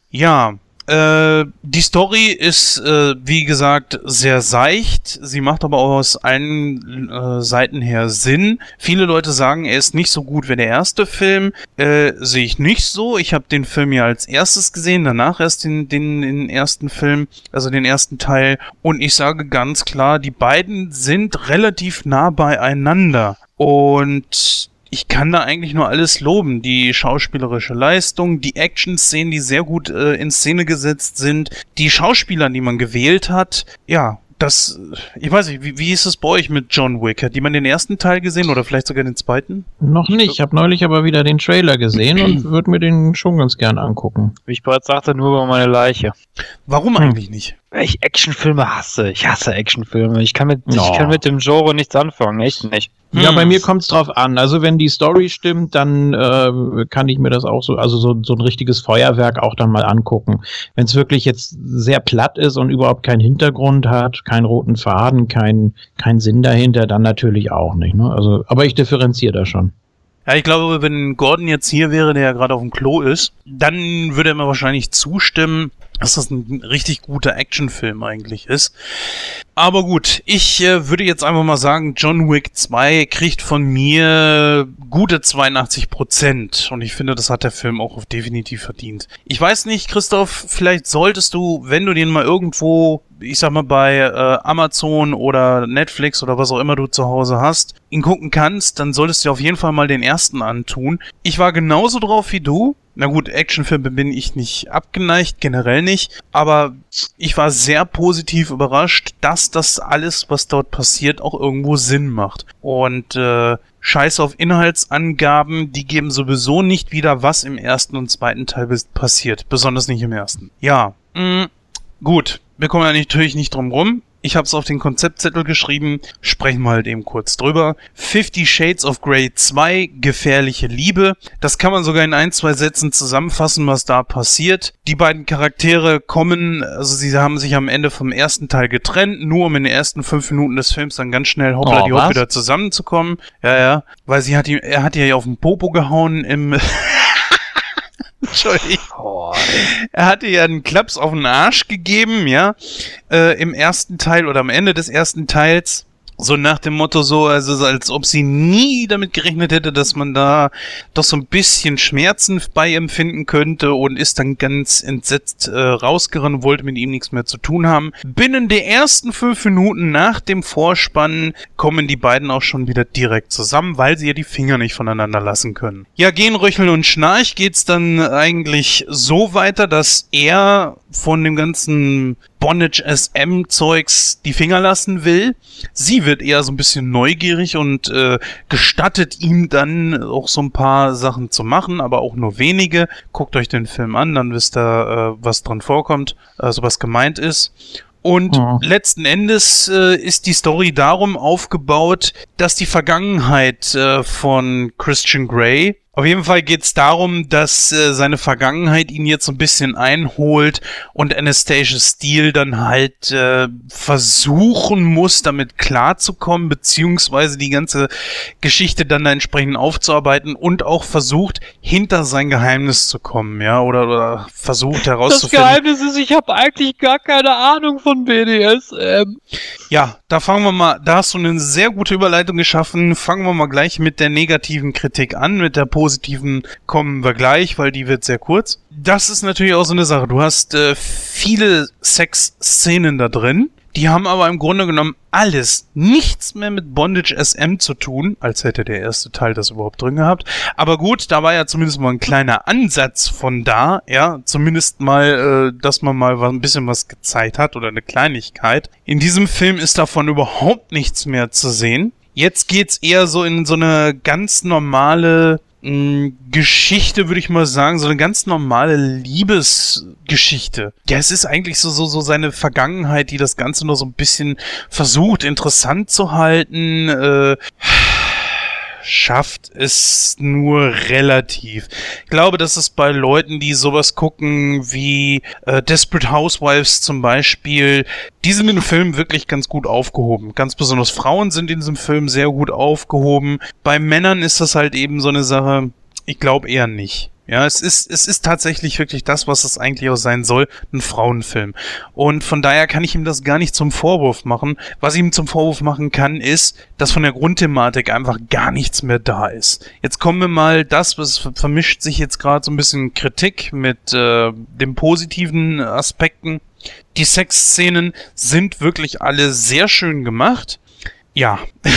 Ja, Äh, die Story ist, äh, wie gesagt, sehr seicht. Sie macht aber auch aus allen äh, Seiten her Sinn. Viele Leute sagen, er ist nicht so gut wie der erste Film. Äh, sehe ich nicht so. Ich habe den Film ja als erstes gesehen, danach erst den, den, den ersten Film, also den ersten Teil. Und ich sage ganz klar, die beiden sind relativ nah beieinander. Und ich kann da eigentlich nur alles loben. Die schauspielerische Leistung, die Action-Szenen, die sehr gut äh, in Szene gesetzt sind, die Schauspieler, die man gewählt hat. Ja, das, ich weiß nicht, wie, wie ist es bei euch mit John Wick? Hat jemand den ersten Teil gesehen oder vielleicht sogar den zweiten? Noch nicht. Ich habe neulich aber wieder den Trailer gesehen und würde mir den schon ganz gern angucken. Wie ich bereits sagte, nur über meine Leiche. Warum eigentlich nicht? Ich Actionfilme hasse. Ich hasse Actionfilme. Ich kann mit, Ja. ich kann mit dem Genre nichts anfangen. Echt nicht. Ja, Hm. bei mir kommt es drauf an. Also wenn die Story stimmt, dann äh, kann ich mir das auch so, also so, so ein richtiges Feuerwerk auch dann mal angucken. Wenn es wirklich jetzt sehr platt ist und überhaupt keinen Hintergrund hat, keinen roten Faden, keinen keinen Sinn dahinter, dann natürlich auch nicht. Ne? Also, aber ich differenziere da schon. Ja, ich glaube, wenn Gordon jetzt hier wäre, der ja gerade auf dem Klo ist, dann würde er mir wahrscheinlich zustimmen, dass das ein richtig guter Actionfilm eigentlich ist. Aber gut, ich äh, würde jetzt einfach mal sagen, John Wick 2 kriegt von mir gute 82 Prozent. Und ich finde, das hat der Film auch definitiv verdient. Ich weiß nicht, Christoph, vielleicht solltest du, wenn du den mal irgendwo, ich sag mal bei äh, Amazon oder Netflix oder was auch immer du zu Hause hast, ihn gucken kannst, dann solltest du auf jeden Fall mal den ersten antun. Ich war genauso drauf wie du. Na gut, Actionfilme bin ich nicht abgeneigt, generell nicht, aber ich war sehr positiv überrascht, dass das alles, was dort passiert, auch irgendwo Sinn macht. Und äh, Scheiß auf Inhaltsangaben, die geben sowieso nicht wieder, was im ersten und zweiten Teil passiert, besonders nicht im ersten. Ja, mh, gut, wir kommen ja natürlich nicht drum rum. Ich habe es auf den Konzeptzettel geschrieben, sprechen wir halt eben kurz drüber. Fifty Shades of Grey 2, gefährliche Liebe. Das kann man sogar in ein, zwei Sätzen zusammenfassen, was da passiert. Die beiden Charaktere kommen, also sie haben sich am Ende vom ersten Teil getrennt, nur um in den ersten fünf Minuten des Films dann ganz schnell hoppla Oh, die hopp wieder zusammenzukommen. Ja, ja, weil sie hat ihm, er hat ihr ja auf den Popo gehauen im... Entschuldigung. Er hatte ja einen Klaps auf den Arsch gegeben, ja, äh, im ersten Teil oder am Ende des ersten Teils. So nach dem Motto so, also so als ob sie nie damit gerechnet hätte, dass man da doch so ein bisschen Schmerzen bei empfinden könnte und ist dann ganz entsetzt äh, rausgerannt, wollte mit ihm nichts mehr zu tun haben. Binnen der ersten fünf Minuten nach dem Vorspann kommen die beiden auch schon wieder direkt zusammen, weil sie ja die Finger nicht voneinander lassen können. Ja, gehen Röchel und Schnarch geht's dann eigentlich so weiter, dass er von dem ganzen Bondage SM Zeugs die Finger lassen will. Sie wird eher so ein bisschen neugierig und äh, gestattet ihm dann auch so ein paar Sachen zu machen, aber auch nur wenige. Guckt euch den Film an, dann wisst ihr, äh, was dran vorkommt, also was gemeint ist. Und Ja. letzten Endes äh, ist die Story darum aufgebaut, dass die Vergangenheit äh, von Christian Grey auf jeden Fall geht es darum, dass äh, seine Vergangenheit ihn jetzt so ein bisschen einholt und Anastasia Steele dann halt äh, versuchen muss, damit klarzukommen, beziehungsweise die ganze Geschichte dann da entsprechend aufzuarbeiten und auch versucht, hinter sein Geheimnis zu kommen, ja, oder, oder versucht Das herauszufinden. Geheimnis ist, ich habe eigentlich gar keine Ahnung von BDSM. Ja, da fangen wir mal, da hast du eine sehr gute Überleitung geschaffen. Fangen wir mal gleich mit der negativen Kritik an. Mit der positiven kommen wir gleich, weil die wird sehr kurz. Das ist natürlich auch so eine Sache. Du hast äh, viele Sexszenen da drin. Die haben aber im Grunde genommen alles nichts mehr mit Bondage SM zu tun, als hätte der erste Teil das überhaupt drin gehabt. Aber gut, da war ja zumindest mal ein kleiner Ansatz von da, ja, zumindest mal, äh, dass man mal ein bisschen was gezeigt hat oder eine Kleinigkeit. In diesem Film ist davon überhaupt nichts mehr zu sehen. Jetzt geht's eher so in so eine ganz normale Geschichte, würde ich mal sagen, so eine ganz normale Liebesgeschichte. Ja, es ist eigentlich so, so, so seine Vergangenheit, die das Ganze nur so ein bisschen versucht, interessant zu halten. Äh, schafft es nur relativ. Ich glaube, dass es bei Leuten, die sowas gucken wie äh, Desperate Housewives zum Beispiel, die sind in dem Film wirklich ganz gut aufgehoben. Ganz besonders Frauen sind in diesem Film sehr gut aufgehoben. Bei Männern ist das halt eben so eine Sache, ich glaube eher nicht. Ja, es ist, es ist tatsächlich wirklich das, was es eigentlich auch sein soll, ein Frauenfilm. Und von daher kann ich ihm das gar nicht zum Vorwurf machen. Was ich ihm zum Vorwurf machen kann, ist, dass von der Grundthematik einfach gar nichts mehr da ist. Jetzt kommen wir mal das, was vermischt sich jetzt gerade so ein bisschen Kritik mit äh, den positiven Aspekten. Die Sexszenen sind wirklich alle sehr schön gemacht. Ja. *laughs*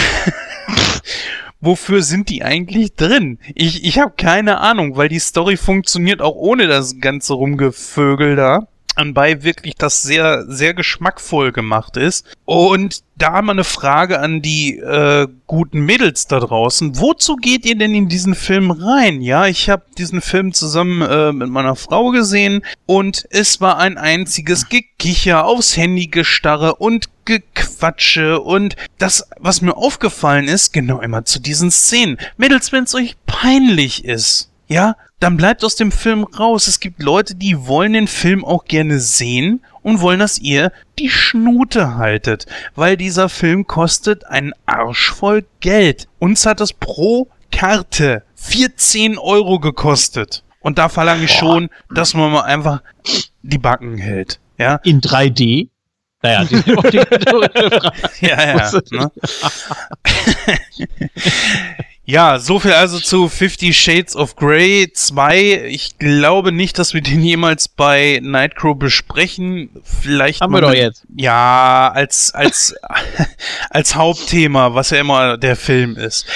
Wofür sind die eigentlich drin? Ich, ich habe keine Ahnung, weil die Story funktioniert auch ohne das ganze Rumgevögel da. Anbei wirklich das sehr, sehr geschmackvoll gemacht ist. Und da mal eine Frage an die äh, guten Mädels da draußen. Wozu geht ihr denn in diesen Film rein? Ja, ich habe diesen Film zusammen äh, mit meiner Frau gesehen und es war ein einziges Gekicher aufs Handy gestarre und Gequatsche und das, was mir aufgefallen ist, genau immer zu diesen Szenen. Mädels, wenn es euch peinlich ist, ja, dann bleibt aus dem Film raus. Es gibt Leute, die wollen den Film auch gerne sehen und wollen, dass ihr die Schnute haltet, weil dieser Film kostet einen Arsch voll Geld. Uns hat es pro Karte 14 Euro gekostet. Und da verlange ich schon, dass man mal einfach die Backen hält. Ja. In 3D? Naja, *laughs* die ja, ja. *laughs* Ne? *laughs* Ja, so viel also zu Fifty Shades of Grey 2. Ich glaube nicht, dass wir den jemals bei Nightcrow besprechen. Vielleicht Haben wir doch jetzt. Ja, als als *laughs* als Hauptthema, was ja immer der Film ist.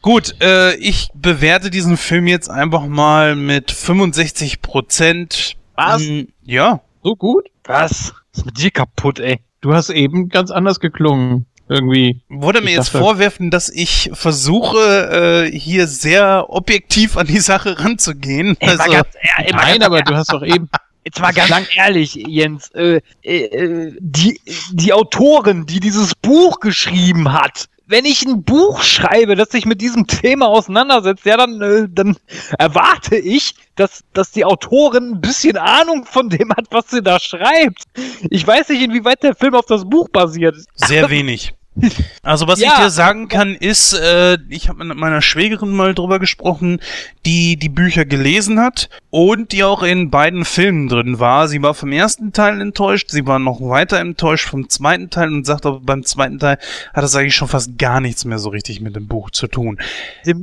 Gut, äh, ich bewerte diesen Film jetzt einfach mal mit 65 Prozent. Was? Hm, Ja. So gut? Was? Was ist mit dir kaputt, ey? Du hast eben ganz anders geklungen. Irgendwie. Wurde mir jetzt dachte- vorwerfen, dass ich versuche, äh, hier sehr objektiv an die Sache ranzugehen. Ey, Also, ganz, ey, mal Nein, ganz, aber du hast doch eben. *laughs* Jetzt mal ganz ehrlich, Jens, äh, äh, die, die Autorin, die dieses Buch geschrieben hat, wenn ich ein Buch schreibe, das sich mit diesem Thema auseinandersetzt, ja, dann, äh, dann erwarte ich, dass, dass die Autorin ein bisschen Ahnung von dem hat, was sie da schreibt. Ich weiß nicht, inwieweit der Film auf das Buch basiert. Sehr wenig. Also was ich Ja. dir sagen kann, ist, äh, ich habe mit meiner Schwägerin mal drüber gesprochen, die die Bücher gelesen hat und die auch in beiden Filmen drin war. Sie war vom ersten Teil enttäuscht, sie war noch weiter enttäuscht vom zweiten Teil und sagt aber beim zweiten Teil hat das eigentlich schon fast gar nichts mehr so richtig mit dem Buch zu tun.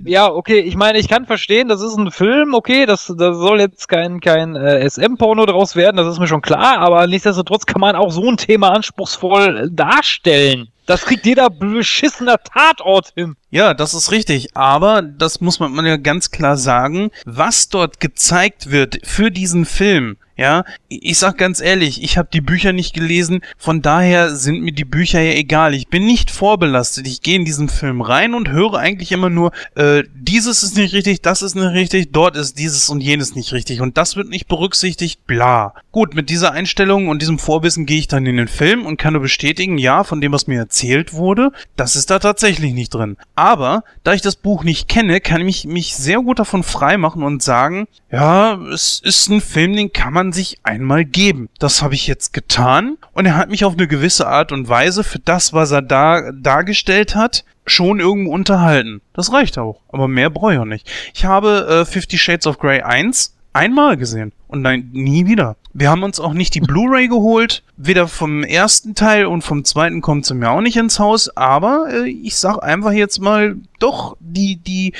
Ja, okay, ich meine, ich kann verstehen, das ist ein Film, okay, das, da soll jetzt kein, kein äh, SM-Porno draus werden, das ist mir schon klar, aber nichtsdestotrotz kann man auch so ein Thema anspruchsvoll darstellen. Das kriegt jeder beschissener Tatort hin. Ja, das ist richtig, aber das muss man ja ganz klar sagen, was dort gezeigt wird für diesen Film, ja, ich sag ganz ehrlich, ich habe die Bücher nicht gelesen, von daher sind mir die Bücher ja egal. Ich bin nicht vorbelastet. Ich gehe in diesen Film rein und höre eigentlich immer nur, äh, dieses ist nicht richtig, das ist nicht richtig, dort ist dieses und jenes nicht richtig und das wird nicht berücksichtigt, bla. Gut, mit dieser Einstellung und diesem Vorwissen gehe ich dann in den Film und kann nur bestätigen, ja, von dem, was mir erzählt wurde, das ist da tatsächlich nicht drin. Aber, da ich das Buch nicht kenne, kann ich mich sehr gut davon freimachen und sagen, ja, es ist ein Film, den kann man sich einmal geben. Das habe ich jetzt getan und er hat mich auf eine gewisse Art und Weise für das, was er da dargestellt hat, schon irgendwo unterhalten. Das reicht auch, aber mehr brauche ich auch nicht. Ich habe äh, Fifty Shades of Grey 1 einmal gesehen und dann nie wieder. Wir haben uns auch nicht die Blu-ray geholt, weder vom ersten Teil und vom zweiten kommt sie mir auch nicht ins Haus, aber äh, ich sag einfach jetzt mal, doch, die, die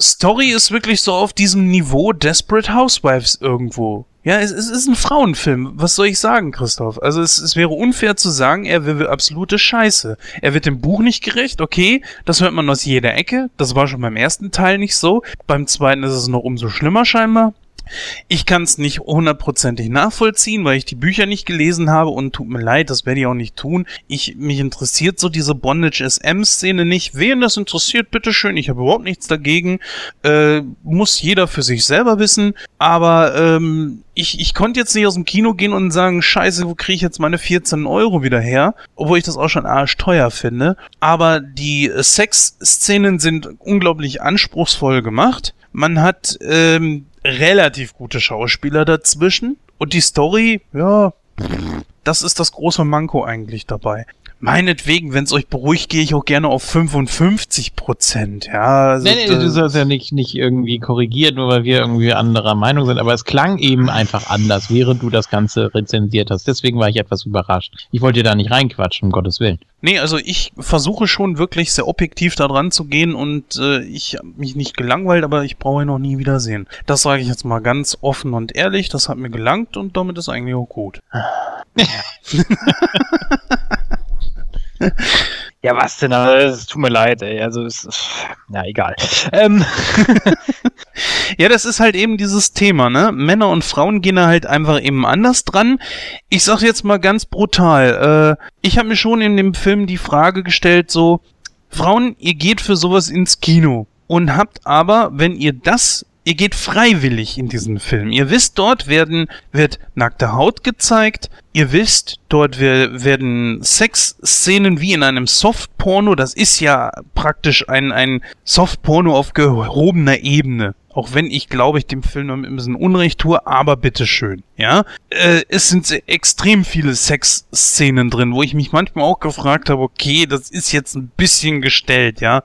Story ist wirklich so auf diesem Niveau Desperate Housewives irgendwo. Ja, es, es ist ein Frauenfilm. Was soll ich sagen, Christoph? Also es, es wäre unfair zu sagen, er will absolute Scheiße. Er wird dem Buch nicht gerecht, okay, das hört man aus jeder Ecke. Das war schon beim ersten Teil nicht so. Beim zweiten ist es noch umso schlimmer scheinbar. Ich kann es nicht hundertprozentig nachvollziehen, weil ich die Bücher nicht gelesen habe und tut mir leid, das werde ich auch nicht tun. Ich, mich interessiert so diese Bondage-SM-Szene nicht. Wen das interessiert, bitteschön, ich habe überhaupt nichts dagegen. Äh, muss jeder für sich selber wissen. Aber ähm, ich, ich konnte jetzt nicht aus dem Kino gehen und sagen, scheiße, wo kriege ich jetzt meine 14 Euro wieder her? Obwohl ich das auch schon arschteuer finde. Aber die äh, Sexszenen sind unglaublich anspruchsvoll gemacht. Man hat ähm, relativ gute Schauspieler dazwischen. Und die Story, ja, das ist das große Manko eigentlich dabei. Meinetwegen, wenn es euch beruhigt, gehe ich auch gerne auf 55 Prozent. Ja, also Nee, nee, du sollst ja nicht, nicht irgendwie korrigiert, nur weil wir irgendwie anderer Meinung sind, aber es klang eben einfach anders, während du das Ganze rezensiert hast. Deswegen war ich etwas überrascht. Ich wollte dir da nicht reinquatschen, um Gottes Willen. Nee, also ich versuche schon wirklich sehr objektiv da dran zu gehen und äh, ich hab mich nicht gelangweilt, aber ich brauche ihn noch nie wiedersehen. Das sage ich jetzt mal ganz offen und ehrlich, das hat mir gelangt und damit ist eigentlich auch gut. *laughs* *laughs* *laughs* Ja, was denn? Also, Es tut mir leid, ey. Also, es ist. Ja, egal. Ähm, *laughs* Ja, das ist halt eben dieses Thema, ne? Männer und Frauen gehen da halt einfach eben anders dran. Ich sag jetzt mal ganz brutal, äh, ich habe mir schon in dem Film die Frage gestellt, so, Frauen, ihr geht für sowas ins Kino und habt aber, wenn ihr das Ihr geht freiwillig in diesen Film. Ihr wisst, dort werden, wird nackte Haut gezeigt. Ihr wisst, dort wer- werden Sexszenen wie in einem Softporno. Das ist ja praktisch ein, ein Softporno auf gehobener Ebene. Auch wenn ich, glaube ich, dem Film noch ein bisschen Unrecht tue, aber bitteschön, ja. Äh, es sind extrem viele Sexszenen drin, wo ich mich manchmal auch gefragt habe, okay, das ist jetzt ein bisschen gestellt, ja.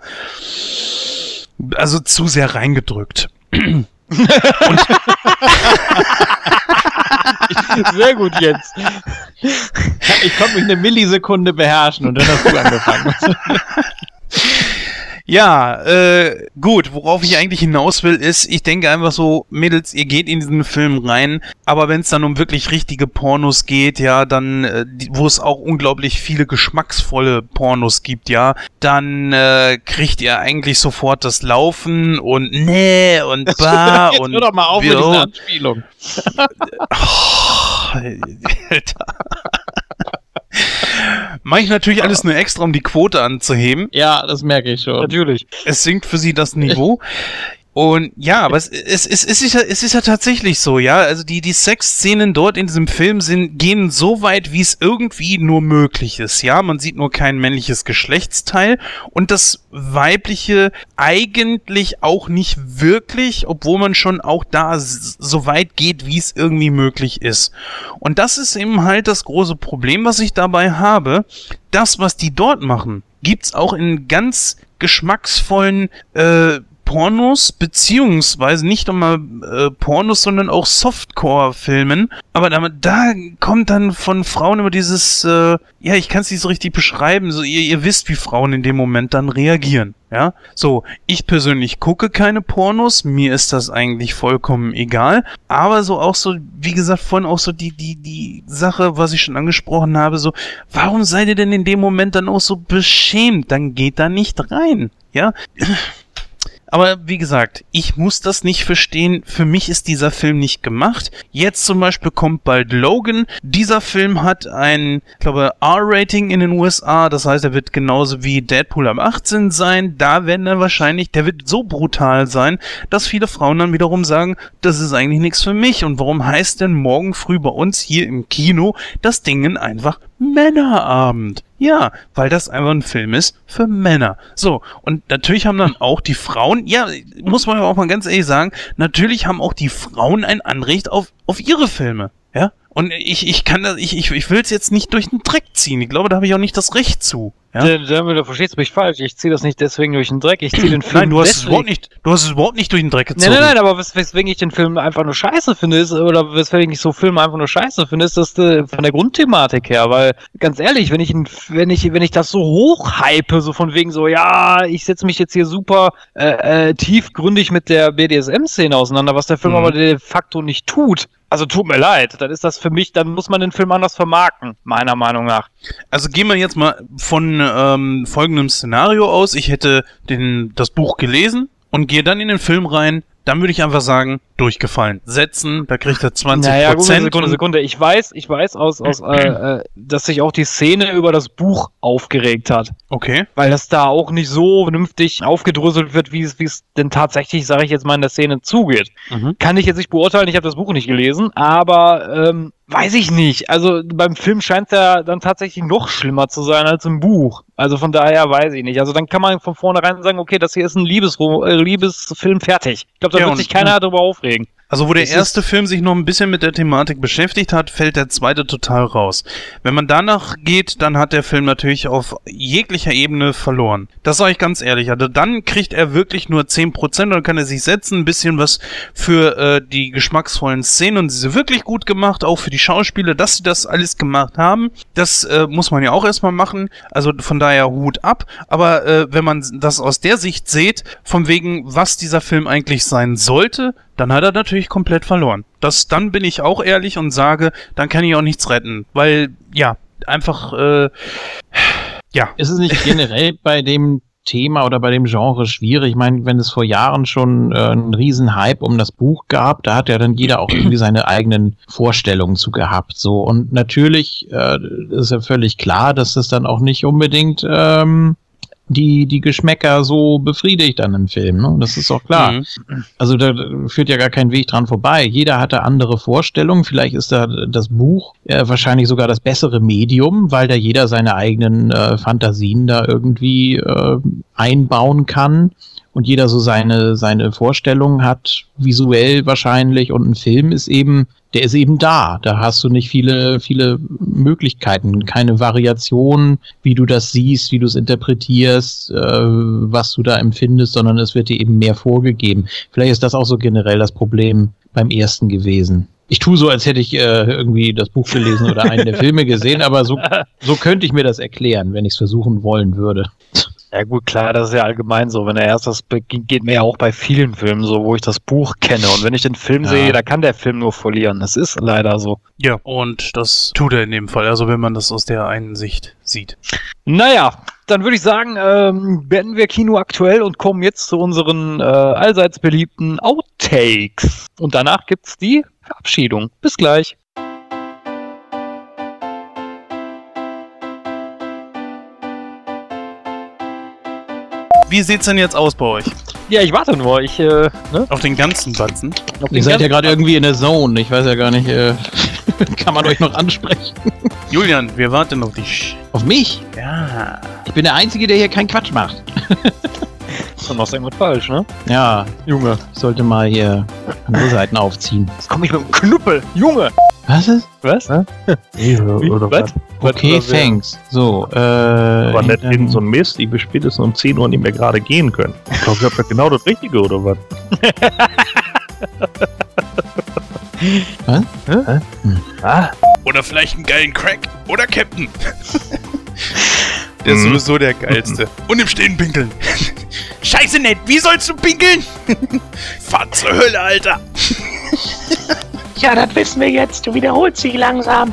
Also zu sehr reingedrückt. Sehr gut jetzt. Ich konnte mich eine Millisekunde beherrschen und dann hast du angefangen. Ja, äh, gut, worauf ich eigentlich hinaus will, ist, ich denke einfach so, Mädels, ihr geht in diesen Film rein, aber wenn es dann um wirklich richtige Pornos geht, ja, dann, äh, wo es auch unglaublich viele geschmacksvolle Pornos gibt, ja, dann äh, kriegt ihr eigentlich sofort das Laufen und nee und *laughs* bah Jetzt und hör doch mal auf mit dieser Anspielung. *laughs* Oh, Alter. Mach ich natürlich alles nur extra, um die Quote anzuheben. Ja, das merke ich schon. natürlich. Es sinkt für sie das Niveau. *laughs* Und ja, aber es, es, es, es, ist ja, es ist ja tatsächlich so, ja. Also die, die Sexszenen dort in diesem Film sind, gehen so weit, wie es irgendwie nur möglich ist, ja. Man sieht nur kein männliches Geschlechtsteil und das weibliche eigentlich auch nicht wirklich, obwohl man schon auch da so weit geht, wie es irgendwie möglich ist. Und das ist eben halt das große Problem, was ich dabei habe. Das, was die dort machen, gibt's auch in ganz geschmacksvollen äh, Pornos, beziehungsweise nicht einmal äh, Pornos, sondern auch Softcore-Filmen. Aber da, da kommt dann von Frauen immer dieses, äh, ja, ich kann es nicht so richtig beschreiben, so ihr, ihr wisst, wie Frauen in dem Moment dann reagieren. Ja, so, ich persönlich gucke keine Pornos, mir ist das eigentlich vollkommen egal, aber so auch so, wie gesagt, vorhin auch so die, die, die Sache, was ich schon angesprochen habe, so, warum seid ihr denn in dem Moment dann auch so beschämt? Dann geht da nicht rein, ja? Aber wie gesagt, ich muss das nicht verstehen. Für mich ist dieser Film nicht gemacht. Jetzt zum Beispiel kommt bald Logan. Dieser Film hat ein, ich glaube, R-Rating in den USA. Das heißt, er wird genauso wie Deadpool am 18 sein. Da werden dann wahrscheinlich, der wird so brutal sein, dass viele Frauen dann wiederum sagen, das ist eigentlich nichts für mich. Und warum heißt denn morgen früh bei uns hier im Kino das Ding einfach Männerabend? Ja, weil das einfach ein Film ist für Männer. So, und natürlich haben dann auch die Frauen, ja, muss man ja auch mal ganz ehrlich sagen, natürlich haben auch die Frauen ein Anrecht auf, auf ihre Filme. Ja? Und ich, ich kann das, ich, ich, ich will es jetzt nicht durch den Dreck ziehen. Ich glaube, da habe ich auch nicht das Recht zu. Ja? Ja? Du, du verstehst mich falsch. Ich ziehe das nicht deswegen durch den Dreck. Ich ziehe den *clears throat* Film Nein, du hast es deswegen- überhaupt nicht, du hast es überhaupt nicht durch den Dreck Nein, gezogen. nein, nein, aber wes weswegen ich den Film einfach nur scheiße finde, ist, oder weswegen ich so Filme einfach nur scheiße finde, ist das äh, von der Grundthematik her, weil, ganz ehrlich, wenn ich, wenn ich, wenn ich das so hoch hype, so von wegen so, ja, ich setze mich jetzt hier super äh, äh, tiefgründig mit der BDSM-Szene auseinander, was der Film Mhm. aber de facto nicht tut. Also tut mir leid, dann ist das für mich, dann muss man den Film anders vermarkten, meiner Meinung nach. Also gehen wir jetzt mal von ähm, folgendem Szenario aus. Ich hätte den, das Buch gelesen und gehe dann in den Film rein. Dann würde ich einfach sagen, durchgefallen. Setzen, da kriegt er 20 Naja, gut, Prozent. Sekunde, Sekunde. Ich weiß, ich weiß aus, aus äh, äh, dass sich auch die Szene über das Buch aufgeregt hat. Okay. Weil das da auch nicht so vernünftig aufgedröselt wird, wie es, wie es denn tatsächlich, sage ich jetzt mal, in der Szene zugeht. Mhm. Kann ich jetzt nicht beurteilen, ich habe das Buch nicht gelesen, aber ähm, weiß ich nicht. Also beim Film scheint es ja dann tatsächlich noch schlimmer zu sein als im Buch. Also von daher weiß ich nicht. Also dann kann man von vornherein sagen, okay, das hier ist ein Liebesro äh, Liebesfilm fertig. Ich glaube, da Ja, wird sich keiner darüber aufregen. deswegen. Also wo der ist- erste Film sich noch ein bisschen mit der Thematik beschäftigt hat, fällt der zweite total raus. Wenn man danach geht, dann hat der Film natürlich auf jeglicher Ebene verloren. Das sage ich ganz ehrlich. Also dann kriegt er wirklich nur 10% und dann kann er sich setzen, ein bisschen was für äh, die geschmacksvollen Szenen und sie sind wirklich gut gemacht, auch für die Schauspieler, dass sie das alles gemacht haben. Das äh, muss man ja auch erstmal machen. Also von daher Hut ab. Aber äh, wenn man das aus der Sicht sieht, von wegen, was dieser Film eigentlich sein sollte, dann hat er natürlich komplett verloren. Das, dann bin ich auch ehrlich und sage, dann kann ich auch nichts retten. Weil, ja, einfach, äh, ja. Ist es nicht generell *laughs* bei dem Thema oder bei dem Genre schwierig? Ich meine, wenn es vor Jahren schon äh, einen riesen Hype um das Buch gab, da hat ja dann jeder auch irgendwie seine eigenen Vorstellungen zu gehabt. So und natürlich äh, ist ja völlig klar, dass das dann auch nicht unbedingt ähm, die die Geschmäcker so befriedigt an einem Film. Ne? Das ist doch klar. Mhm. Also da führt ja gar kein Weg dran vorbei. Jeder hatte andere Vorstellungen. Vielleicht ist da das Buch äh, wahrscheinlich sogar das bessere Medium, weil da jeder seine eigenen äh, Fantasien da irgendwie äh, einbauen kann und jeder so seine seine Vorstellungen hat, visuell wahrscheinlich. Und ein Film ist eben, der ist eben da. Da hast du nicht viele viele Möglichkeiten, keine Variation, wie du das siehst, wie du es interpretierst, äh, was du da empfindest, sondern es wird dir eben mehr vorgegeben. Vielleicht ist das auch so generell das Problem beim ersten gewesen. Ich tue so, als hätte ich äh, irgendwie das Buch gelesen oder einen der *laughs* Filme gesehen, aber so, so könnte ich mir das erklären, wenn ich es versuchen wollen würde. Ja gut, klar, das ist ja allgemein so. Wenn er erst das beginnt, geht mir ja auch bei vielen Filmen so, wo ich das Buch kenne. Und wenn ich den Film Ja. sehe, da kann der Film nur verlieren. Das ist leider so. Ja, und das tut er in dem Fall, also wenn man das aus der einen Sicht sieht. Naja, dann würde ich sagen, ähm, beenden wir Kino aktuell und kommen jetzt zu unseren äh, allseits beliebten Outtakes. Und danach gibt's die Verabschiedung. Bis gleich. Wie sieht's denn jetzt aus bei euch? Ja, ich warte nur. Ich, äh, ne? Auf den ganzen Batzen? Auf den Ihr seid ja gerade irgendwie in der Zone. Ich weiß ja gar nicht, äh, *laughs* kann man euch noch ansprechen? Julian, wir warten auf dich. Auf mich? Ja. Ich bin der Einzige, der hier keinen Quatsch macht. *laughs* Dann machst du irgendwas falsch, ne? Ja, Junge. ich sollte mal hier andere Seiten aufziehen. Jetzt komm ich mit dem Knüppel. Junge. Was ist? Was? Wie, oder Was? Okay, Was- thanks. So, äh. Aber nicht dann- irgend so ein Mist, ich bis spätestens um 10 Uhr nicht mehr gerade gehen können. Ich glaube, ich habe ja genau das Richtige, oder was? *laughs* Was? Hä? Hm. Ah, Oder vielleicht einen geilen Crack. Oder Captain. *laughs* Der ist Mhm. sowieso der geilste. Und im Stehen pinkeln. *laughs* Scheiße nett, wie sollst du pinkeln? *laughs* Fahr zur Hölle, Alter. *laughs* Ja, das wissen wir jetzt. Du wiederholst dich langsam.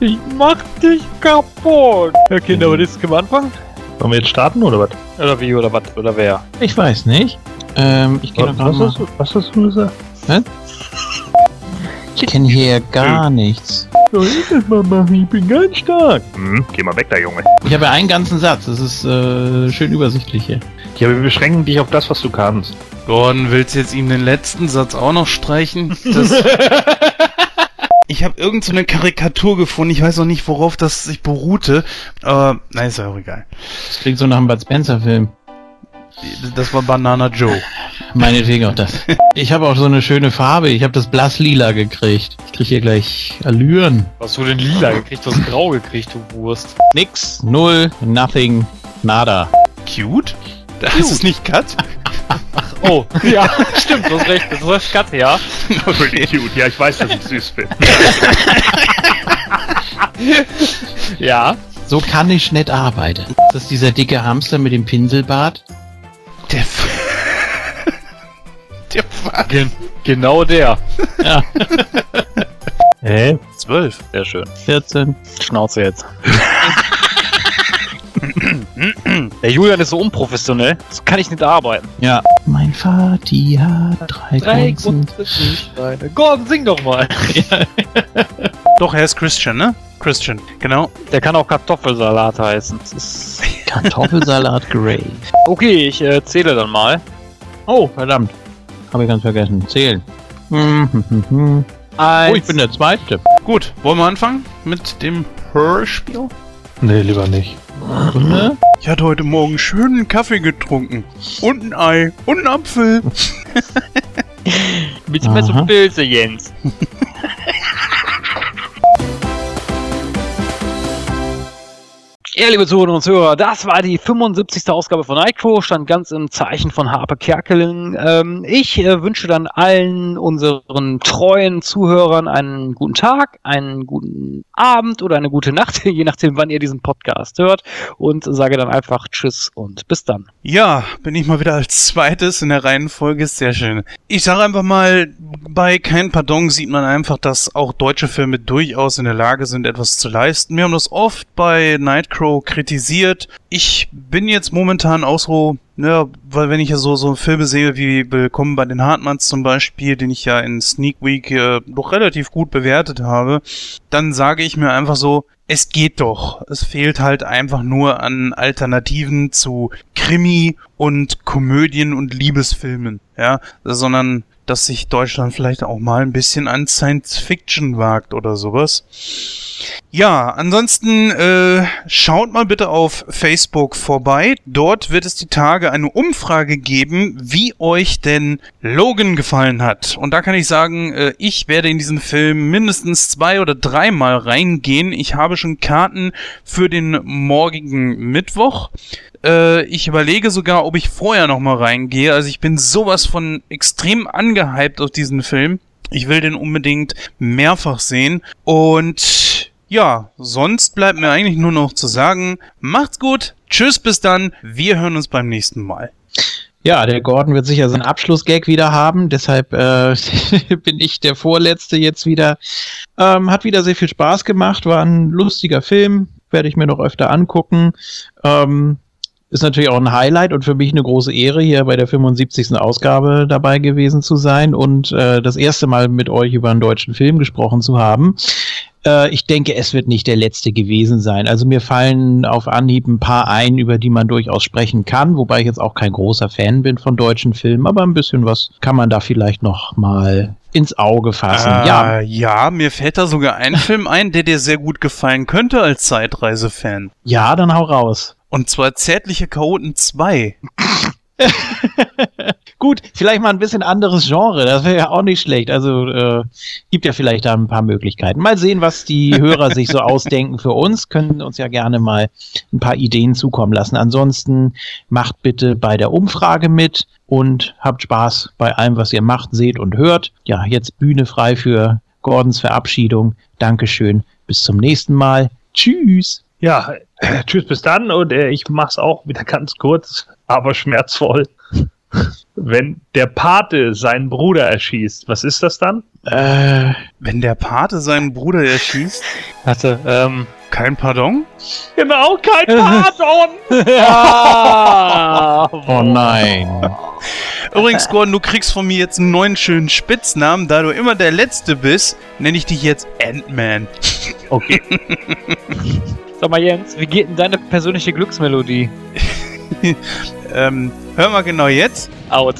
Ich mach dich kaputt. Ja, Kinder, aber das können wir anfangen? sollen wir jetzt starten, oder was? Oder wie, oder was, oder wer? Ich weiß nicht. Ähm, ich gerade Was, mal. hast du- was hast du gesagt? Ich kenne hier gar nichts. Soll ich das mal machen? Ich bin ganz stark. Hm, geh mal weg da, Junge. Ich habe ja einen ganzen Satz. Das ist äh, schön übersichtlich hier. Ja, wir beschränken dich auf das, was du kannst. Gordon, willst du jetzt ihm den letzten Satz auch noch streichen? Das *laughs* ich habe irgend so eine Karikatur gefunden. Ich weiß noch nicht, worauf das sich beruhte. Aber, na, ist ja auch egal. Das klingt so nach einem Bud Spencer-Film. Das war Banana Joe. Meinetwegen auch das. *laughs* Ich habe auch so eine schöne Farbe. Ich habe das Blasslila gekriegt. Ich krieg hier gleich Allüren. Hast du den lila gekriegt, du hast grau gekriegt, du Wurst. Nix, null, nothing, nada. Cute? Das ist nicht Cut? *laughs* Oh, ja, *laughs* stimmt, du hast recht, das ist Cut, ja. Cute. Ja, ich weiß, dass ich süß bin. Ja. So kann ich nicht arbeiten. Das ist dieser dicke Hamster mit dem Pinselbart. Der F *laughs* Der Fuck. Gen genau der. Ja, *laughs* Hä? Zwölf. Sehr schön. 14. Schnauze jetzt. *laughs* Der Julian ist so unprofessionell. So kann ich nicht arbeiten. Ja. Mein Vati hat drei, Katzen. Grundsteine. Gordon, sing doch mal. *laughs* Doch, er ist Christian, ne? Christian, genau. Der kann auch Kartoffelsalat heißen. Das ist *laughs* Kartoffelsalat Grey. okay, ich äh, zähle dann mal. Oh, verdammt. Habe ich ganz vergessen. Zählen. *laughs* Eins. Oh, ich bin der Zweite. Gut, wollen wir anfangen mit dem Hörspiel? Nee, lieber nicht. Ich hatte heute Morgen schönen Kaffee getrunken. Und ein Ei. Und einen Apfel. Bisschen mehr so. Pilze, Jens. *laughs* Ja, liebe Zuhörerinnen und Zuhörer, das war die 75. Ausgabe von Nightcrow, stand ganz im Zeichen von Harpe Kerkeling. Ähm, ich äh, wünsche dann allen unseren treuen Zuhörern einen guten Tag, einen guten Abend oder eine gute Nacht, *laughs* je nachdem, wann ihr diesen Podcast hört und sage dann einfach Tschüss und bis dann. Ja, bin ich mal wieder als zweites in der Reihenfolge, sehr schön. Ich sage einfach mal, bei Kein Pardon sieht man einfach, dass auch deutsche Filme durchaus in der Lage sind, etwas zu leisten. Wir haben das oft bei Nightcrow kritisiert. Ich bin jetzt momentan auch so, ja, weil wenn ich ja so, so Filme sehe wie Willkommen bei den Hartmanns zum Beispiel, den ich ja in Sneak Week äh, doch relativ gut bewertet habe, dann sage ich mir einfach so, es geht doch. Es fehlt halt einfach nur an Alternativen zu Krimi und Komödien und Liebesfilmen, ja, sondern dass sich Deutschland vielleicht auch mal ein bisschen an Science Fiction wagt oder sowas. Ja, ansonsten äh, schaut mal bitte auf Facebook vorbei. Dort wird es die Tage eine Umfrage geben, wie euch denn Logan gefallen hat. Und da kann ich sagen, äh, ich werde in diesen Film mindestens zwei oder dreimal reingehen. Ich habe schon Karten für den morgigen Mittwoch. Äh, ich überlege sogar, ob ich vorher noch mal reingehe. Also ich bin sowas von extrem angehypt auf diesen Film. Ich will den unbedingt mehrfach sehen. Und ja, sonst bleibt mir eigentlich nur noch zu sagen, macht's gut, tschüss bis dann, wir hören uns beim nächsten Mal. Ja, der Gordon wird sicher seinen Abschlussgag wieder haben, deshalb äh, *laughs* bin ich der Vorletzte jetzt wieder. Ähm, hat wieder sehr viel Spaß gemacht, war ein lustiger Film, werde ich mir noch öfter angucken. Ähm, ist natürlich auch ein Highlight und für mich eine große Ehre, hier bei der 75. Ausgabe dabei gewesen zu sein und äh, das erste Mal mit euch über einen deutschen Film gesprochen zu haben. Äh, ich denke, es wird nicht der letzte gewesen sein. Also mir fallen auf Anhieb ein paar ein, über die man durchaus sprechen kann, wobei ich jetzt auch kein großer Fan bin von deutschen Filmen, aber ein bisschen was kann man da vielleicht noch mal ins Auge fassen. Äh, ja, ja, mir fällt da sogar ein Film ein, der dir sehr gut gefallen könnte als Zeitreisefan. ja, dann hau raus. Und zwar Zärtliche Chaoten 2. *laughs* Gut, vielleicht mal ein bisschen anderes Genre, das wäre ja auch nicht schlecht. Also äh, gibt ja vielleicht da ein paar Möglichkeiten. Mal sehen, was die Hörer sich so ausdenken für uns. Können uns ja gerne mal ein paar Ideen zukommen lassen. Ansonsten macht bitte bei der Umfrage mit und habt Spaß bei allem, was ihr macht, seht und hört. Ja, jetzt Bühne frei für Gordons Verabschiedung. Dankeschön. Bis zum nächsten Mal. Tschüss. Ja, *laughs* tschüss bis dann und äh, ich mach's auch wieder ganz kurz, aber schmerzvoll. *laughs* Wenn der Pate seinen Bruder erschießt, was ist das dann? Äh, Wenn der Pate seinen Bruder erschießt, *laughs* Warte, ähm. kein Pardon? Genau, kein Pardon! Ja! oh nein. Übrigens, Gordon, du kriegst von mir jetzt einen neuen schönen Spitznamen. Da du immer der Letzte bist, nenne ich dich jetzt Ant-Man. Okay. Sag mal, Jens, wie geht denn deine persönliche Glücksmelodie? *laughs* ähm, hör mal genau jetzt. Out.